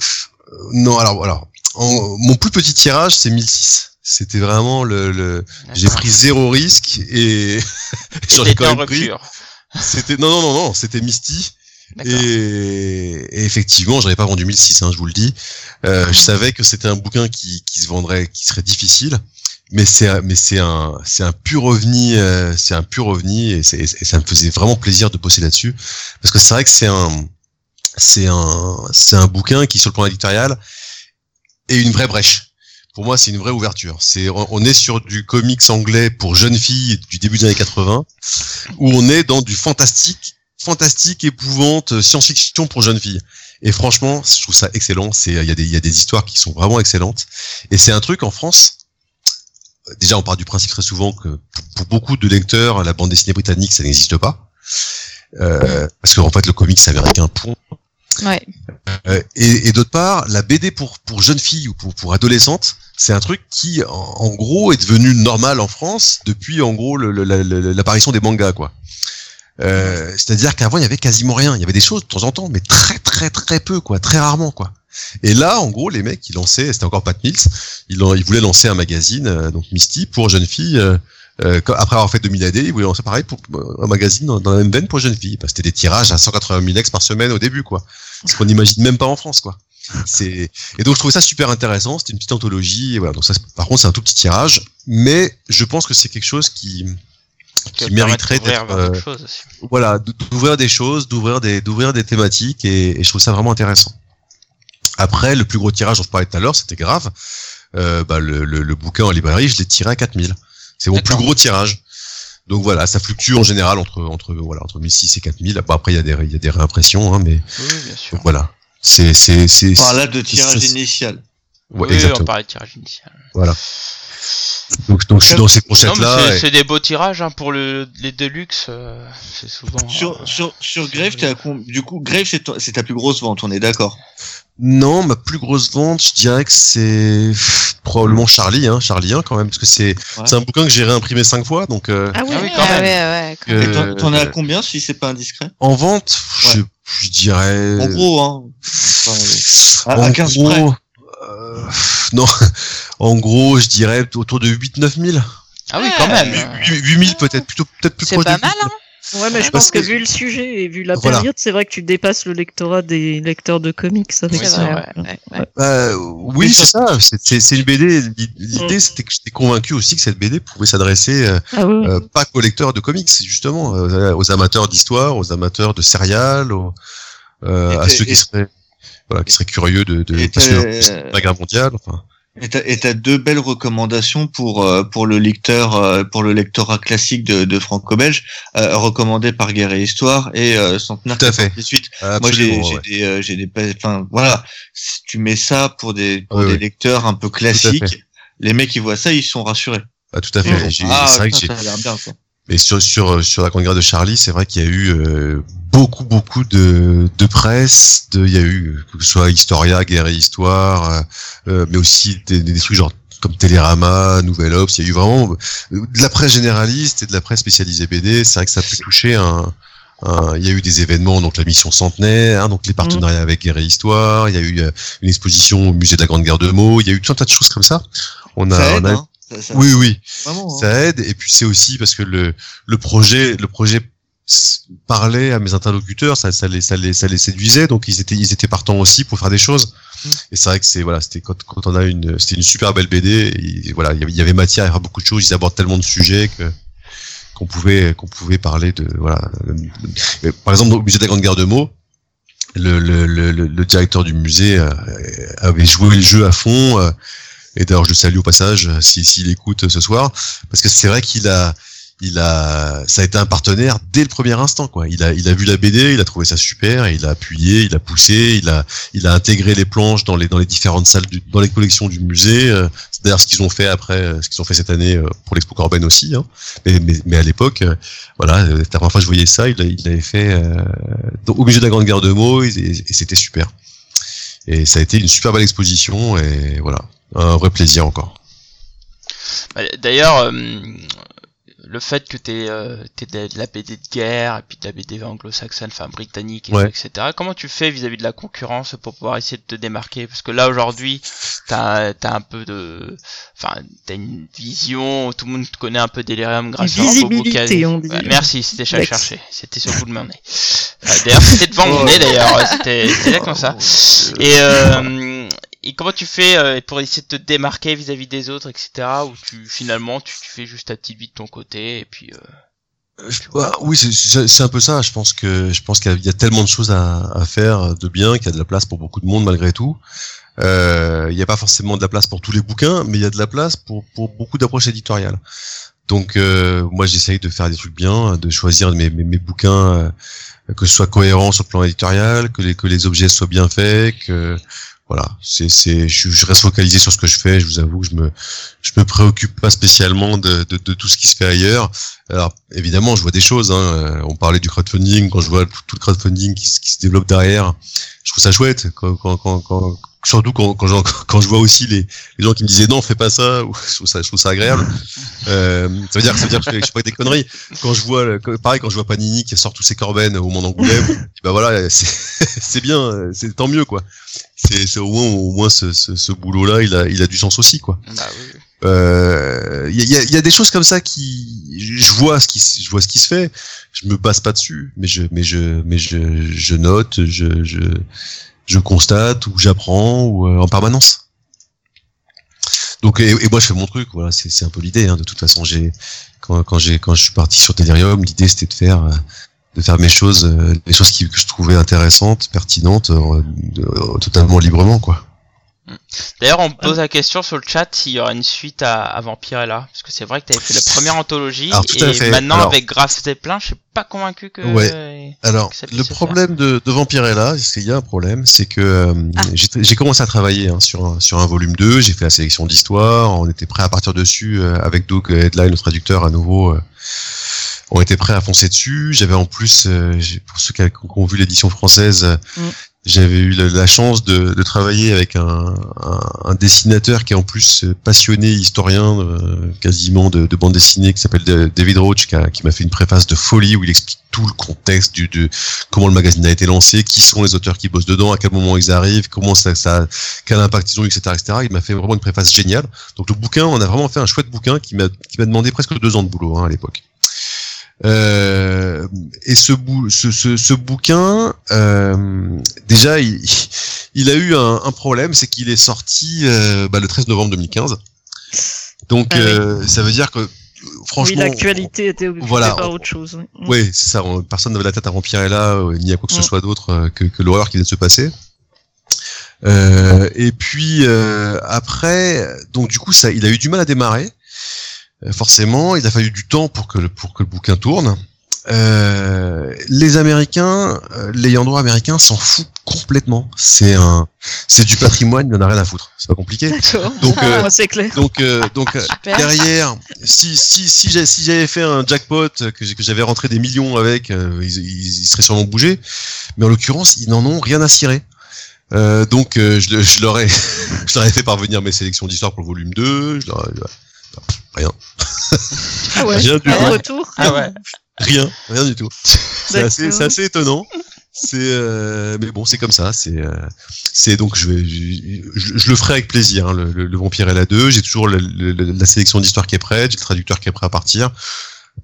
Euh, Non, alors alors. en- mon plus petit tirage, c'est 1006. C'était vraiment le, le j'ai pris zéro risque et j'en ai C'était quand en même pris. rupture. C'était non non non non, c'était Misty et, effectivement, j'aurais pas vendu 1006 hein, je vous le dis. Euh, je savais que c'était un bouquin qui, qui se vendrait qui serait difficile, mais c'est un- mais c'est un c'est un pur ovni euh, c'est un pur ovni et, et ça me faisait vraiment plaisir de bosser là-dessus parce que c'est vrai que c'est un c'est un c'est un bouquin qui sur le plan éditorial et une vraie brèche. Pour moi, c'est une vraie ouverture. C'est, on est sur du comics anglais pour jeunes filles du début des années 80, où on est dans du fantastique, fantastique, épouvante, science-fiction pour jeunes filles. Et franchement, je trouve ça excellent. C'est, il y a des, il y a des histoires qui sont vraiment excellentes. Et c'est un truc en France. Déjà, on part du principe très souvent que pour beaucoup de lecteurs, la bande dessinée britannique, ça n'existe pas. Euh, parce qu'en fait, le comics américain, point. Ouais. Euh, et, et d'autre part, la BD pour pour jeunes filles ou pour pour adolescentes, c'est un truc qui, en, en gros, est devenu normal en France depuis en gros l'apparition des mangas, quoi. Euh, C'est-à-dire qu'avant, il y avait quasiment rien. Il y avait des choses de temps en temps, mais très très très peu, quoi, très rarement, quoi. Et là, en gros, les mecs, ils lançaient, c'était encore Pat Mills, ils, voulaient lancer un magazine, euh, donc Misty, pour jeunes filles. euh, euh, après avoir fait 2000 AD, ils voulaient lancer pareil pour un magazine dans, dans la même veine pour jeunes filles. Que C'était des tirages à 180 000 ex par semaine au début, quoi. Ce qu'on n'imagine même pas en France, quoi. C'est et donc je trouvais ça super intéressant. C'était une petite anthologie. Et voilà. Donc ça, par contre, c'est un tout petit tirage, mais je pense que c'est quelque chose qui Qui qui mériterait d'être euh, voilà d'ouvrir des choses, d'ouvrir des d'ouvrir des thématiques et, et je trouve ça vraiment intéressant. Après, le plus gros tirage dont je parlais tout à l'heure, c'était grave. Euh, bah, le, le, le bouquin en librairie, je l'ai tiré à 4000. C'est mon plus gros tirage. Donc voilà, ça fluctue en général entre entre voilà entre 1006 et 4000. Bon, après il y a des il y a des réimpressions, hein, mais Oui, bien sûr. donc voilà. C'est c'est c'est Par là de tirage initial. ouais, oui, on parlait de tirage initial. Voilà. Donc donc je suis dans ces Non, mais fourchettes là. c'est- c'est des beaux tirages hein, pour le, les Deluxe. euh, c'est souvent. euh, Sur, sur, sur Grave, t'es à com- du coup, Grave, c'est ta- plus grosse vente, on est d'accord? Non, ma plus grosse vente, je dirais que c'est probablement Charlie, hein, Charlie 1 quand même, parce que c'est Ouais. c'est un bouquin que j'ai réimprimé cinq fois, donc euh, Ah oui, Ah oui, quand Ah même. ouais, ouais. quand Euh, Et t'en- as à combien si c'est pas indiscret? en vente, je, je dirais. En gros, hein. Enfin, à- à en 15 gros, près. Euh, non, en gros, je dirais autour de 8-9 000. Ah oui, quand même. 8 000 peut-être, plutôt peut-être plus C'est proche pas de mal, 8 000. hein Ouais, mais je pense que, que- vu le sujet et vu la Voilà. période, c'est vrai que tu dépasses le lectorat des lecteurs de comics avec Oui, C'est ça. vrai, ouais, ouais, ouais. Euh, oui, c'est ça. C'est- C'est c'est une BD. L'idée, Mm. c'était que j'étais convaincu aussi que cette BD pouvait s'adresser euh, Ah euh, pas qu'aux lecteurs de comics, justement, euh, aux amateurs d'histoire, aux amateurs de céréales, aux, euh, Et à ceux qui et- seraient, voilà, qui seraient curieux de, de la guerre mondiale. Enfin, Et t'as, t'as deux belles recommandations pour euh, pour le lecteur euh, pour le lectorat classique de, de franco-belge, euh, recommandé par Guerre et Histoire et euh, Centenaire Tout à fait. 98. Moi j'ai ouais. des euh, j'ai des enfin voilà, si tu mets ça pour des pour Oui, des oui. lecteurs un peu classiques, les mecs qui voient ça, ils sont rassurés. Ah, tout à fait. Ah, c'est vrai que j'ai- Mais sur sur sur la grande guerre de Charlie, c'est vrai qu'il y a eu euh, beaucoup beaucoup de de presse, de il y a eu que ce soit Historia, Guerre et Histoire, euh, euh, mais aussi des, des trucs genre comme Télérama, Nouvelle Obs, il y a eu vraiment euh, de la presse généraliste et de la presse spécialisée BD. C'est vrai que ça a pu toucher un, il y a eu des événements, donc la mission centenaire, hein, donc les partenariats avec Guerre et Histoire. Il y a eu euh, une exposition au musée de la Grande Guerre de Meaux. Il y a eu tout un tas de choses comme ça. On a, ça on a hein. Ça- ça- oui, oui, Vraiment. hein. ça aide. Et puis c'est aussi parce que le le projet le projet parlait à mes interlocuteurs, ça, ça les ça les ça les séduisait, donc ils étaient ils étaient partants aussi pour faire des choses. Mm. Et c'est vrai que c'est voilà, c'était quand quand on a une c'était une super belle BD. Et voilà, il y avait- matière à faire beaucoup de choses. Ils abordent tellement de sujets que qu'on pouvait qu'on pouvait parler de voilà. Euh, Par exemple, au musée de la Grande Guerre de Meaux. Le, le, le, le- directeur du musée euh, avait joué le jeu à fond. Et d'ailleurs, je le salue au passage, euh, si s'il écoute euh, ce soir, parce que c'est vrai qu'il a, il a, ça a été un partenaire dès le premier instant, quoi. Il a, il a vu la BD, il a trouvé ça super, il a appuyé, il a poussé, il a, il a intégré les planches dans les, dans les différentes salles, du, dans les collections du musée. euh, C'est d'ailleurs ce qu'ils ont fait après, ce qu'ils ont fait cette année pour l'expo Corben aussi. Hein. Mais, mais, mais à l'époque, voilà, la première fois que je voyais ça, il, il l'avait fait euh, au musée de la Grande Guerre de Meaux, et, et c'était super. Et ça a été une super belle exposition, et voilà, un vrai plaisir encore. Bah, D'ailleurs, euh, le fait que t'aies euh, t'aies de la BD de guerre et puis de la BD anglo-saxonne, enfin britannique, et Ouais. tout, etc. Comment tu fais vis-à-vis de la concurrence pour pouvoir essayer de te démarquer? Parce que là aujourd'hui, t'as as un peu de, enfin, t'as une vision. Tout le monde te connaît un peu Delirium grâce à on dit. Ouais, merci, c'était Lex. cherchais. C'était sur le bout de mon nez. Euh, D'ailleurs, c'était devant mon nez. D'ailleurs, c'était c'était exactement ça. Et, euh, et comment tu fais euh, pour essayer de te démarquer vis-à-vis des autres, etc. Ou tu finalement tu, tu fais juste ta petite vie de ton côté et puis. Euh... Je- bah, oui, c'est- un peu ça. Je pense que je pense qu'il y, a- tellement de choses à, à faire de bien qu'il y a de la place pour beaucoup de monde malgré tout. Euh, Il n'y a pas forcément de la place pour tous les bouquins, mais il y a de la place pour, pour beaucoup d'approches éditoriales. Donc euh, moi j'essaye de faire des trucs bien, de choisir mes, mes, mes bouquins euh, que ce soit cohérent sur le plan éditorial, que les que les objets soient bien faits, que voilà, c'est c'est je, je reste focalisé sur ce que je fais. Je vous avoue que je me je me préoccupe pas spécialement de, de, de tout ce qui se fait ailleurs. Alors évidemment, je vois des choses. Hein. Euh, On parlait du crowdfunding. Quand je vois tout, tout le crowdfunding qui, se- qui se développe derrière, je trouve ça chouette. Quand, quand, quand, quand- surtout quand, quand, j'en- quand je vois aussi les, les gens qui me disaient non, fais pas ça. ou Je trouve ça, je trouve ça agréable. Euh, ça veut dire, ça veut dire que je fais, je fais pas des conneries. Quand je vois, pareil, quand je vois Panini qui sort tous ses corbennes au monde d'Angoulême, je bah voilà, c'est c'est bien, c'est tant mieux quoi. C'est au moins, au moins ce, ce, ce boulot-là, il a, il a du sens aussi quoi. Bah oui. Euh, Il y, a, il y a- il y a des choses comme ça qui, je vois ce qui, je vois ce qui se fait. Je me base pas dessus, mais je, mais je, mais je, je note, je, je, je constate ou j'apprends ou euh, en permanence. Donc et, et moi je fais mon truc, voilà, c'est c'est un peu l'idée. Hein, de toute façon, j'ai quand, quand j'ai quand je suis parti sur Delirium, l'idée c'était de faire euh, de faire mes choses, euh, les choses qui, que je trouvais intéressantes, pertinentes, euh, de- euh, totalement librement quoi. D'ailleurs, on me pose la question sur le chat s'il y aura une suite à, à Vampirella. Parce que c'est vrai que tu avais fait la première anthologie. Alors, et fait. maintenant, Alors- avec Graf Zeppelin, je suis pas convaincu que. Ouais. Alors, que ça le problème de, de Vampirella, parce qu'il y a un problème, c'est que euh, Ah. j'ai commencé à travailler hein, sur, un, sur un volume 2, j'ai fait la sélection d'histoire, on était prêt à partir dessus euh, avec Doug Headline, le traducteur à nouveau. euh, on était prêt à foncer dessus. J'avais en plus, euh, pour ceux qui, ont vu l'édition française, Mm. j'avais eu la, chance de, de travailler avec un, un, un dessinateur qui est en plus euh, passionné, historien euh, quasiment de, de bande dessinée, qui s'appelle Da- David Roach, qui a- qui m'a fait une préface de folie où il explique tout le contexte du, de comment le magazine a été lancé, qui sont les auteurs qui bossent dedans, à quel moment ils arrivent, comment ça, ça quel impact ils ont, etc., etc. Il m'a fait vraiment une préface géniale. Donc le bouquin, on a vraiment fait un chouette bouquin qui m'a qui m'a demandé presque deux ans de boulot hein, à l'époque. Euh, et ce, bou ce, ce, ce bouquin, euh, déjà, il, il a eu un, un problème, c'est qu'il est sorti euh, bah, le 13 novembre 2015. Donc, Ah oui. euh, ça veut dire que, Oui, franchement, l'actualité était occupée voilà, par autre chose. oui. Oui, c'est ça. on- Personne n'avait la tête à Vampirella, euh, ni à quoi que ce Mm. soit d'autre euh, que, que l'horreur qui vient de se passer. Euh, et puis euh, après, donc du coup, ça, il a eu du mal à démarrer. Euh, forcément, il a fallu du temps pour que le, pour que le bouquin tourne. Euh, les Américains, euh, l'ayant droit américain s'en fout complètement. C'est un, c'est du patrimoine, il en a rien à foutre. C'est pas compliqué. D'accord. Donc, Ah, euh, c'est clair. Donc, euh, donc euh, derrière, si si si j'ai- si j'avais fait un jackpot que j'ai- que j'avais rentré des millions avec, euh, ils, ils, ils seraient sûrement bougés. Mais en l'occurrence, ils n'en ont rien à cirer. Euh, donc, euh, je, je leur ai je leur ai fait parvenir mes sélections d'histoire pour le volume 2. Je leur ai- rien, Ah ouais. rien du tout, retour. Ah ouais. rien, rien du tout. C'est assez, assez étonnant. C'est, euh, mais bon, c'est comme ça. C'est, euh, c'est donc je, vais, je, je- je le ferai avec plaisir. hein, le, le, le Vampire et la 2. J'ai toujours le- la sélection d'histoire qui est prête. J'ai le traducteur qui est prêt à partir.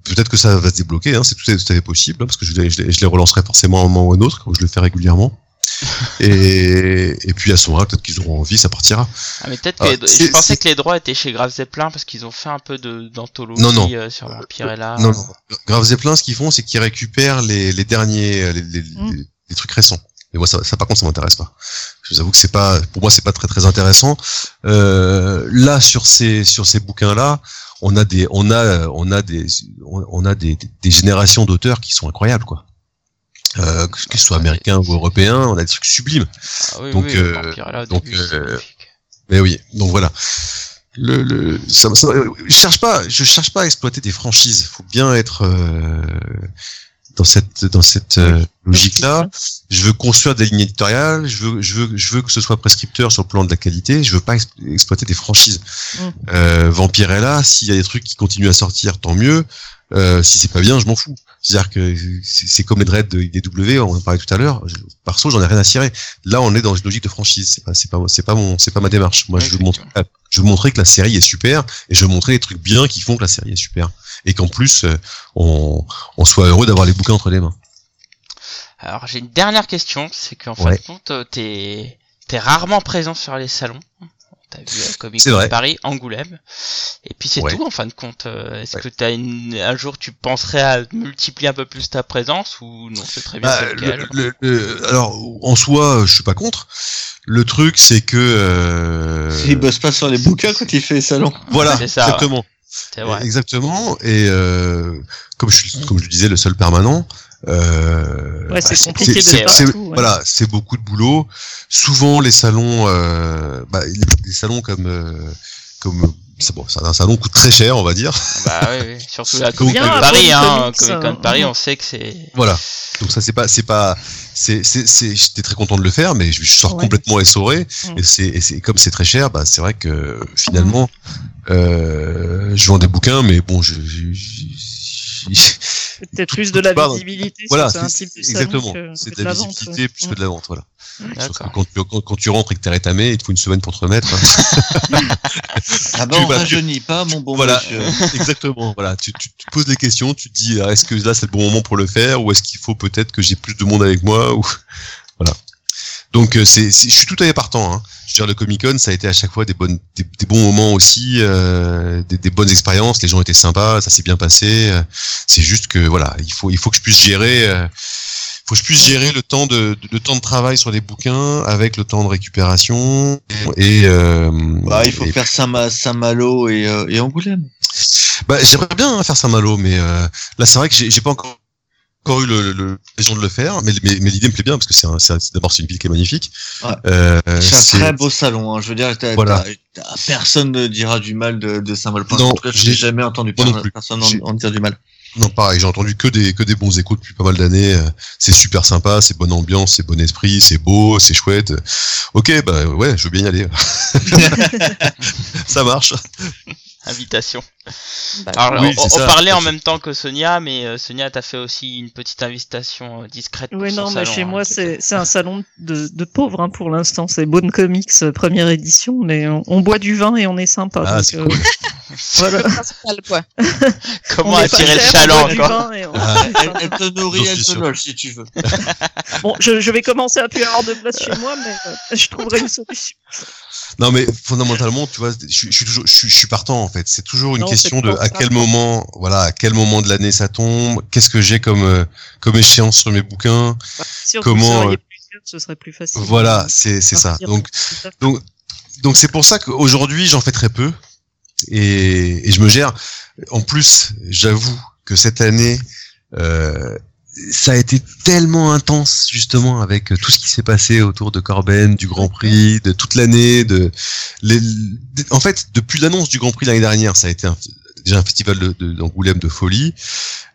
Peut-être que ça va se débloquer. Hein, c'est tout, à- tout à fait possible hein, parce que je, les- je, les- je les relancerai forcément à un moment ou à un autre, comme je le fais régulièrement. Et, et puis à ce moment-là, peut-être qu'ils auront envie, ça partira. Ah, mais peut-être Ah, que les- c'est- je pensais que les droits étaient chez Graf Zeppelin parce qu'ils ont fait un peu de d'anthologie Non, non. euh, sur Vampirella. Non, non. Grave Zeppelin, ce qu'ils font, c'est qu'ils récupèrent les, les derniers, euh, les, les, Mm. les- les trucs récents. Et moi, ça, ça par contre, ça m'intéresse pas. Je vous avoue que c'est pas, pour moi, c'est pas très très intéressant. Euh, là, sur ces sur ces bouquins-là, on a des, on a, on a des, on on a des, des générations d'auteurs qui sont incroyables, quoi. Euh, ce soit américains ou européens, on a des trucs sublimes. Ah oui, Donc, oui, euh, donc, euh. Mais oui, donc voilà. Le, le, ça, ça- je cherche pas, je cherche pas à exploiter des franchises. Faut bien être euh, dans cette dans cette euh, logique-là. Je veux construire des lignes éditoriales. Je veux je veux je veux que ce soit prescripteur sur le plan de la qualité. Je veux pas ex- exploiter des franchises. Mm. Euh, Vampirella, s'il y a des trucs qui continuent à sortir, tant mieux. Euh, si c'est pas bien, je m'en fous. C'est-à-dire que c'est comme les dreads de IDW, on en parlait tout à l'heure. Perso, j'en ai rien à cirer. Là, on est dans une logique de franchise. C'est pas, c'est pas, c'est pas mon, c'est pas ma démarche. Moi, Ouais, je veux montrer, je veux montrer que la série est super et je veux montrer les trucs bien qui font que la série est super et qu'en plus, euh, on, on soit heureux d'avoir les bouquins entre les mains. Alors j'ai une dernière question, c'est qu'en fin de compte, euh, t'es t'es rarement présent sur les salons. T'as vu euh, Comic Con. Paris, Angoulême. Et puis c'est Ouais. tout en fin de compte. Euh, Est-ce Ouais. que t'as une... un jour tu penserais à multiplier un peu plus ta présence ou non c'est très bien Bah, le- le- le- alors, en soi, je suis pas contre. Le truc, c'est que euh, Il bosse pas sur les bouquins quand il fait les salons. voilà, C'est ça, exactement, C'est vrai. exactement. Et euh, comme je comme je le disais, le seul permanent. Euh, Ouais, c'est bah, compliqué de c'est- faire c'est- tout, ouais. Voilà, c'est beaucoup de boulot. Souvent, les salons, euh, bah, les, les salons comme euh, comme c'est bon, un salon coûte très cher, on va dire. Bah oui, oui. surtout Donc, Comic Con Paris, hein. comics, Comic Con euh, Paris, on sait que c'est. Voilà. Donc ça c'est pas c'est pas c'est c'est c'est j'étais très content de le faire mais je, je sors Ouais. complètement essoré Mm. et c'est et c'est comme c'est très cher bah c'est vrai que finalement euh, je vends des bouquins mais bon je, je- je- Peut-être plus de la part visibilité. voilà sur un c'est- type de c'est- exactement c'est de la vente, visibilité ouais. plus que de la vente voilà quand tu quand, quand tu rentres et que t'es rétamé il te faut une semaine pour te remettre hein. Ah bah Tu on vas- rajeunit pas, mon bon Voilà. monsieur. exactement voilà tu, tu tu te poses des questions tu te dis ah, est-ce que là c'est le bon moment pour le faire ou est-ce qu'il faut peut-être que j'ai plus de monde avec moi ou voilà donc euh, c'est c'est- je suis tout à fait partant hein. je veux dire le Comic Con ça a été à chaque fois des bonnes des, des bons moments aussi euh, des, des bonnes expériences les gens étaient sympas ça s'est bien passé euh, c'est juste que voilà il faut il faut que je puisse gérer euh, faut que je puisse gérer le temps de, de- le temps de travail sur les bouquins avec le temps de récupération et euh, Bah, il faut et- faire Saint- Saint-Malo et, euh, et Angoulême. bah, j'aimerais bien hein, faire Saint-Malo, mais euh, là, c'est vrai que j'ai j'ai pas encore, encore eu l'occasion de le faire, mais, mais, mais l'idée me plaît bien parce que c'est un- un- d'abord c'est une ville qui est magnifique. Ouais. Euh, C'est un très beau salon. Hein. Je veux dire, Voilà. personne ne dira du mal de, de Non, en tout cas, j'ai- jamais entendu personne en dire du mal. Non, pareil, j'ai entendu que des que des bons échos depuis pas mal d'années. euh, C'est super sympa, c'est bonne ambiance, c'est bon esprit, c'est beau, c'est chouette. Ok, bah ouais, je veux bien y aller. Ça marche. Invitation. Bah, Alors, Oui, on, c'est on ça. parlait en même temps que Sonia, mais euh, Sonia, t'as fait aussi une petite invitation euh, discrète. pour Oui, son non, mais salon, chez hein, moi, c'est un salon de, de pauvres hein, pour l'instant. C'est Bonne Comics, euh, première édition, mais on, on boit du vin et on est sympa. Ah, donc, c'est euh, cool. principal, quoi. Comment attirer le chaland, quoi. on- Ah, Elle, te nourrit, elle te loge si tu veux. Bon, je, je vais commencer à plus avoir de place chez moi, mais euh, je trouverai une solution. Non, mais fondamentalement, tu vois, je suis, je suis toujours, je je suis partant en fait. C'est toujours une Non, question de à quel moment, voilà, à quel moment de l'année ça tombe, qu'est-ce que j'ai comme euh, comme échéance sur mes bouquins. Comment, seriez euh, plusieurs, ce serait plus facile. Voilà, c'est c'est ça. Donc donc donc c'est pour ça qu'aujourd'hui j'en fais très peu et, et je me gère. En plus, j'avoue que cette année, euh, ça a été tellement intense justement avec tout ce qui s'est passé autour de Corben, du Grand Prix, de toute l'année, de, les- de- en fait depuis l'annonce du Grand Prix l'année dernière, ça a été un- déjà un festival de- de- d'Angoulême de, folie.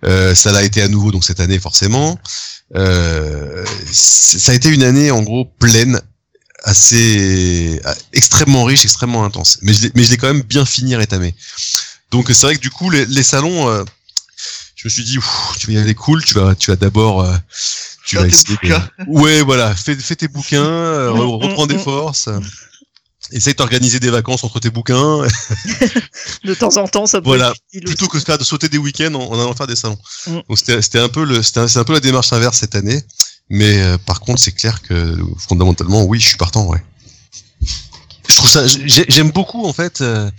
Euh, ça l'a été à nouveau donc cette année forcément. Euh, ça a été une année en gros pleine assez euh, extrêmement riche, extrêmement intense. Mais je l'ai, mais je l'ai quand même bien fini rétamé. Donc c'est vrai que du coup les, les salons, euh, je me suis dit tu vas y aller cool, tu vas tu vas d'abord euh, tu vas essayer. de-. Ouais voilà, fais, fais tes bouquins, euh, Mm, re- reprends mm, des mm. forces. Essaye d'organiser des vacances entre tes bouquins, De temps en temps, ça peut Voilà. être plutôt aussi. que de faire de sauter des week-ends en, en allant faire des salons. Mm. Donc c'était un peu le c'était un, c'est un peu la démarche inverse cette année. Mais euh, par contre, c'est clair que fondamentalement, oui, je suis partant, ouais. Je trouve ça, j'ai- j'aime beaucoup en fait. euh,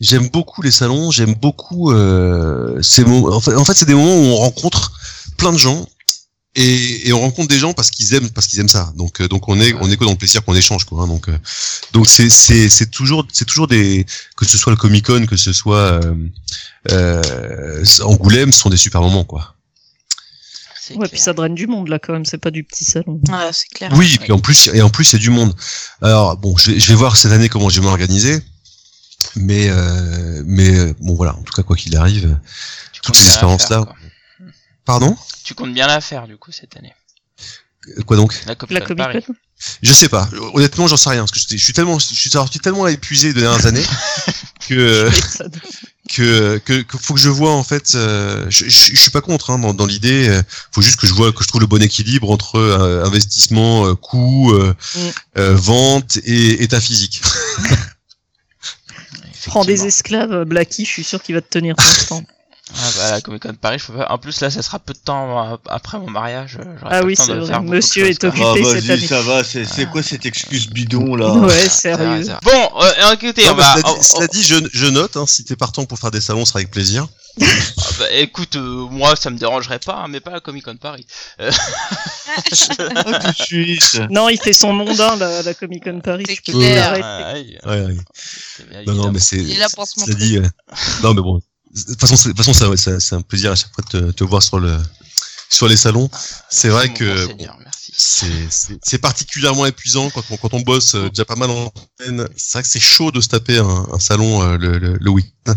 j'aime beaucoup les salons. J'aime beaucoup euh, ces moments. En fait, en fait, c'est des moments où on rencontre plein de gens et, et on rencontre des gens parce qu'ils aiment parce qu'ils aiment ça. Donc euh, donc on est on est que dans le plaisir qu'on échange quoi. hein. donc euh, donc c'est c'est c'est toujours c'est toujours des que ce soit le Comic Con que ce soit euh, euh, Angoulême, ce sont des super moments quoi. Ouais, clair. puis ça draine du monde là quand même, c'est pas du petit salon. Ouais, c'est clair. Oui, et puis en plus, et en plus, c'est du monde. Alors bon, je vais, je vais voir cette année comment je vais m'organiser, mais euh, mais euh, bon voilà. En tout cas, quoi qu'il arrive, Tu toutes ces bien la expériences là. faire, quoi. Pardon? Tu comptes bien la faire, du coup, cette année. Quoi donc? La Comic La Comic Paris. Je sais pas. Honnêtement, j'en sais rien parce que je suis tellement, je suis sorti tellement épuisé de dernières années que que, que que faut que je vois en fait. euh, je, je, je suis pas contre hein, dans, dans l'idée. euh, faut juste que je vois que je trouve le bon équilibre entre euh, investissement, euh, coût, euh, Mm. euh, vente et état physique. Prends des esclaves, euh, Blacky, je suis sûr qu'il va te tenir constant. Ah bah la Comic Con de Paris, je peux pas. En plus là, ça sera peu de temps euh, après mon mariage. pas Ah oui, c'est vrai. Monsieur est occupé. Ah, cette vas-y, année. ça va, c'est c'est quoi cette excuse bidon là Ouais, sérieux. vrai. Bon, euh, écoutez, Non, on va. cela, dit, cela dit, je, je note, hein, si t'es partant pour faire des salons, ce sera avec plaisir. Ah bah, écoute, euh, moi ça me dérangerait pas, hein, mais pas la Comic Con de Paris. Euh, Ah, tout de suite. Non, il fait son mondain, la, la Comic Con Paris. C'est clair. ouais, Ouais, Non, non, mais c'est. Il est là pour se cela montrer. dit, euh, non, mais bon. De toute façon, c'est- de toute façon, ça- ça- c'est un plaisir à chaque fois de te, te voir sur le sur les salons. C'est vrai que bon c'est c'est- c'est particulièrement épuisant quand on, quand on bosse euh, déjà pas mal en semaine. C'est vrai que c'est chaud de se taper un, un salon euh, le, le, le week-end.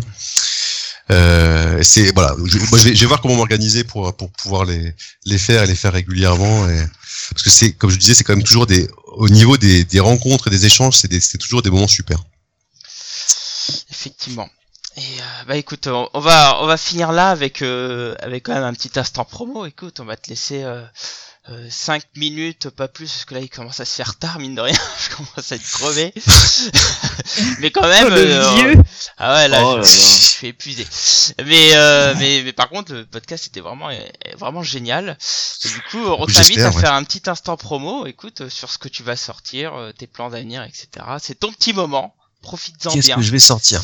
Euh, c'est voilà. Je, moi, je vais, je vais voir comment m'organiser pour pour pouvoir les les faire et les faire régulièrement. Et, parce que c'est comme je disais, c'est quand même toujours des au niveau des, des rencontres et des échanges, c'est des- c'est toujours des moments super. Effectivement. Et euh, bah écoute, on, on va on va finir là avec euh, avec quand même un petit instant promo. Écoute, on va te laisser euh, 5 minutes, pas plus, parce que là il commence à se faire tard, mine de rien. je commence à être crevé. mais quand même. Oh, le euh, vieux. Ah ouais, là, Oh je, là là. je suis épuisé. Mais, euh, mais, mais par contre, le podcast était vraiment, euh, vraiment génial. Et du coup, on t'invite à ouais. faire un petit instant promo. Écoute, euh, sur ce que tu vas sortir, euh, tes plans d'avenir, etc. C'est ton petit moment. Profites-en Qu'est-ce bien. que je vais sortir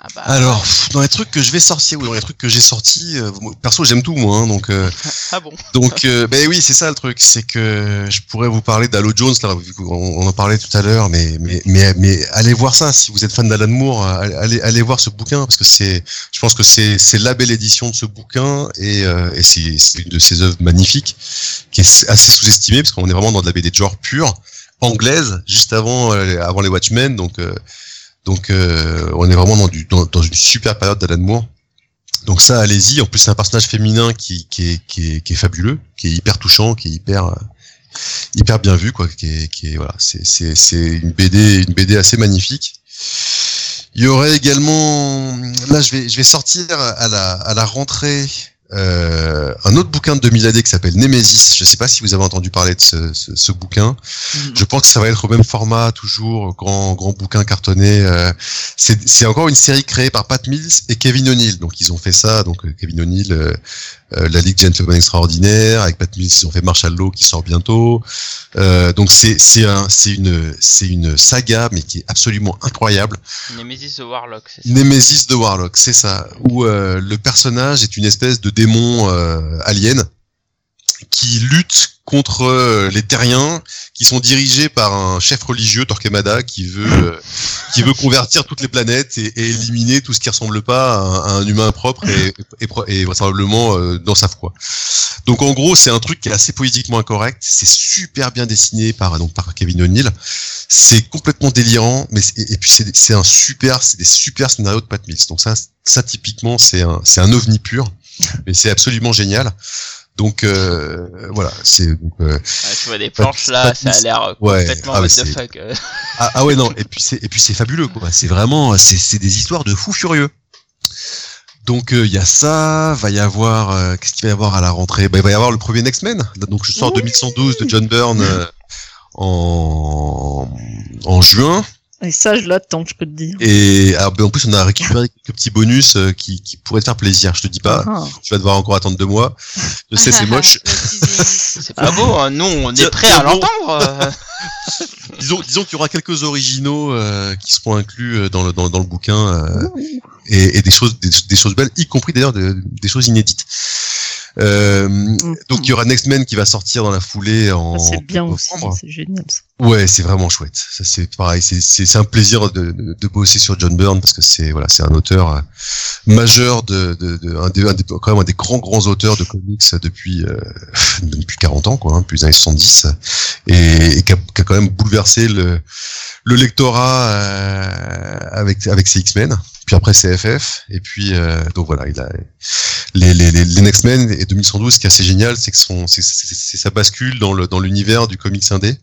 Ah bah, Alors, dans les trucs que je vais sortir ou dans les trucs que j'ai sortis, euh, perso j'aime tout moi, hein, donc euh, ah bon. donc euh, ben oui c'est ça le truc, c'est que je pourrais vous parler d'Halo Jones là, qu'on- on en parlait tout à l'heure, mais mais mais mais allez voir ça si vous êtes fan d'Alan Moore, allez allez voir ce bouquin parce que c'est, je pense que c'est c'est la belle édition de ce bouquin et et c'est c'est une de ses œuvres magnifiques qui est assez sous-estimée parce qu'on est vraiment dans de la BD de genre pure anglaise juste avant euh, avant les Watchmen donc euh, donc euh, on est vraiment dans, du, dans, dans une super période d'Alan Moore. Donc ça, allez-y. En plus, c'est un personnage féminin qui, qui, est, qui, est, qui est fabuleux, qui est hyper touchant, qui est hyper hyper bien vu, quoi. Qui est, qui est voilà, c'est c'est c'est une BD une BD assez magnifique. Il y aurait également là, je vais je vais sortir à la à la rentrée. Euh, un autre bouquin de 2000 AD qui s'appelle Nemesis. Je sais pas si vous avez entendu parler de ce, ce, ce bouquin. Je pense que ça va être au même format, toujours grand grand bouquin cartonné. euh, c'est encore une série créée par Pat Mills et Kevin O'Neill. Donc ils ont fait ça. Donc euh, Kevin O'Neill, euh, la Ligue Gentleman Extraordinaire, avec Pat Mills ils ont fait Marshall Law qui sort bientôt. Euh, donc c'est c'est un c'est une c'est une saga mais qui est absolument incroyable. Nemesis the Warlock, c'est ça. Nemesis de Warlock, c'est ça. Où euh, le personnage est une espèce de démon euh, alien qui lutte contre euh, les terriens qui sont dirigés par un chef religieux Torquemada qui veut euh, qui veut convertir toutes les planètes et, éliminer tout ce qui ressemble pas à un, humain propre et, et, et vraisemblablement euh, dans sa foi. Donc en gros, c'est un truc qui est assez politiquement incorrect, c'est super bien dessiné par donc par Kevin O'Neill. C'est complètement délirant, mais et, puis c'est c'est un super, c'est des super scénarios de Pat Mills. Donc ça, ça typiquement, c'est un, c'est un ovni pur, mais c'est absolument génial. Donc euh, voilà, c'est donc, euh, Ah, tu vois des planches là, pas- ça a l'air euh, Ouais, complètement ah, what the fuck. ah, ah ouais non, et puis c'est et puis c'est fabuleux quoi. C'est vraiment, c'est c'est des histoires de fous furieux. Donc euh, il y a ça, va y avoir qu'est-ce qu'il va y avoir à la rentrée? Bah, il va y avoir le premier Next Men. Donc je sors 2112 de John Byrne en en juin. Et ça, je l'attends, je peux te dire. Et ah, ben, en plus, on a récupéré quelques petits bonus euh, qui, qui pourraient te faire plaisir. Je te dis pas, Ah. tu vas devoir encore attendre deux mois. Je sais, c'est moche. C'est pas beau, hein. nous on est prêt tiens à l'entendre. disons, disons qu'il y aura quelques originaux euh, qui seront inclus euh, dans le dans, dans le bouquin euh, et, et des choses des, des choses belles, y compris d'ailleurs de- des choses inédites. Euh, donc il y aura Next Men qui va sortir dans la foulée en c'est bien aussi, c'est génial. ça. Ouais, c'est vraiment chouette. Ça c'est pareil, c'est c'est un plaisir de, de, de bosser sur John Byrne parce que c'est voilà, c'est un auteur euh, majeur de, de, un, des, un des- quand même un des grands grands auteurs de comics depuis euh, depuis 40 ans quoi, hein, depuis les années 70 et, et qui, a, qui a quand même bouleversé le le lectorat euh, avec avec ses X-Men, puis après c'est FF et puis euh, donc voilà, il a les les les, les Next Men et 2112 ce qui est assez génial, c'est que son c'est sa bascule dans le dans l'univers du comics indé.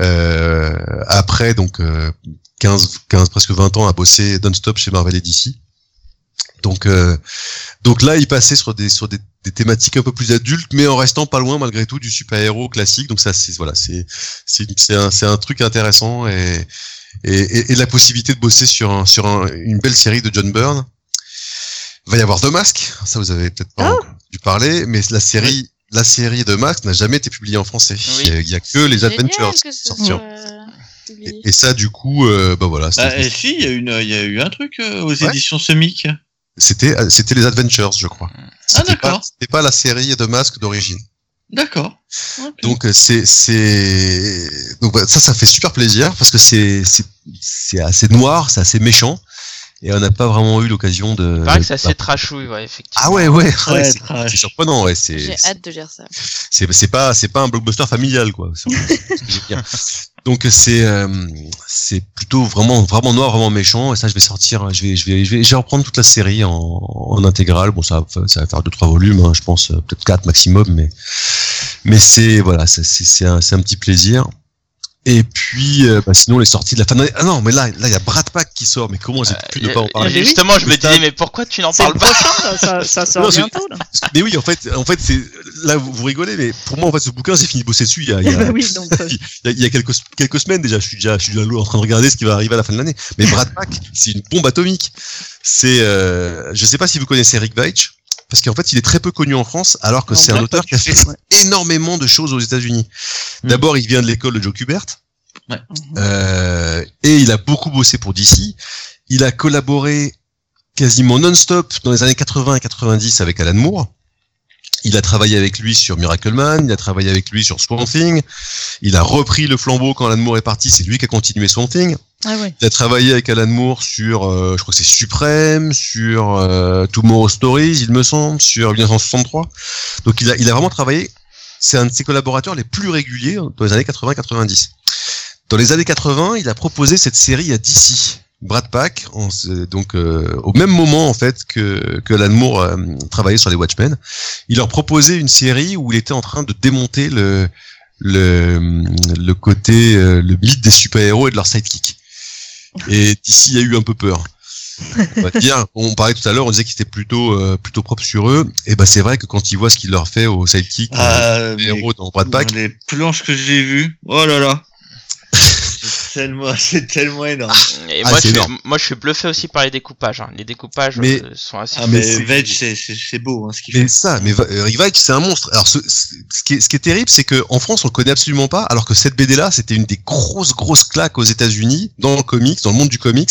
Euh, après donc euh, 15 15 presque 20 ans à bosser non-stop chez Marvel et DC. Donc euh, donc là il passait sur des sur des, des thématiques un peu plus adultes mais en restant pas loin malgré tout du super-héros classique. Donc ça c'est voilà, c'est c'est un c'est un truc intéressant et et, et, et la possibilité de bosser sur un, sur un- une belle série de John Byrne. va y avoir deux masques. Ça, vous avez peut-être pas Ah. dû parler, mais la série, la série de masques n'a jamais été publiée en français. Oui. Il y a- il y a que les Adventures que qui sont sortis euh. Et, et ça, du coup, euh, bah voilà, Bah, et si, il y a une, il y a eu un truc euh, aux Ouais. éditions Semic. c'était, c'était les Adventures, je crois. Ah d'accord, c'était pas la série de masques d'origine. d'accord. Donc euh, c'est c'est donc voilà, ça ça fait super plaisir parce que c'est c'est c'est assez noir, c'est assez méchant et on n'a pas vraiment eu l'occasion de. Il paraît que c'est assez trashouille, ouais, effectivement. Ah ouais ouais, ouais, c'est surprenant ouais c'est J'ai hâte de lire ça. c'est c'est pas c'est pas un blockbuster familial quoi. Donc c'est euh, c'est plutôt vraiment vraiment noir vraiment méchant et ça je vais sortir je vais je vais je vais, je vais reprendre toute la série en, en intégrale bon ça va, ça va faire deux trois volumes hein, je pense euh, peut-être quatre maximum mais mais c'est voilà c'est c'est c'est un, c'est un petit plaisir et puis euh, bah, sinon les sorties de la fin d'année ah non mais là là il y a Brad Pack qui sort mais comment j'ai pu ne pas en Euh, parler Justement, je me disais, mais pourquoi tu n'en parles pas prochain, ça, ça, ça sort Non, bientôt, là. mais oui en fait en fait c'est là vous, vous rigolez mais pour moi en fait ce bouquin j'ai fini de bosser dessus il y a, il y a- oui, donc, euh, il y a, il y a quelques, quelques semaines déjà, je suis déjà, je suis déjà en train de regarder ce qui va arriver à la fin de l'année. Mais Brad Pack, c'est une bombe atomique. C'est, euh, je sais pas si vous connaissez Rick Veitch, parce qu'en fait, il est très peu connu en France, alors que c'est un auteur qui a fait ouais. énormément de choses aux États-Unis. Mm. D'abord, il vient de l'école de Joe Kubert, Mhm. euh, et il a beaucoup bossé pour DC. Il a collaboré quasiment non-stop dans les années 80 et 90 avec Alan Moore. Il a travaillé avec lui sur Miracle Man, il a travaillé avec lui sur Swamp Thing, il a repris le flambeau quand Alan Moore est parti, c'est lui qui a continué Swamp Thing. Ah ouais. Il a travaillé avec Alan Moore sur, euh, je crois que c'est Suprême, sur euh, Tomorrow Stories, il me semble, sur 1963. Donc il a, il a vraiment travaillé, c'est un de ses collaborateurs les plus réguliers dans les années 80-90. Dans les années 80, il a proposé cette série à DC. Brad Pack, donc euh, au même moment en fait que, que Alan Moore euh, travaillait sur les Watchmen, il leur proposait une série où il était en train de démonter le le, le côté le mythe des super-héros et de leur sidekick. Et d'ici, il y a eu un peu peur. On va dire, on parlait tout à l'heure, on disait qu'ils étaient plutôt euh, plutôt propres sur eux. Et ben c'est vrai que quand ils voient ce qu'il leur fait aux sidekicks, euh, Ah, les mais héros dans Brad Pack, Les planches que j'ai vues, oh là là. C'est tellement, c'est tellement énorme. Et Ah, moi, je suis, énorme. moi, je suis bluffé aussi par les découpages. hein. Les découpages Mais- euh, sont assez. Ah, mais Veg, c'est, beau, hein, ce qu'il Mais fait. ça, mais euh, Rick Veitch, c'est un monstre. Alors, ce, ce ce qui est, ce qui est terrible, c'est que en France, on le connaît absolument pas, alors que cette BD-là, c'était une des grosses, grosses claques aux États-Unis, dans le comics, dans le monde du comics,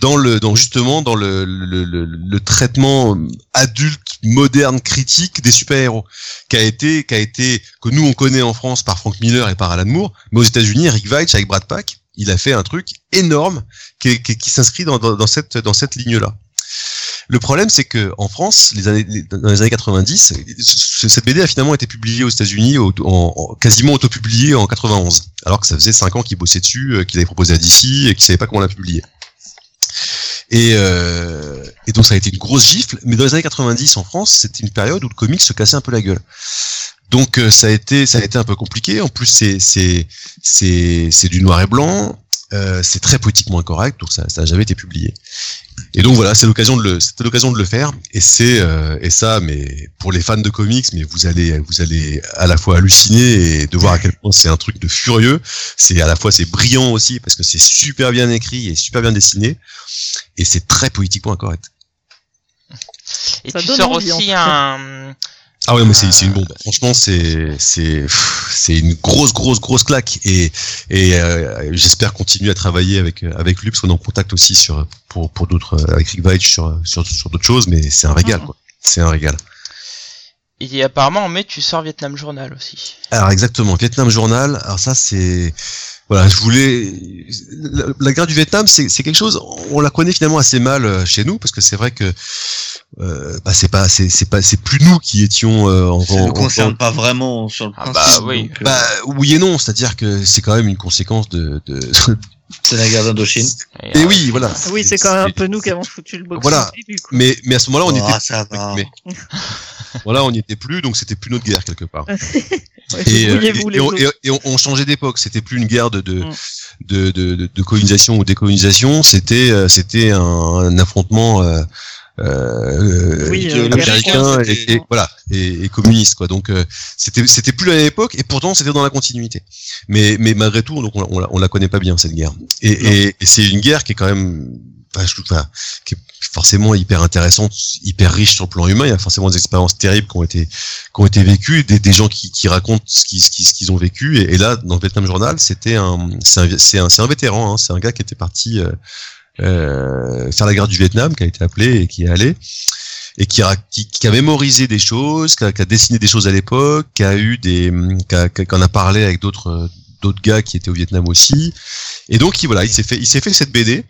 dans le, dans justement, dans le, le, le, le traitement adulte, moderne, critique des super-héros, qui a été, qui a été, que nous on connaît en France par Frank Miller et par Alan Moore, mais aux États-Unis, Rick Veitch avec Brad Pack, il a fait un truc énorme qui, s'inscrit dans, cette, cette ligne-là. Le problème, c'est que en France, dans les années 90, ce- cette BD a finalement été publiée aux États-Unis, en, en- quasiment autopubliée en 91, alors que ça faisait 5 ans qu'il bossait dessus, euh, qu'il avait proposé à DC et qu'il savait pas comment la publier. Et, euh, et donc ça a été une grosse gifle, mais dans les années 90 en France, c'était une période où le comic se cassait un peu la gueule. Donc euh, ça a été ça a été un peu compliqué. En plus c'est c'est c'est c'est du noir et blanc. Euh, c'est très politiquement incorrect, donc ça ça n'a jamais été publié. Et donc voilà, c'est l'occasion de le c'était l'occasion de le faire. Et c'est euh, et ça, mais pour les fans de comics, mais vous allez vous allez à la fois halluciner et de voir à quel point c'est un truc de furieux. C'est à la fois c'est brillant aussi parce que c'est super bien écrit et super bien dessiné et c'est très politiquement incorrect. Et Ça tu donne sors envie, en aussi un. Ah ouais, mais c'est c'est une Euh, bombe. Franchement, c'est c'est c'est une grosse grosse grosse claque et et euh, j'espère continuer à travailler avec avec lui parce qu'on est en contact aussi sur pour pour d'autres euh, avec Rick Veitch sur sur sur d'autres choses, mais c'est un régal Mhm. quoi. C'est un régal. Et apparemment en mai, tu sors Vietnam Journal aussi. Alors exactement, Vietnam Journal. Alors ça c'est voilà, je voulais la, la guerre du Vietnam, c'est c'est quelque chose. On la connaît finalement assez mal euh, chez nous parce que c'est vrai que euh, bah c'est pas c'est c'est pas c'est plus nous qui étions euh, en, Ça ne concerne en- pas vraiment sur le Ah principe. bah oui. euh, Bah oui et non, c'est-à-dire que c'est quand même une conséquence de. de... c'est la guerre d'Indochine. et euh, oui, voilà. Oui, c'est quand même un peu nous qui avons foutu le box Voilà. Mais mais à ce moment-là, on Ah, était. ça va. mais- voilà, on n'y était plus, donc c'était plus notre guerre quelque part. Ouais, Et, euh, et- et on, autres. et- et on- on changeait d'époque. C'était plus une guerre de de, Mm. de, de, de- de colonisation ou décolonisation. C'était euh, c'était un, un affrontement. Euh, euh, Oui, euh, américain et, et- voilà et, et communiste quoi. Donc euh, c'était c'était plus la même époque et pourtant c'était dans la continuité. Mais mais malgré tout donc on, on, la, on la connaît pas bien cette guerre. Et, et, et c'est une guerre qui est quand même enfin, je trouve enfin, qui est forcément hyper intéressante, hyper riche sur le plan humain. Il y a forcément des expériences terribles qui ont été qui ont été vécues, des, des gens qui, qui racontent ce qu'ils ce qu'ils ce qu'ils ont vécu. Et, là, dans le Vietnam Journal, c'était un c'est un c'est un, un vétéran, hein, c'est un gars qui était parti euh, faire la guerre du Vietnam, qui a été appelé et qui est allé et qui a, qui, qui a mémorisé des choses, qui a, qui a dessiné des choses à l'époque, qui a eu des, qui, a, qui en a parlé avec d'autres d'autres gars qui étaient au Vietnam aussi. Et donc il, voilà, il s'est fait il s'est fait cette BD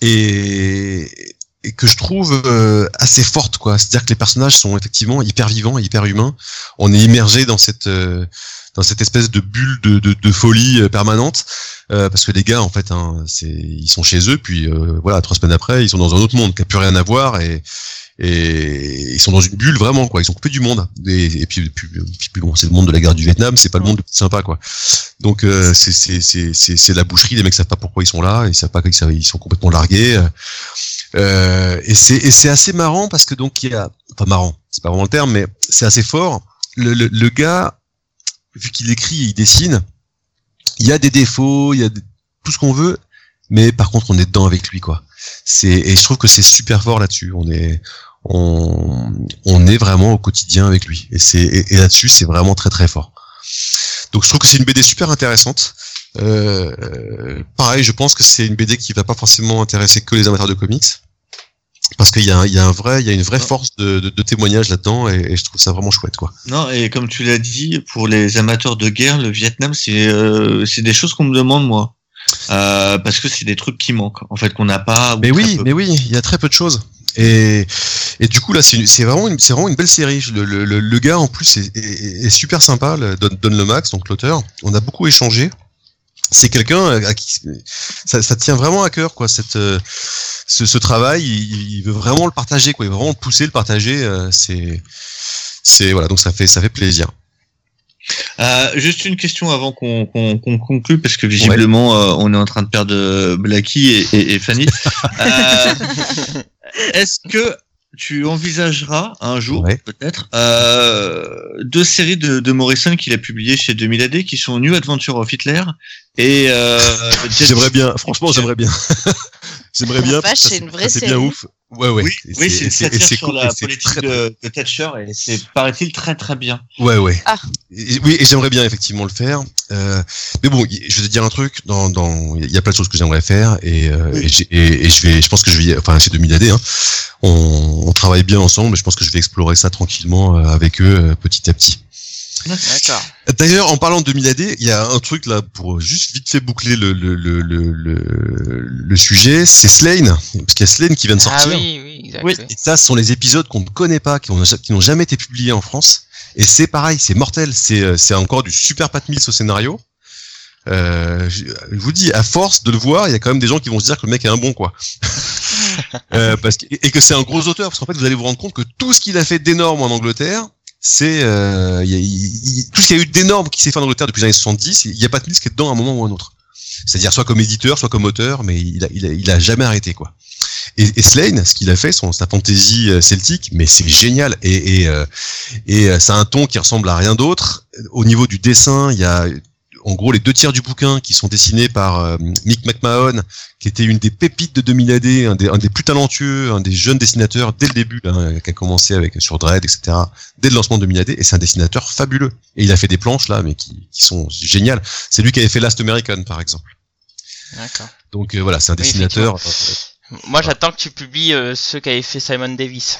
et, et que je trouve euh, assez forte quoi. C'est-à-dire que les personnages sont effectivement hyper vivants, hyper humains. On est immergé dans cette euh, dans cette espèce de bulle de, de, de folie euh, permanente. Euh, parce que les gars en fait hein, c'est ils sont chez eux puis euh, voilà trois semaines après ils sont dans un autre monde qui a plus rien à voir et et ils sont dans une bulle vraiment quoi. Ils sont coupés du monde. Et, et puis, puis, puis bon c'est le monde de la guerre du Vietnam c'est pas le monde le plus sympa quoi. Donc euh, c'est c'est c'est c'est c'est la boucherie. Les mecs savent pas pourquoi ils sont là. Ils savent pas qu'ils ils sont complètement largués. Euh, et c'est et c'est assez marrant parce que donc il y a enfin marrant c'est pas vraiment le terme mais c'est assez fort. Le, le, le gars vu qu'il écrit et il dessine il y a des défauts il y a tout ce qu'on veut mais par contre on est dedans avec lui quoi. Et je trouve que c'est super fort là-dessus. On est on, on est vraiment au quotidien avec lui. Et là-dessus c'est vraiment très très fort. Donc je trouve que c'est une BD super intéressante. Euh, pareil je pense que c'est une BD qui va pas forcément intéresser que les amateurs de comics parce qu'il y a un- il y a un vrai il y a une vraie Non. force de, de, de témoignage là-dedans et, et je trouve ça vraiment chouette quoi Non, et comme tu l'as dit, pour les amateurs de guerre, le Vietnam, c'est euh, c'est des choses qu'on me demande moi, euh, parce que c'est des trucs qui manquent, en fait, qu'on n'a pas. Mais oui, peu. mais oui, il y a très peu de choses. Et, et du coup là, c'est vraiment, une- c'est vraiment une belle série. Le, le, le- le gars en plus est, est- est super sympa, le Don, Don Lomax, donc l'auteur. On a beaucoup échangé. C'est quelqu'un à qui ça, ça tient vraiment à cœur, quoi. Cette, euh, ce, ce travail, il, il veut vraiment le partager, quoi. Il veut vraiment le pousser, le partager. euh, C'est, c'est voilà, donc ça fait, ça fait plaisir. Euh, juste une question avant qu'on conclue, parce que visiblement, euh, on est en train de perdre euh, Blacky et, et, et Fanny. Euh, Est-ce que tu envisageras un jour, Ouais. peut-être, euh, deux séries de, de Morrison qu'il a publiées chez 2000 AD, qui sont New Adventure of Hitler et euh, J'aimerais bien, franchement, j'aimerais bien. j'aimerais bien. c'est une vraie ça, C'est bien ouf. Ouais, ouais. Oui, oui, c'est une satire sur cool, la politique très, de, de Thatcher et c'est, paraît-il, très très bien. Ouais, ouais. Ah. Et- oui, et j'aimerais bien effectivement le faire. Euh, mais bon, je vais te dire un truc. Dans, dans, il y a plein de choses que j'aimerais faire et, euh, Oui. et, j'ai- et, et je vais, je pense que je vais, enfin, chez 2000 AD, hein, on, on travaille bien ensemble. Et je pense que je vais explorer ça tranquillement euh, avec eux petit à petit. D'accord. D'ailleurs, en parlant de 2000 AD, il y a un truc là pour juste vite fait boucler le le le le, le, le sujet, c'est Slane, parce qu'il y a Slane qui vient de Ah sortir. oui, oui, exact. Oui. oui. Et ça, ce sont les épisodes qu'on ne connaît pas, qui ont- qui n'ont jamais été publiés en France. Et c'est pareil, c'est mortel. C'est euh, c'est encore du super Pat Mills au scénario. Euh, je je vous dis, à force de le voir, il y a quand même des gens qui vont se dire que le mec est un bon, quoi. euh, parce que, et que c'est un gros auteur, parce qu'en fait, vous allez vous rendre compte que tout ce qu'il a fait d'énorme en Angleterre, c'est euh, y a- il- il- tout ce qu'il y a eu d'énorme qui s'est fait en Angleterre depuis les années 70, il y a Pat Mills qui est dedans à un moment ou à un autre. C'est-à-dire soit comme éditeur, soit comme auteur, mais il a, il a, il a jamais arrêté, quoi. Et, et Slane, ce qu'il a fait, son, sa fantaisie euh, celtique, mais c'est génial. Et, et, euh, et euh, ça a un ton qui ressemble à rien d'autre. Au niveau du dessin, il y a en gros les deux tiers du bouquin qui sont dessinés par euh, Mick McMahon, qui était une des pépites de 2000 AD, un des, un des plus talentueux, un des jeunes dessinateurs dès le début, hein, qui a commencé avec sur Dread, etc. Dès le lancement de 2000 AD, et c'est un dessinateur fabuleux. Et il a fait des planches là, mais qui, qui sont géniales. C'est lui qui avait fait Last American, par exemple. D'accord. Donc euh, voilà, c'est un dessinateur. euh, Moi, j'attends que tu publies euh, ceux qu'avait fait Simon Davis.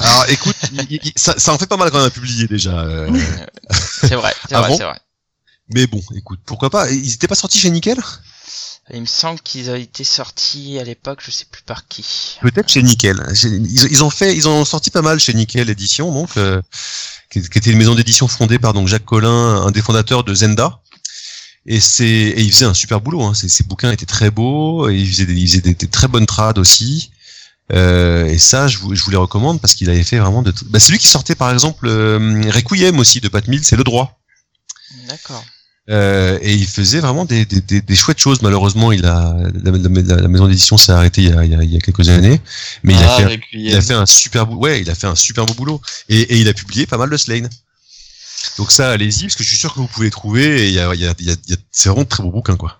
Alors écoute, ça, ça en fait pas mal quand même à publier déjà. euh, C'est vrai, c'est Ah vrai, c'est vrai. mais bon, écoute, pourquoi pas. Ils étaient pas sortis chez Nickel? Il me semble qu'ils ont été sortis à l'époque, je sais plus par qui. Peut-être chez Nickel. Ils, ils ont fait, ils ont sorti pas mal chez Nickel Édition, donc euh, qui, qui était une maison d'édition fondée par donc Jacques Collin, un des fondateurs de Zenda. Et c'est, et il faisait un super boulot. Hein. Ses, ses bouquins étaient très beaux. Et il faisait des, il faisait des, des très bonnes trades aussi. Euh, et ça, je vous, je vous les recommande parce qu'il avait fait vraiment de. Bah, c'est lui qui sortait par exemple euh, Requiem aussi de Pat Mills, c'est le droit. D'accord. Euh, et il faisait vraiment des, des, des, des chouettes choses. Malheureusement, il a la, la- la maison d'édition s'est arrêtée il y, a, il, y a, quelques années, mais il, a Ah, fait, Requiem. il a fait un super ouais, il a fait un super beau boulot. Et, et il a publié pas mal de Slane. Donc ça, allez-y, parce que je suis sûr que vous pouvez les trouver. Et il y a, il y a, il y a- c'est vraiment de très beau bouquin, quoi.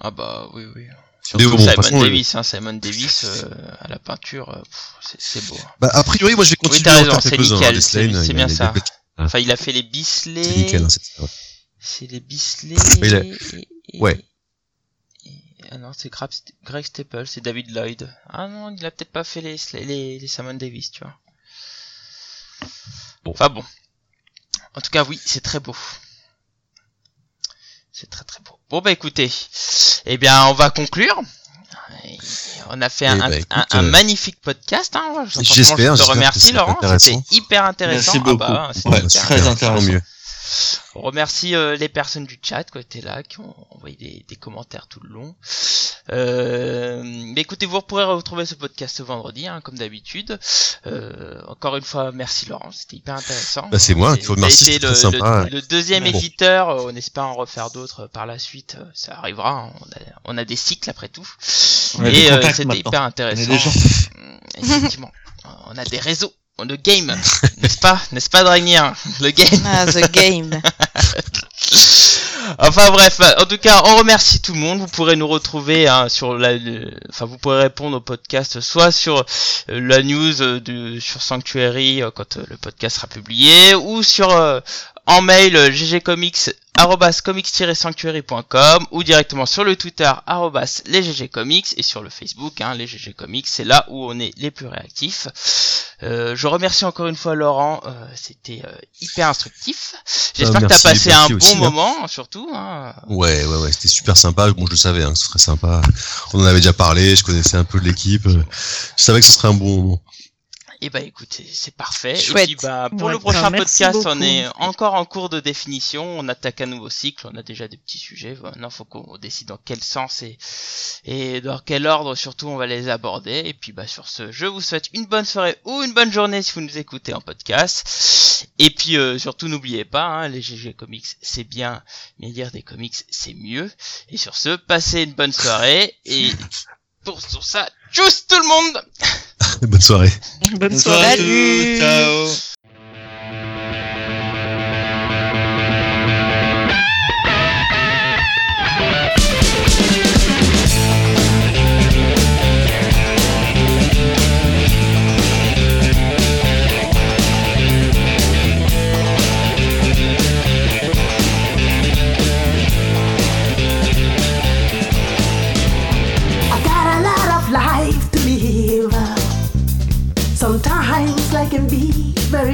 Ah bah oui, oui. Surtout bon, Simon façon, Davis, hein, Simon Davis euh, à la peinture, euh, c'est- beau. Bah, a priori, moi, je vais Oui, continuer t'as à en raison, faire c'est nickel, hein, c'est- bien ça. petits- Enfin, il a fait les Bisley. C'est nickel, hein, c'est- les Bisley. Il a- et- et- Ouais. et- Ah non, c'est Greg Staple, c'est David Lloyd. Ah non, il a peut-être pas fait les, les, les Simon Davis, tu vois. Bon. Enfin bon. En tout cas, oui, c'est très beau. C'est très très beau. Bon bah écoutez, eh bien on va conclure. On a fait un, Eh bah, un- écoute, un- un euh, magnifique podcast. Hein. J'espère, je te remercie Laurent, c'était hyper intéressant. Merci Ah beaucoup. bah, Ouais, hyper très intéressant. intéressant. On remercie euh, les personnes du chat qui étaient là, qui ont envoyé des, des commentaires tout le long. Euh, mais écoutez, vous pourrez retrouver ce podcast ce vendredi, hein, comme d'habitude. Euh, encore une fois, merci Laurent, c'était hyper intéressant. Bah, c'est moi qui vous remercie, c'était le, très sympa, le- le deuxième Bon. éditeur, euh, on espère en refaire d'autres par la suite, euh, ça arrivera, hein, on, a, on a des cycles après tout. On Et euh, c'était hyper On intéressant. est des gens. Effectivement, on a des réseaux, le game, n'est-ce pas N'est-ce pas Dragnir Le game Ah, The Game. Enfin bref, en tout cas, on remercie tout le monde. Vous pourrez nous retrouver hein, sur la, le- enfin vous pourrez répondre au podcast soit sur euh, la news euh, sur Sanctuary euh, quand le podcast sera publié, ou sur en mail euh, ggcomics arrobas comics-sanctuary.com ou directement sur le Twitter arrobas les ggcomics et sur le Facebook hein, les ggcomics c'est là où on est les plus réactifs euh, je remercie encore une fois Laurent euh, c'était euh, hyper instructif j'espère que t'as merci, passé un bon aussi, hein. moment surtout hein. Ouais, ouais, ouais, c'était super sympa. Bon, je le savais, hein, que ce serait sympa. On en avait déjà parlé, je connaissais un peu l'équipe. Je savais que ce serait un bon moment. Et bah écoute, c'est- c'est parfait. Chouette. Et puis bah pour Ouais, le prochain podcast, on est encore en cours de définition. On attaque un nouveau cycle. On a déjà des petits sujets. Maintenant, faut qu'on décide dans quel sens et et dans quel ordre surtout on va les aborder. Et puis bah sur ce, je vous souhaite une bonne soirée ou une bonne journée si vous nous écoutez en podcast. Et puis euh, surtout n'oubliez pas, hein, les GG comics c'est bien, mais lire des comics c'est mieux. Et sur ce, passez une bonne soirée et pour sur ça, tchuss tout le monde. Bonne soirée. Bonne soirée. Ciao.